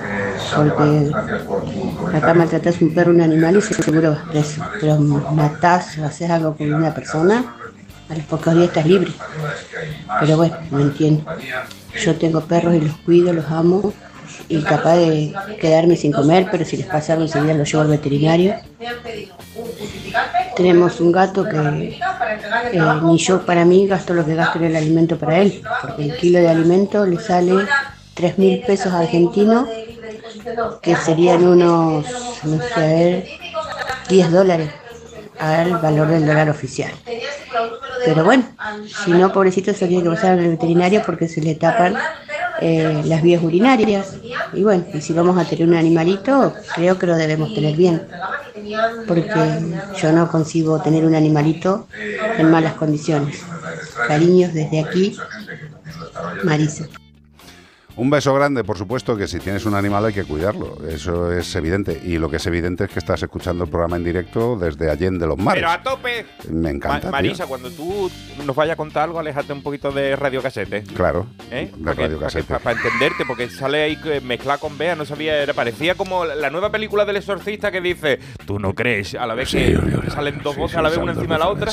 porque acá maltratas un perro, un animal y seguro vas preso, pero matás o haces algo con una persona, a los pocos días estás libre. Pero bueno, no entiendo. Yo tengo perros y los cuido, los amo y capaz de quedarme sin comer, pero si les pasa algo enseguida los llevo al veterinario. Tenemos un gato que eh, ni yo para mí gasto lo que gasto en el alimento para él, porque el kilo de alimento le sale 3 mil pesos argentinos, que serían unos, no sé, a ver, 10 dólares al valor del dólar oficial. Pero bueno, si no, pobrecito se tiene que pasar al veterinario porque se le tapan eh, las vías urinarias. Y bueno, y si vamos a tener un animalito, creo que lo debemos tener bien. Porque yo no consigo tener un animalito en malas condiciones. Cariños desde aquí, Marisa. Un beso grande, por supuesto, que si tienes un animal hay que cuidarlo. Eso es evidente. Y lo que es evidente es que estás escuchando el programa en directo desde Allende los Mares. Pero a tope. Me encanta. Ma- tío. Marisa, cuando tú nos vayas a contar algo, aléjate un poquito de Radio Casete. Claro, ¿Eh? de Radio Casete. Para entenderte, porque sale ahí que mezclar con Bea, no sabía, era, parecía como la nueva película del exorcista que dice, tú no crees, a la vez Sí, que salen dos sí, voces sí, a la vez, una encima de la otra.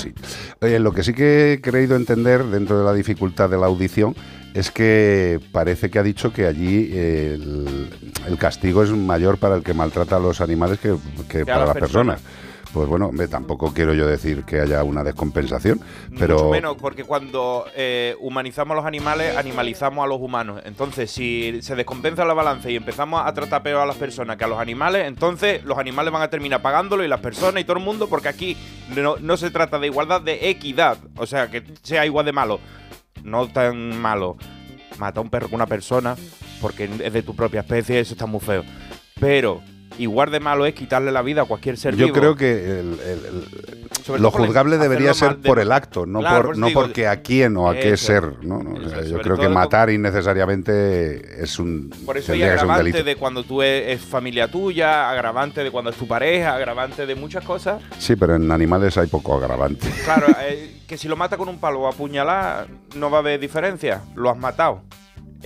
Oye, lo que sí que he creído entender dentro de la dificultad de la audición es que parece que ha dicho que allí el, el castigo es mayor para el que maltrata a los animales que, para las personas. Pues bueno, hombre, tampoco quiero yo decir que haya una descompensación, pero Mucho menos, porque cuando eh, humanizamos a los animales, animalizamos a los humanos. Entonces, si se descompensa la balanza y empezamos a tratar peor a las personas que a los animales, entonces los animales van a terminar pagándolo y las personas y todo el mundo, porque aquí no, no se trata de igualdad, de equidad. O sea, que sea igual de malo. No tan malo matar a un perro con una persona, porque es de tu propia especie, eso está muy feo. Pero igual de malo es quitarle la vida a cualquier ser yo vivo. creo que el- el- lo juzgable debería ser de- por el acto, no, Claro, por, por eso no digo, porque a quién o a qué eso, ser. ¿no? No, o sea, yo creo que matar innecesariamente es un, Por eso hay que ser un agravante de cuando tú es, es familia tuya, agravante de cuando es tu pareja, agravante de muchas cosas. Sí, pero en animales hay poco agravante. Claro, eh, que si lo mata con un palo o apuñalar, no va a haber diferencia. Lo has matado.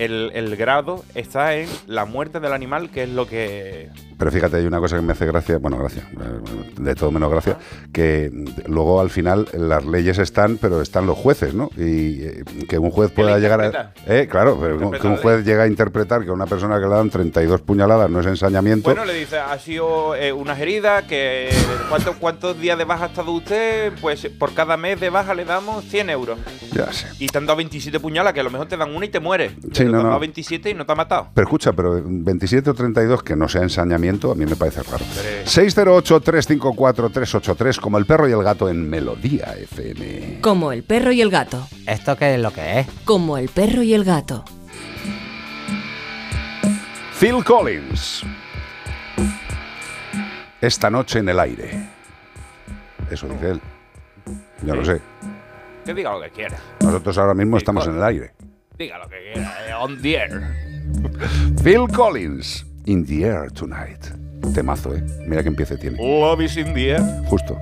El, el grado está en la muerte del animal, que es lo que. Pero fíjate, hay una cosa que me hace gracia, bueno, gracia, eh, de todo menos gracia, que luego al final las leyes están, pero están los jueces, ¿no? Y eh, que un juez pueda llegar a... Eh, claro, pero que un juez llegue a interpretar que a una persona que le dan 32 puñaladas no es ensañamiento. Bueno, le dice, ha sido eh, unas heridas, que ¿cuántos, ¿cuántos días de baja ha estado usted? Pues por cada mes de baja le damos 100 euros. Ya sé. Y te han dado 27 puñalas, que a lo mejor te dan una y te mueres. Sí, No, no. dado 27 y no te ha matado. Pero escucha, pero 27 o 32 que no sea ensañamiento, a mí me parece raro. 608-354-383, como el perro y el gato en Melodía FM. Como el perro y el gato. ¿Esto qué es lo que es? Como el perro y el gato. Phil Collins. Esta noche en el aire. Eso dice él. Yo no Sí. sé. Que diga lo que quiera. Nosotros ahora mismo estamos en el aire. Diga lo que quiera. eh, on the air. [LAUGHS] Phil Collins, In the Air Tonight. Temazo, ¿eh? Mira qué empiece tiene. Love is in the air. Justo.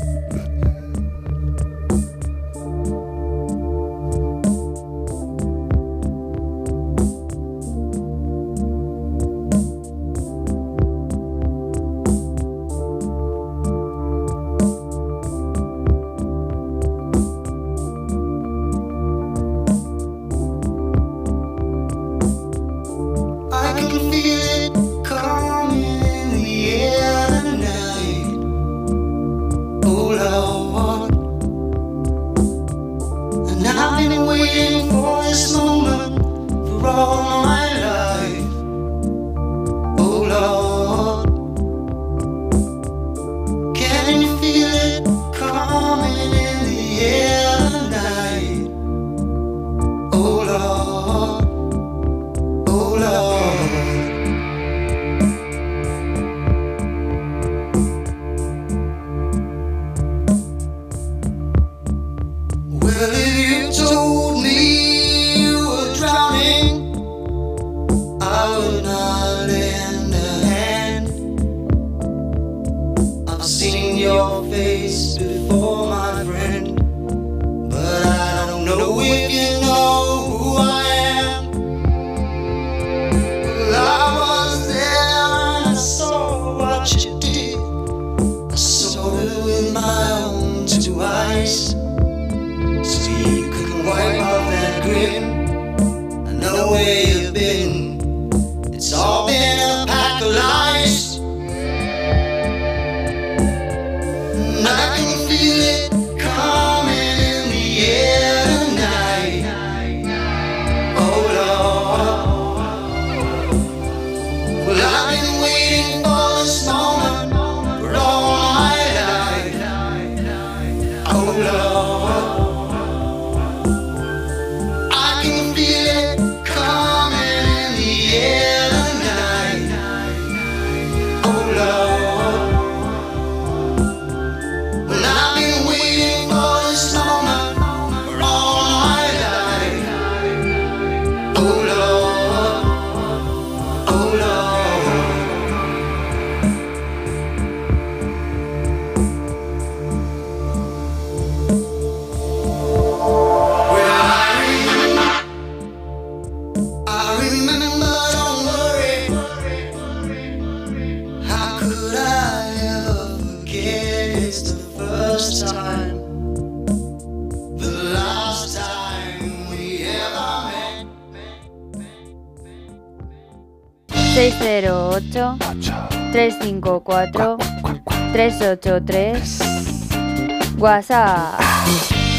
WhatsApp.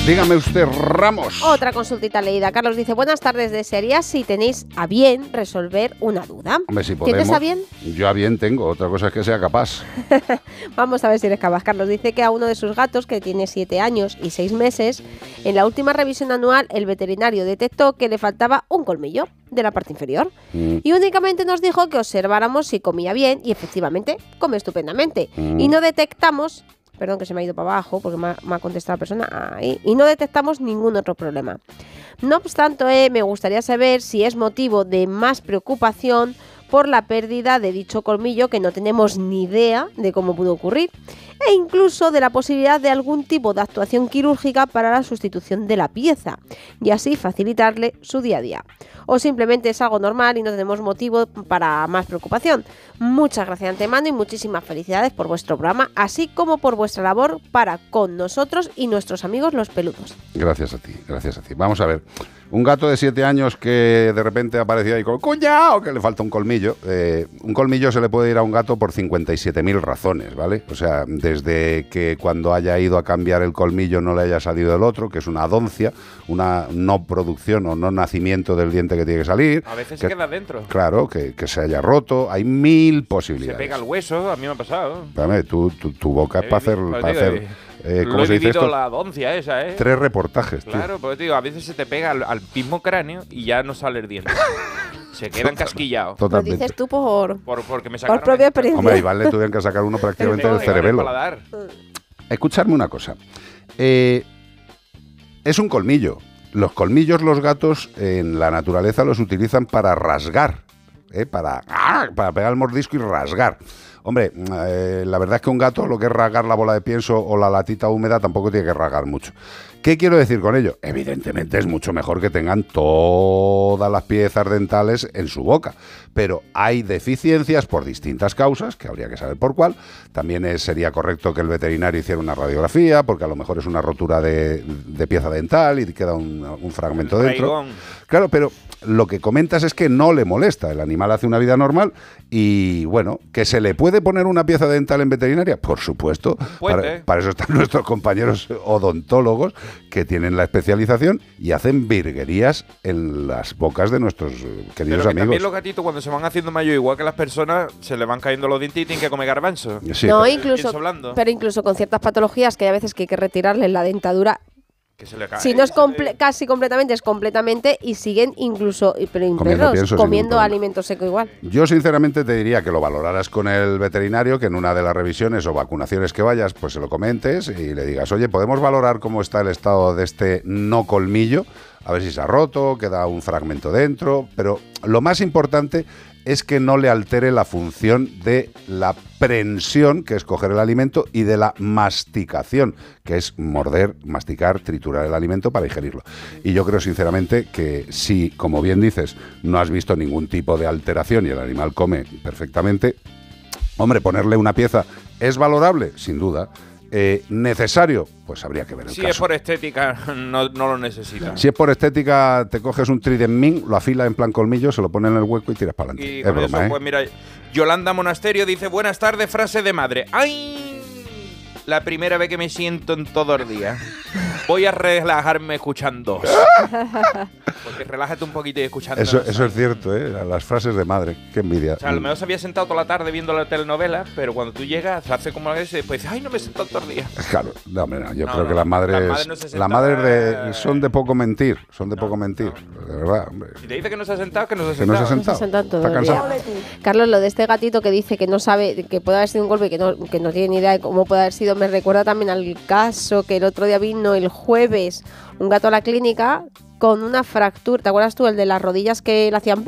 Dígame usted, Ramos. Otra consultita leída. Carlos dice, buenas tardes, desearía si tenéis a bien resolver una duda. Hombre, si ¿Tienes podemos. a bien? Yo a bien tengo, otra cosa es que sea capaz. [LAUGHS] Vamos a ver si eres capaz. Carlos dice que a uno de sus gatos, que tiene 7 años y 6 meses, en la última revisión anual el veterinario detectó que le faltaba un colmillo de la parte inferior. Mm. Y únicamente nos dijo que observáramos si comía bien y efectivamente come estupendamente. Mm. Y no detectamos, perdón que se me ha ido para abajo porque me ha, contestado la persona, ahí, y no detectamos ningún otro problema. No obstante, eh, me gustaría saber si es motivo de más preocupación por la pérdida de dicho colmillo que no tenemos ni idea de cómo pudo ocurrir e incluso de la posibilidad de algún tipo de actuación quirúrgica para la sustitución de la pieza y así facilitarle su día a día. O simplemente es algo normal y no tenemos motivo para más preocupación. Muchas gracias antemano y muchísimas felicidades por vuestro programa, así como por vuestra labor para con nosotros y nuestros amigos los peludos. Gracias a ti, gracias a ti. Vamos a ver. Un gato de siete años que de repente apareció ahí con cuñado, que le falta un colmillo. Eh, un colmillo se le puede ir a un gato por 57.000 razones, ¿vale? O sea, desde que cuando haya ido a cambiar el colmillo no le haya salido el otro, que es una adoncia, una no producción o no nacimiento del diente que tiene que salir. A veces que- se queda dentro. Claro, que, que se haya roto. Hay mil Se posibilidades. pega el hueso, a mí me ha pasado. Espérame, tú- tu, tu boca es para hacer, para hacer eh, eh, lo ¿cómo he se dice esto? la doncia esa, ¿eh? Tres reportajes, tío. Claro, pues digo, a veces se te pega al, al mismo cráneo y ya no sale el diente. [LAUGHS] se quedan casquillados. Lo Totalmente. dices tú por, Por, porque me por sacaron propia experiencia. Hombre, a Iván le tuvieron que sacar uno [LAUGHS] prácticamente el- del el cerebelo. Escuchadme una cosa. Eh, es un colmillo. Los colmillos los gatos en la naturaleza los utilizan para rasgar, ¿eh? para, ¡ah! para pegar el mordisco y rasgar. Hombre, eh, la verdad es que un gato lo que es rasgar la bola de pienso o la latita húmeda tampoco tiene que rasgar mucho. ¿Qué quiero decir con ello? Evidentemente es mucho mejor que tengan todas las piezas dentales en su boca, pero hay deficiencias por distintas causas, que habría que saber por cuál. También es- sería correcto que el veterinario hiciera una radiografía, porque a lo mejor es una rotura de, de pieza dental y queda un, un fragmento dentro. Raigón. Claro, pero lo que comentas es que no le molesta. El animal hace una vida normal y, bueno, ¿que se le puede poner una pieza dental en veterinaria? Por supuesto. Para, para eso están [LAUGHS] nuestros compañeros odontólogos que tienen la especialización y hacen virguerías en las bocas de nuestros eh, Pero queridos que amigos. también los gatitos cuando se van haciendo mayor, igual que las personas, se le van cayendo los dientes y tienen que comer garbanzo. Sí, no, pero- incluso, pero incluso con ciertas patologías que hay a veces que hay que retirarle la dentadura. Que se le cae. Si no es comple- casi completamente, es completamente y siguen incluso, y- pero en Comiendo pienso comiendo alimento seco igual. Yo sinceramente te diría que lo valoraras con el veterinario, que en una de las revisiones o vacunaciones que vayas, pues se lo comentes y le digas, oye, podemos valorar cómo está el estado de este no colmillo, a ver si se ha roto, queda un fragmento dentro, pero lo más importante es que no le altere la función de la prensión, que es coger el alimento, y de la masticación, que es morder, masticar, triturar el alimento para digerirlo. Y yo creo sinceramente que si, como bien dices, no has visto ningún tipo de alteración y el animal come perfectamente, hombre, ponerle una pieza es valorable, sin duda. Eh, ¿Necesario? Pues habría que ver el Si caso. es por estética, [LAUGHS] no, no lo necesita. Si es por estética, te coges un trident min, lo afilas en plan colmillo, se lo pones en el hueco y tiras para adelante. Y Es con broma, eso, ¿eh? pues mira, Yolanda Monasterio dice, buenas tardes, frase de madre. ¡Ay! La primera vez que me siento en todo el día. Voy a relajarme escuchando. [LAUGHS] Porque relájate un poquito y escuchando. Eso, eso es cierto, ¿eh? Las frases de madre. Qué envidia. O sea, a lo mejor se había sentado toda la tarde viendo la telenovela, pero cuando tú llegas, se hace como ese, pues, ay, no me he sentado todo el día. Claro, no, no, yo No, creo no, que las madres, las madres no se las sentaban, madres de- son de poco mentir, son de poco mentir, de verdad, hombre. Si te dice que no se ha sentado, que no se ha Que no se sentado. ha sentado. Se sentan todo Está cansado. Carlos, lo de este gatito que dice que no sabe, que puede haber sido un golpe y que no, que no tiene ni idea de cómo puede haber sido, me recuerda también al caso que el otro día vino el jueves un gato a la clínica con una fractura. ¿Te acuerdas tú? El de las rodillas que le hacían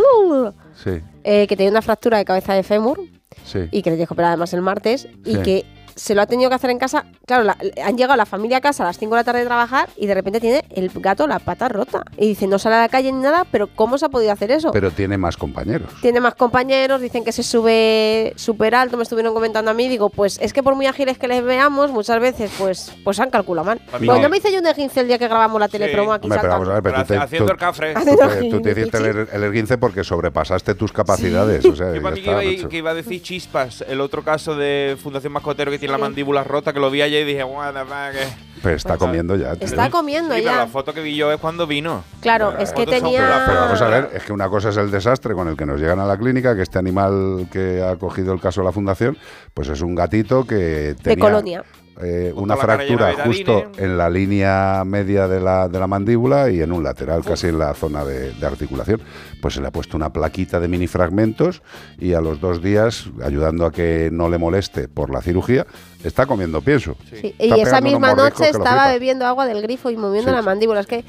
Sí, eh, que tenía una fractura de cabeza de fémur sí. y que le dijo que operar además el martes y que se lo ha tenido que hacer en casa. Claro, la- han llegado la familia a casa a las 5 de la tarde de trabajar y de repente tiene el gato la pata rota. Y dice, no sale a la calle ni nada, pero ¿cómo se ha podido hacer eso? Pero tiene más compañeros. Tiene más compañeros, dicen que se sube súper alto, me estuvieron comentando a mí, digo, pues es que por muy ágiles que les veamos, muchas veces pues pues han calculado mal. Pues Pues no. no me hice yo un esguince el día que grabamos la telepromo aquí Hombre, pero vamos a ver, pero tú te, Haciendo tú- el cafre. [LAUGHS] tú te- tú te hiciste el, er- el esguince porque sobrepasaste tus capacidades. O sea, Yo ya para mí que está, iba, macho. que iba a decir chispas, el otro caso de Fundación Mascotero que tiene la mandíbula rota, que lo vi ayer y dije, what the fuck. eh". Pero está comiendo ya. tío. Está comiendo Sí, pero ya. la foto que vi yo es cuando vino. Claro, es que tenía... Pero vamos a ver, es que una cosa es el desastre con el que nos llegan a la clínica, que este animal que ha cogido el caso de la fundación, pues es un gatito que tenía colonia. Eh, una fractura justo en la línea media de la, de la mandíbula y en un lateral, casi en la zona de, de articulación. Pues se le ha puesto una plaquita de mini fragmentos y a los dos días, ayudando a que no le moleste por la cirugía, está comiendo pienso. Sí, y esa misma noche estaba bebiendo agua del grifo y moviendo Sí. la mandíbula. Es que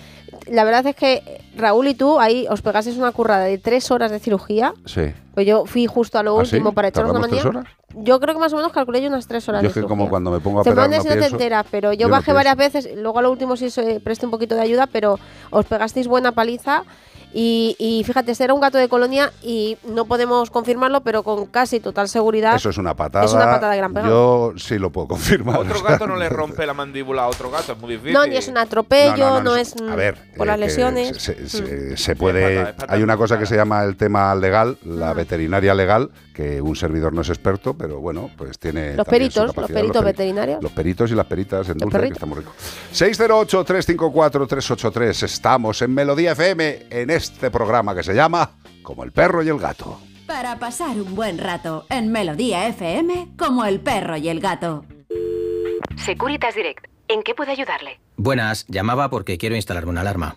la verdad es que Raúl y tú ahí os pegasteis una currada de tres horas de cirugía. Sí. Pues yo fui justo a lo ¿Ah, sí? último para echarnos una ¿Tardamos tres manía. horas? Yo creo que más o menos calculé yo unas tres horas Yo es que como cuando me pongo a Te operar no y no te pienso. enteras, pero yo, Yo no bajé varias veces, luego a lo último sí se presté un poquito de ayuda, pero os pegasteis buena paliza. Y, y fíjate, este era un gato de colonia y no podemos confirmarlo, pero con casi total seguridad. Eso es una patada. Es una patada de gran pegado. Yo sí lo puedo confirmar. Otro o [LAUGHS] sea, gato no le rompe la mandíbula a otro gato, es muy difícil. No, ni es un atropello, no, No, no, no, es a mm, ver, por eh, las lesiones. Se, se- Mm. se puede. hay una cosa que se llama el tema legal, la veterinaria legal, que un servidor no es experto, pero bueno, pues tiene. Los peritos, los peritos peri- veterinarios. Los peritos y las peritas en dulce, que está muy rico. 608-354-383. Estamos en Melodía FM en este programa que se llama Como el perro y el gato. Para pasar un buen rato en Melodía FM como el perro y el gato. Securitas Direct. ¿En qué puedo ayudarle? Buenas, llamaba porque quiero instalarme una alarma.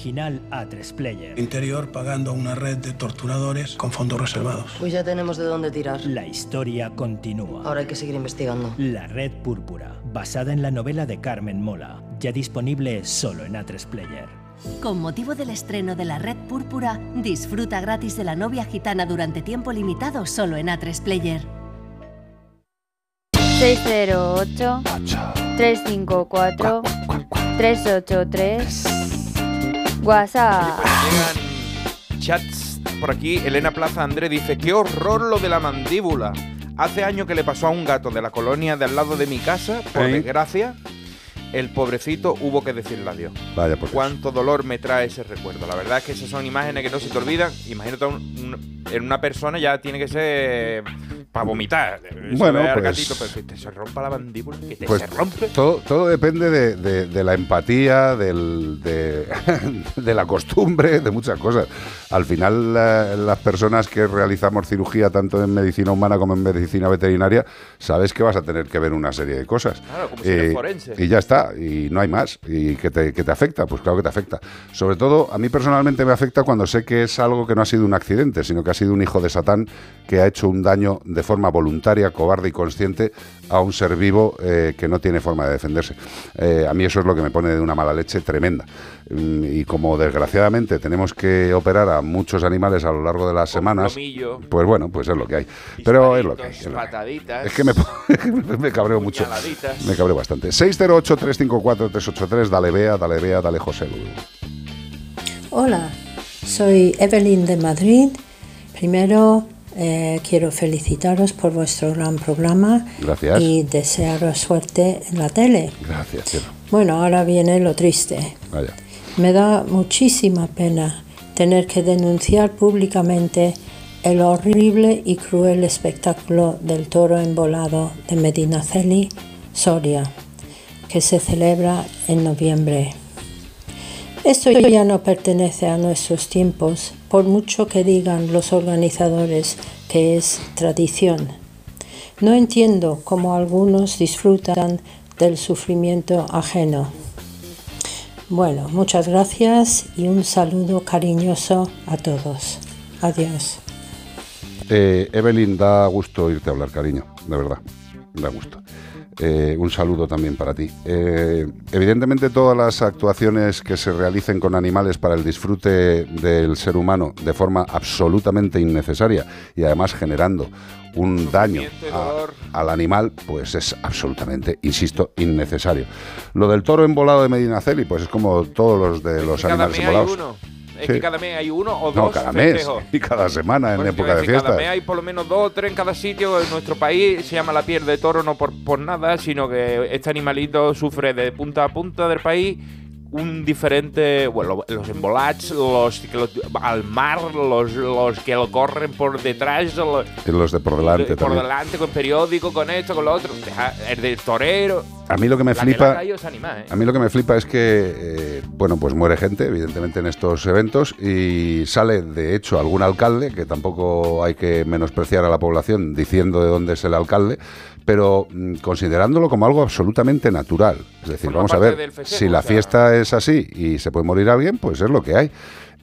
Original A3 Player. Interior pagando a una red de torturadores con fondos reservados. Pues ya tenemos de dónde tirar. La historia continúa. Ahora hay que seguir investigando. La Red Púrpura, basada en la novela de Carmen Mola, ya disponible solo en A3 Player. Con motivo del estreno de La Red Púrpura, disfruta gratis de la novia gitana durante tiempo limitado solo en A3 Player. 608 354 383 WhatsApp. Llegan chats por aquí. Elena Plaza André dice: ¡Qué horror lo de la mandíbula! Hace años que le pasó a un gato de la colonia de al lado de mi casa, por ¿Eh? desgracia. El pobrecito hubo que decirle adiós. Vaya por. Cuánto dolor me trae ese recuerdo. La verdad es que esas son imágenes que no se te olvidan. Imagínate un- un- en una persona ya tiene que ser para vomitar. Eso Bueno, pues- gatito, pero que te se rompa la mandíbula, que te Pues se rompe. todo, todo depende de, de- de la empatía, del- de, [LAUGHS] de la costumbre, de muchas cosas. Al final, la- las personas que realizamos cirugía tanto en medicina humana como en medicina veterinaria, sabes que vas a tener que ver una serie de cosas. Claro, como si Eh, forense. y ya está, y no hay más. ¿Y que te, que te afecta? Pues claro que te afecta. Sobre todo, a mí personalmente me afecta cuando sé que es algo que no ha sido un accidente, sino que ha sido un hijo de Satán que ha hecho un daño de forma voluntaria, cobarde y consciente a un ser vivo eh, que no tiene forma de defenderse. Eh, a mí eso es lo que me pone de una mala leche tremenda. Mm, Y como desgraciadamente tenemos que operar a muchos animales a lo largo de las semanas, plomillo. pues bueno, pues es lo que hay. Pero es lo que hay. es. Pataditas. Es que me, [LAUGHS] me cabreo mucho. Me cabreo bastante. 608-354-383, dale Bea, dale Bea, dale José. Hola, soy Evelyn de Madrid. Primero eh, quiero felicitaros por vuestro gran programa Gracias. y desearos suerte en la tele. Gracias, cielo. Bueno, ahora viene lo triste. Vaya. Me da muchísima pena tener que denunciar públicamente el horrible y cruel espectáculo del toro embolado de Medinaceli, Soria, que se celebra en noviembre. Esto ya no pertenece a nuestros tiempos, por mucho que digan los organizadores que es tradición. No entiendo cómo algunos disfrutan del sufrimiento ajeno. Bueno, muchas gracias y un saludo cariñoso a todos. Adiós. Eh, Evelyn, da gusto irte a hablar, cariño, de verdad, da gusto. Eh, un saludo también para ti. Eh, evidentemente todas las actuaciones que se realicen con animales para el disfrute del ser humano de forma absolutamente innecesaria y además generando un daño a- al animal, pues es absolutamente, insisto, innecesario. Lo del toro embolado de Medinaceli, pues es como todos los de los animales embolados. Es Sí. que cada mes hay uno o No, dos cada mes festejos. [LAUGHS] y cada semana en época de decir, Cada mes hay por lo menos dos o tres en cada sitio. En nuestro país se llama la piel de toro no por, por nada, sino que este animalito sufre de punta a punta del país un diferente, bueno, los embolats, los que lo- al mar, los, los que lo corren por detrás, los, Y los de por delante por delante, con periódico, con esto, con lo otro. Deja- El del torero. A mí lo que me La flipa, es ¿eh? a mí lo que me flipa es que, eh, bueno, pues muere gente, evidentemente, en estos eventos y sale, de hecho, algún alcalde, que tampoco hay que menospreciar a la población diciendo de dónde es el alcalde, pero mm, considerándolo como algo absolutamente natural. Es decir, vamos a ver, festejo, si la o sea. fiesta es así y se puede morir alguien, pues es lo que hay.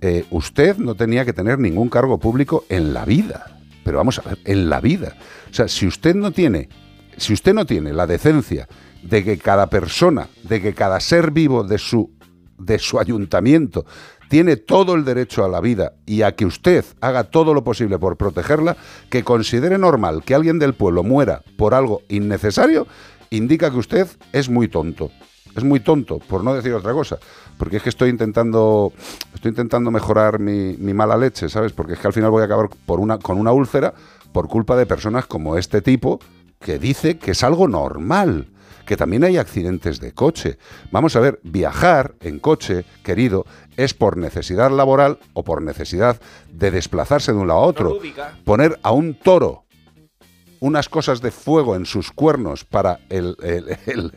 Eh, usted no tenía que tener ningún cargo público en la vida. Pero vamos a ver, en la vida. O sea, si usted no tiene, si usted no tiene la decencia de que cada persona, de que cada ser vivo de su, de su ayuntamiento tiene todo el derecho a la vida y a que usted haga todo lo posible por protegerla, que considere normal que alguien del pueblo muera por algo innecesario, indica que usted es muy tonto. Es muy tonto, por no decir otra cosa. Porque es que estoy intentando, estoy intentando mejorar mi, mala leche, ¿sabes? Porque es que al final voy a acabar por una, con una úlcera por culpa de personas como este tipo que dice que es algo normal, que también hay accidentes de coche. Vamos a ver, viajar en coche, querido, es por necesidad laboral o por necesidad de desplazarse de un lado a otro. Poner a un toro unas cosas de fuego en sus cuernos para el, el- el-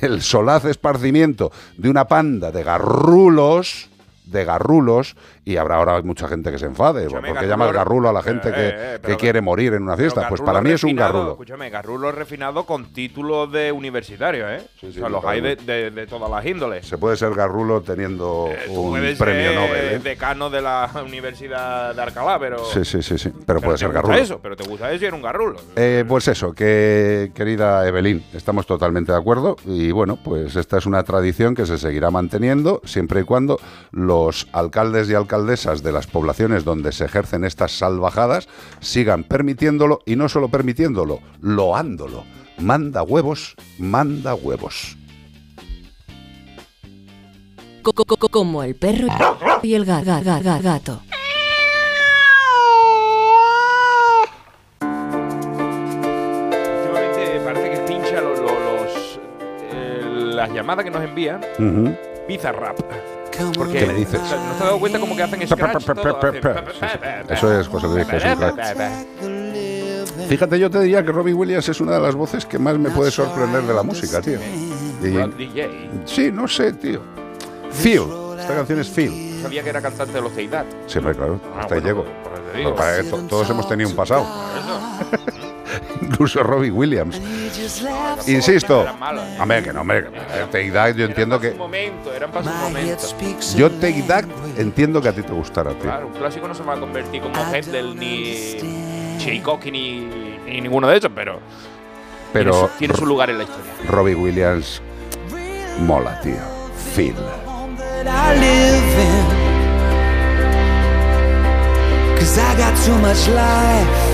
el solaz esparcimiento de una panda de garrulos, de garrulos, y habrá ahora mucha gente que se enfade, porque garrulo- llamas garrulo a la gente Eh, que, eh, que quiere morir en una fiesta. Pues para mí es un refinado, garrulo. Escúchame, garrulo refinado con títulos de universitario, ¿eh? o sea, los hay de, de- de todas las índoles. Se puede ser garrulo teniendo un Puedes premio ser Nobel. ¿eh? decano de la [LAUGHS] Universidad de Alcalá, pero... Sí, sí, sí, sí. Pero pero puede ser garrulo. eso, pero te gusta eso y era un garrulo. Eh, pues eso, que querida Evelyn, estamos totalmente de acuerdo y bueno, pues esta es una tradición que se seguirá manteniendo siempre y cuando los alcaldes y alcaldesas de las poblaciones donde se ejercen estas salvajadas sigan permitiéndolo y no solo permitiéndolo, loándolo. manda huevos, manda huevos. Co- co- co- Como el perro y el ga- ga- ga- ga- gato. Últimamente parece que pincha lo- lo- los, las llamadas que nos envían. Ujú. Bizarrap. Porque ¿Qué me dices? ¿No te has dado cuenta como que hacen scratch Eso es José Luis Jesús Crack. Fíjate, yo te diría que Robbie Williams es una de las voces que más me puede sorprender de la música, tío. DJ. sí, no sé, tío. Phil. Esta canción es Phil. Sabía que era cantante de los Teidad. Siempre, claro. Ah, Hasta ahí llego. pues, pues. Pero para que todos hemos tenido un pasado. Incluso Robbie Williams. Insisto. ¿eh? Hombre, que no, hombre. Take That, yo entiendo que. Yo Take That entiendo que a ti te gustará, tío. Claro, un clásico no se va a convertir como Händel ni Tchaikovsky ni, ni ninguno de esos, pero, Pero tiene, su, tiene su lugar en la historia. Robbie Williams mola, tío. Phil. I live in. Cause I got too much life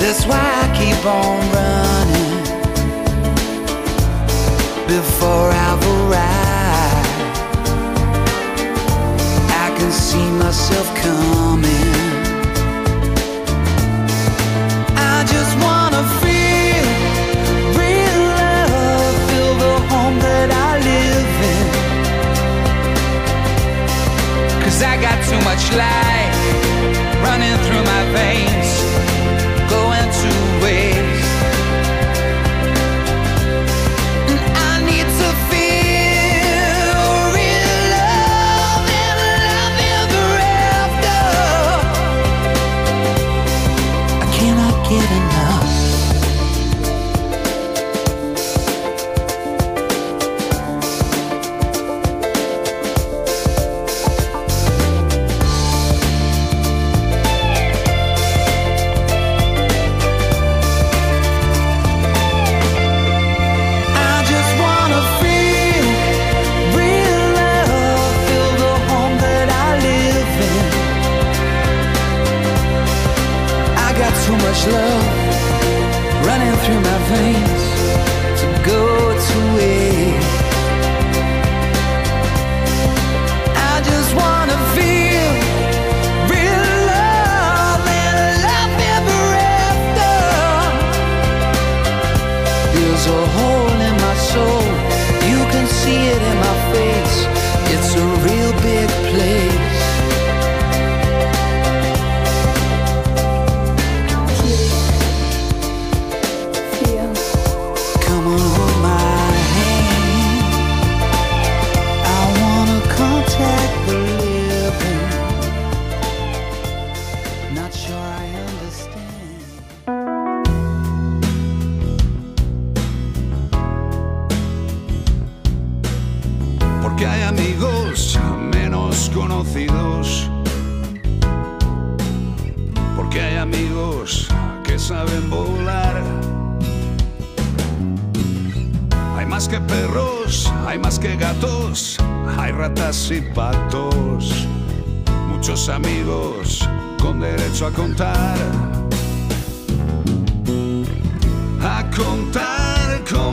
That's why I keep on running before I've arrived. I can see myself coming. I just wanna feel real love, feel the home that I live in. Cause I got too much life pain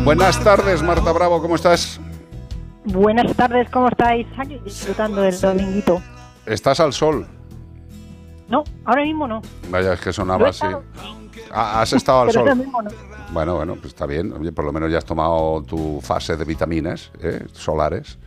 Buenas tardes, Marta Bravo, ¿cómo estás? Buenas tardes, ¿cómo estáis? Aquí disfrutando del dominguito. ¿Estás al sol? No, ahora mismo no. Vaya, es que sonaba así. Ah, ¿Has estado al Pero ahora sol? mismo no. Bueno, bueno, pues está bien. Oye, por lo menos ya has tomado tu fase de vitaminas ¿eh? solares,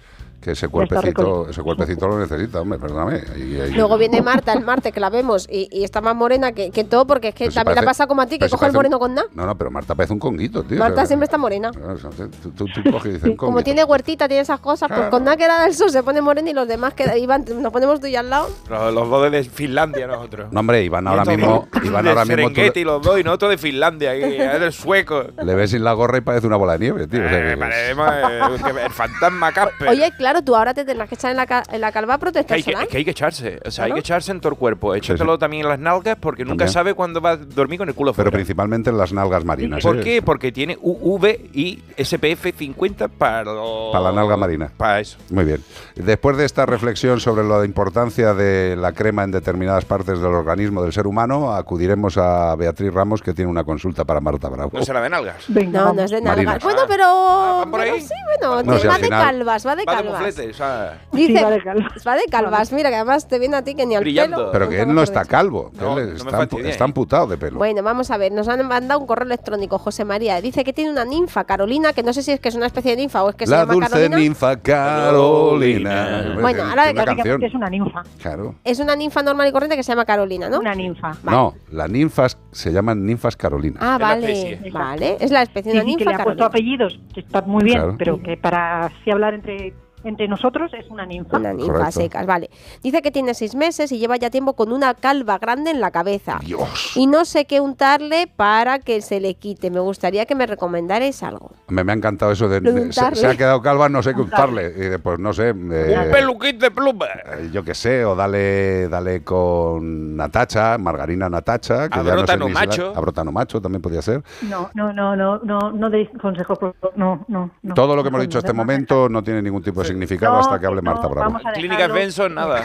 Que ese cuerpecito, ese cuerpecito lo necesita, hombre, perdóname. Y- y- Luego viene Marta el martes, que la vemos, y, y está más morena que, que todo, porque es que Pero si también parece- le pasa como a ti, que coge el moreno un- con nada. No, no, pero Marta parece un conguito, tío. Marta O sea, siempre está morena. o sea, tú, tú- tú coges y dices un Como tiene huertita, tiene esas cosas, pues Claro. con nada que da el sol se pone morena y los demás que iban, nos ponemos tú y al lado. Los, los dos de Finlandia, nosotros. No, hombre, Iván ahora mismo, [LAUGHS] Iván ahora mismo Serengeti, los dos, y nosotros de Finlandia, que es del sueco. le, ves sin la gorra y parece una bola de nieve, tío. o sea, que- Eh, eh, el fantasma Casper. Oye, claro, tú ahora te tendrás que echar en la, ca- en la calva que protector hay que, solar. es que hay que echarse, o sea, hay Claro. que echarse en todo el cuerpo. Échatelo también en las nalgas porque nunca También. sabe cuándo va a dormir con el culo pero fuera. principalmente en las nalgas marinas. ¿Por ¿eh? qué? Porque tiene UV y SPF 50 para los- Para la nalga marina. Para eso. Muy bien. Después de esta reflexión sobre la importancia de la crema en determinadas partes del organismo del ser humano, acudiremos a Beatriz Ramos, que tiene una consulta para Marta Bravo. No será de nalgas. no, no es de Marinas. nalgas. Bueno, pero, por pero ahí? sí, bueno, No, te- si va de calvas, va de Va de calvas. Moflete, o sea, [LAUGHS] Dice, Sí, va de calvas. [LAUGHS] va de calvas, mira que además te viene a ti que ni al Brillando. pelo. Pero que él no está calvo, que No, él no me está, amputado de pelo. Bueno, vamos a ver, nos han mandado un correo electrónico, José María. Dice que tiene una ninfa, Carolina, que no sé si es que es una especie de ninfa o es que se la dulce ninfa Carolina. Bueno, ahora una que- canción. Es una ninfa. Claro. Es una ninfa normal y corriente que se llama Carolina, ¿no? Una ninfa. No, las ninfas se llaman ninfas Carolina. Ah, la vale, vale. Es la especie de Sí, una sí, que ninfa le ha puesto apellidos, que está muy bien, Claro. pero que para así hablar entre, entre nosotros es una ninfa. Una ninfa Correcto. secas, vale. Dice que tiene seis meses y lleva ya tiempo con una calva grande en la cabeza. Dios. Y no sé qué untarle para que se le quite. Me gustaría que me recomendarais algo. Me, me ha encantado eso de, de de- se, se ha quedado calva, no sé qué untarle. Y de, pues no sé. eh, un peluquín de pluma. eh, yo qué sé, o dale, dale con Natacha, margarina Natacha, que ya no sé Abrotano si la- macho. abrotano macho también podía ser. No, no, no, no, no, no deis consejos, no, no, no. Todo lo que hemos No, dicho hasta este no, momento no tiene ningún tipo de significado No, hasta que hable no, Marta Bravo. vamos a Clínicas dejarlo. Benson, nada.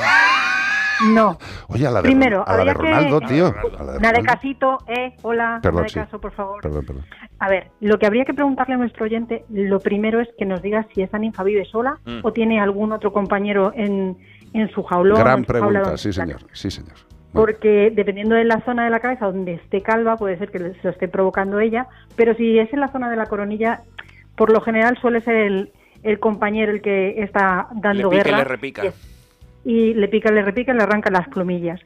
No, Oye, a la de, primero, a la de habría que- Ronaldo, tío. a la de nada de casito, eh, hola, Perdón, nada de sí. caso, por favor. Perdón, perdón. A ver, lo que habría que preguntarle a nuestro oyente, lo primero es que nos diga si esa ninfa vive sola Mm. o tiene algún otro compañero en, en su jaulón. Gran su pregunta, sí señor, sí señor. Porque dependiendo de la zona de la cabeza donde esté calva, puede ser que se lo esté provocando ella, pero si es en la zona de la coronilla, por lo general suele ser el, el compañero el que está Le dando pica guerra le repica. y le pica, le repica y le arranca las plumillas.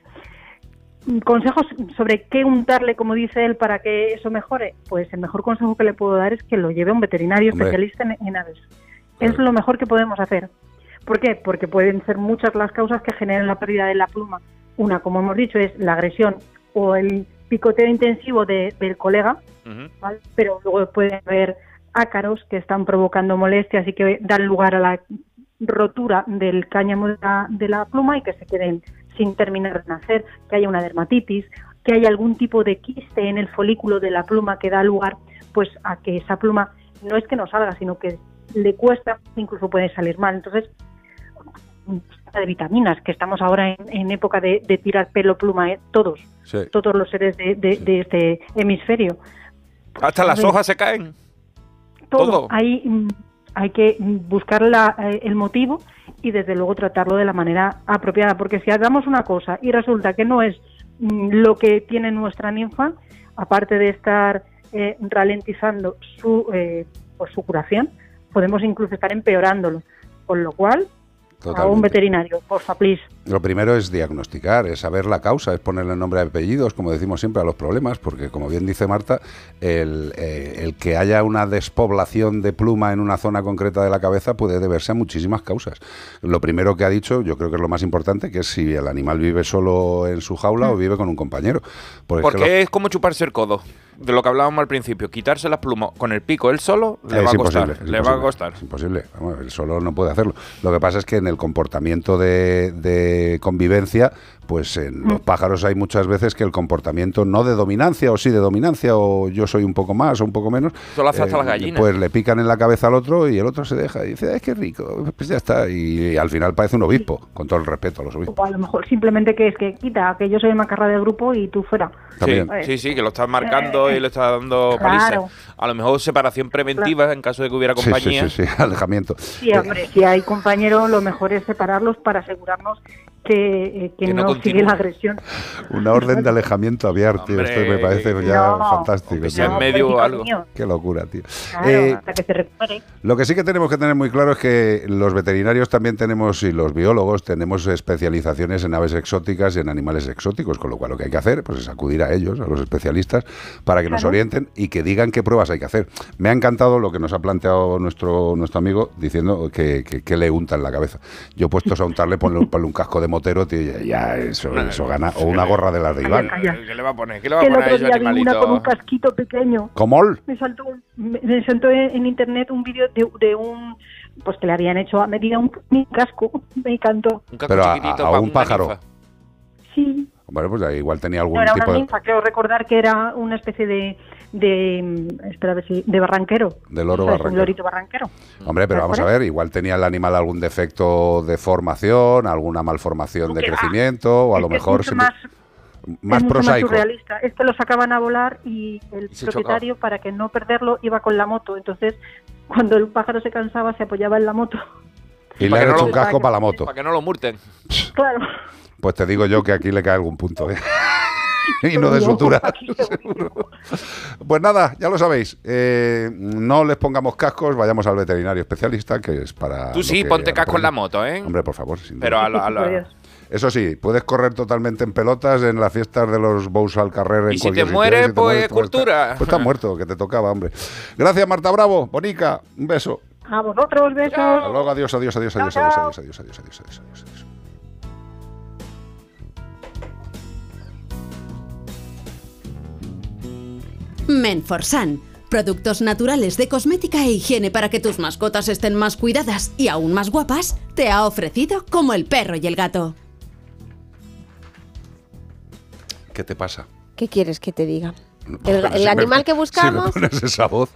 Consejos sobre qué untarle, como dice él, para que eso mejore. Pues el mejor consejo que le puedo dar es que lo lleve a un veterinario Hombre. especialista en, en aves. Es lo mejor que podemos hacer. ¿Por qué? Porque pueden ser muchas las causas que generan la pérdida de la pluma. Una, como hemos dicho, es la agresión o el picoteo intensivo de- del colega. ¿vale? pero luego puede haber ácaros que están provocando molestias y que dan lugar a la rotura del cáñamo de la, de la pluma y que se queden sin terminar de nacer, que haya una dermatitis, que haya algún tipo de quiste en el folículo de la pluma que da lugar pues a que esa pluma no es que no salga, sino que le cuesta, incluso puede salir mal. Entonces, de vitaminas, que estamos ahora en, en época de, de tirar pelo pluma, ¿eh? todos, Sí. todos los seres de, de- de este hemisferio. Hasta las ver. hojas se caen. Todo. Todo. Hay, mm, hay que buscar la- eh, el motivo y desde luego tratarlo de la manera apropiada, porque si hagamos una cosa y resulta que no es mm, lo que tiene nuestra ninfa, aparte de estar eh, ralentizando su, eh, pues, su curación, podemos incluso estar empeorándolo. Con lo cual, a un veterinario, porfa, please. Lo primero es diagnosticar, es saber la causa, es ponerle nombre y apellidos, como decimos siempre, a los problemas, porque como bien dice Marta, el, eh, el que haya una despoblación de pluma en una zona concreta de la cabeza puede deberse a muchísimas causas. Lo primero que ha dicho, yo creo que es lo más importante, que es si el animal vive solo en su jaula o vive con un compañero. Porque, es que Porque es como chuparse el codo. De lo que hablábamos al principio. Quitarse las plumas con el pico él solo le va a costar. le va a costar. Es imposible. Vamos, él solo no puede hacerlo. Lo que pasa es que en el comportamiento de, de convivencia, pues en los pájaros hay muchas veces que el comportamiento no de dominancia, o sí de dominancia, o yo soy un poco más o un poco menos. Eso lo hace hasta las gallinas. Pues le pican en la cabeza al otro y el otro se deja y dice, ¡ay, qué rico! Pues ya está. Y, al final parece un obispo, con todo el respeto a los obispos. O a lo mejor simplemente que es que quita, que yo soy el macarra del grupo y tú fuera. También. Sí, sí, sí, que lo estás marcando y le estás dando Claro. paliza. A lo mejor separación preventiva en caso de que hubiera Sí, sí, compañía. sí, sí, [LAUGHS] alejamiento. Sí, hombre, si hay compañeros, lo mejor es separarlos para asegurarnos que, eh, que Que no no, sigue la agresión. Una orden de alejamiento abierto, tío. Esto me parece ya no, fantástico. sea en medio o algo. Qué locura, tío. Claro, Eh, hasta que se recupere. Lo que sí que tenemos que tener muy claro es que los veterinarios también tenemos, y los biólogos, tenemos especializaciones en aves exóticas y en animales exóticos, con lo cual lo que hay que hacer pues, es acudir a ellos, a los especialistas, para que nos orienten y que digan qué pruebas hay que hacer. Me ha encantado lo que nos ha planteado nuestro, nuestro amigo diciendo que, que, que le unta en la cabeza. Yo puestos a untarle, ponle, ponle un casco de motero, tío, y ya eso, eso gana. O una gorra de las de Iván. ¿Qué le va a poner? ¿Qué le va a poner a otro ese día vi una animalito? con un casquito pequeño. ¿Cómo? Me saltó, un- me, me saltó en, en internet un vídeo de, de un pues que le habían hecho a medida un, un casco. [LAUGHS] Me encantó. Pero a, a- a un pájaro. Sí. Bueno, pues igual tenía algún No era tipo una de, ninfa, creo recordar que era una especie de de mm, espera a ver si de barranquero. de loro barranquero. Un lorito barranquero. Hombre, pero ¿Te vamos a ver, igual tenía el animal algún defecto de formación, alguna malformación de ah, crecimiento, o a es lo mejor simple- más, más es prosaico. Más surrealista. Es que lo sacaban a volar y el se propietario, para que no perderlo, iba con la moto. Entonces, cuando el pájaro se cansaba, se apoyaba en la moto. y le han hecho un casco para la moto. Para que no lo multen. Claro. Pues te digo yo que aquí le cae algún punto, ¿eh? [LAUGHS] y no de sutura. [LAUGHS] [LAUGHS] Pues nada, ya lo sabéis. eh, no les pongamos cascos, vayamos al veterinario especialista, que es para. Tú sí, ponte casco en la moto, ¿eh? Hombre, por favor. sin Pero a la- a la- Eso sí, puedes correr totalmente en pelotas en las fiestas de los Bous al Carrer. en Y si cualquier te ¿eh? Si te pues, mueres, cultura. está- Pues estás muerto, que te tocaba, hombre. Gracias, Marta Bravo. Bonica, un beso. A vosotros, besos. Hasta luego, adiós, adiós, adiós, adiós, adiós, adiós, adiós, adiós, adiós, adiós, adiós, adiós. Menforsan. Productos naturales de cosmética e higiene para que tus mascotas estén más cuidadas y aún más guapas, te ha ofrecido como el perro y el gato. ¿Qué te pasa? ¿Qué quieres que te diga? El, si animal que [LAUGHS] Si me buscamos, pones esa voz.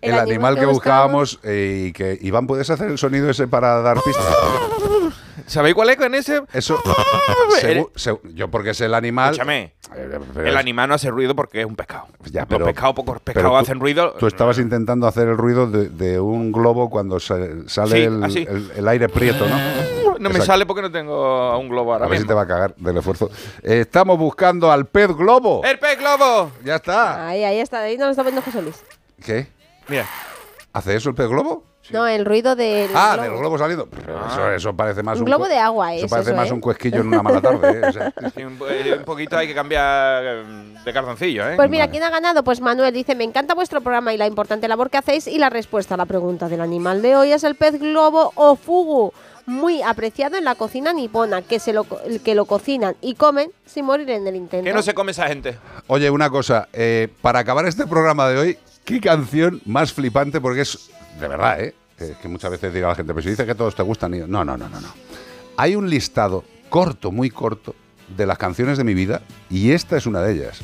El, El animal, animal que que buscábamos eh, y que... Iván, ¿puedes hacer el sonido ese para dar pistas? ¿Sabéis cuál es con ese? Eso... [LAUGHS] segu- segu- yo porque es el animal... Escúchame. pero El es- animal no hace ruido porque es un pescado. Ya, Los pero- pescados, pocos pero pescados tú- hacen ruido. Tú estabas intentando hacer el ruido de, de un globo cuando se- sale Sí, el, así. el- el aire prieto, ¿no? No me sale porque no tengo un globo ahora A ver si te va a cagar del esfuerzo. Eh, estamos buscando al pez globo. ¡El pez globo! Ya está. ahí, ahí está, ahí no lo está viendo José Luis. ¿Qué? Mira. ¿Hace eso el pez globo? No, el ruido del ah, globo. del globo saliendo. Pero Eso, eso parece más Un un, globo de agua Eso es parece eso, más ¿eh? un cuesquillo en una mala tarde. ¿eh? O sea, [LAUGHS] Sí, un, eh, un poquito hay que cambiar eh, de cartoncillo, ¿eh? Pues mira, ¿quién ha ganado? Pues Manuel dice, me encanta vuestro programa y la importante labor que hacéis y la respuesta a la pregunta del animal de hoy es el pez globo o fugu, muy apreciado en la cocina nipona, que, se lo, co- que lo cocinan y comen sin morir en el intento. ¿Qué no se come esa gente? Oye, una cosa. eh, para acabar este programa de hoy, ¿qué canción más flipante? Porque es, de verdad, ¿eh? Que muchas veces diga la gente, pero si dice que todos te gustan. y no, no, no, no, no. Hay un listado corto, muy corto, de las canciones de mi vida y esta es una de ellas,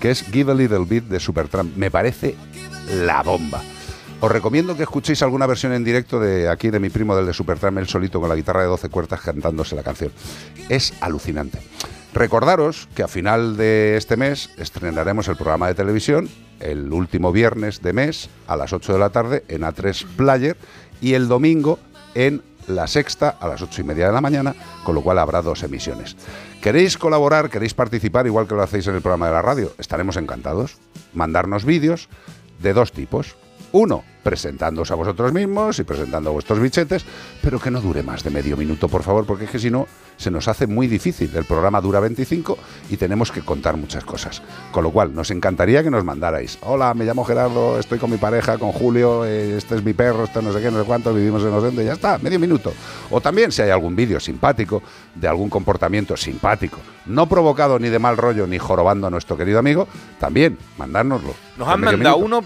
que es Give a Little Bit de Supertramp. Me parece la bomba. Os recomiendo que escuchéis alguna versión en directo de aquí de mi primo del de Supertramp, él solito con la guitarra de 12 cuerdas cantándose la canción. Es alucinante. Recordaros que a final de este mes estrenaremos el programa de televisión el último viernes de mes a las 8 de la tarde en A3 Player y el domingo en La Sexta a las 8 y media de la mañana, con lo cual habrá dos emisiones. ¿Queréis colaborar? ¿Queréis participar igual que lo hacéis en el programa de la radio? Estaremos encantados. Mandarnos vídeos de dos tipos. Uno, presentándoos a vosotros mismos y presentando vuestros bichetes, pero que no dure más de medio minuto, por favor, porque es que si no, se nos hace muy difícil. El programa dura 25 y tenemos que contar muchas cosas. Con lo cual, nos encantaría que nos mandarais. Hola, me llamo Gerardo, estoy con mi pareja, con Julio, eh, este es mi perro, este no sé qué, no sé cuánto, vivimos en Osende, ya está, medio minuto. O también, si hay algún vídeo simpático, de algún comportamiento simpático, no provocado ni de mal rollo ni jorobando a nuestro querido amigo, también, mandárnoslo. Nos han mandado uno,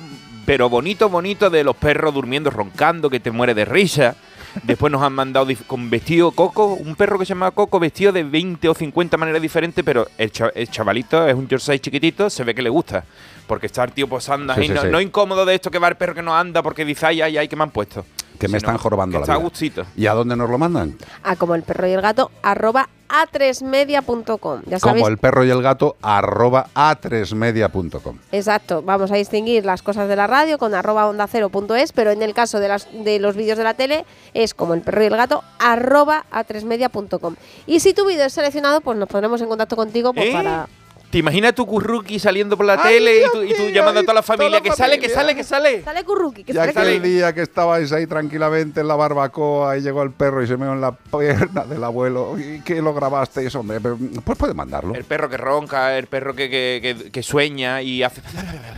pero bonito, bonito, de los perros durmiendo, roncando, que te muere de risa. Después nos han mandado con vestido Coco, un perro que se llama Coco, vestido de 20 o 50 maneras diferentes, pero el, cha- el chavalito es un Yorkshire chiquitito, se ve que le gusta. Porque está el tío posando Sí, ahí, sí, no, sí. no incómodo de esto que va el perro que no anda porque dice, ay, ay, ay, que me han puesto. Que me no, están jorobando que la está a vida. gustito. ¿Y a dónde nos lo mandan? A como el perro y el gato, arroba a3media.com. Ya sabéis. Como el perro y el gato, arroba a3media.com. Exacto, vamos a distinguir las cosas de la radio con arroba onda cero punto es, pero en el caso de, las, de los vídeos de la tele es como el perro y el gato arroba a3media.com. Y si tu vídeo es seleccionado, pues nos pondremos en contacto contigo pues, ¿Eh? para... ¿Te imaginas tu curruki saliendo por la Ay, tele y tú, y tú llamando a toda la toda familia? la que sale, que sale, que sale. Sale Curruki, que Y sale aquel día que estabais ahí tranquilamente en la barbacoa y llegó el perro y se meó en la pierna del abuelo y que lo grabasteis, hombre, pero, pues puede mandarlo. El perro que ronca, el perro que, que- que- que sueña y hace...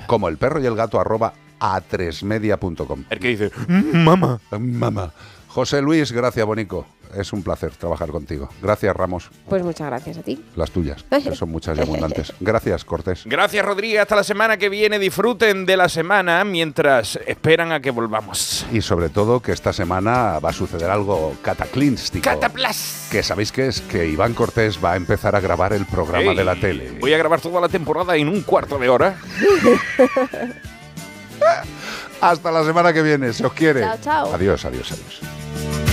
Como el perro y el gato arroba a3media.com. El que dice, "Mm, mamá. Mamá. José Luis, gracias, Bonico. Es un placer trabajar contigo. Gracias, Ramos. Pues muchas gracias a ti. Las tuyas, [LAUGHS] que son muchas y abundantes. Gracias, Cortés. Gracias, Rodríguez. Hasta la semana que viene. Disfruten de la semana mientras esperan a que volvamos. Y sobre todo que esta semana va a suceder algo cataclístico. ¡Cataplas! que sabéis qué es que Iván Cortés va a empezar a grabar el programa Ey, de la tele. Voy a grabar toda la temporada en un cuarto de hora. [LAUGHS] Hasta la semana que viene, se os quiere. Chao, chao. Adiós, adiós, adiós.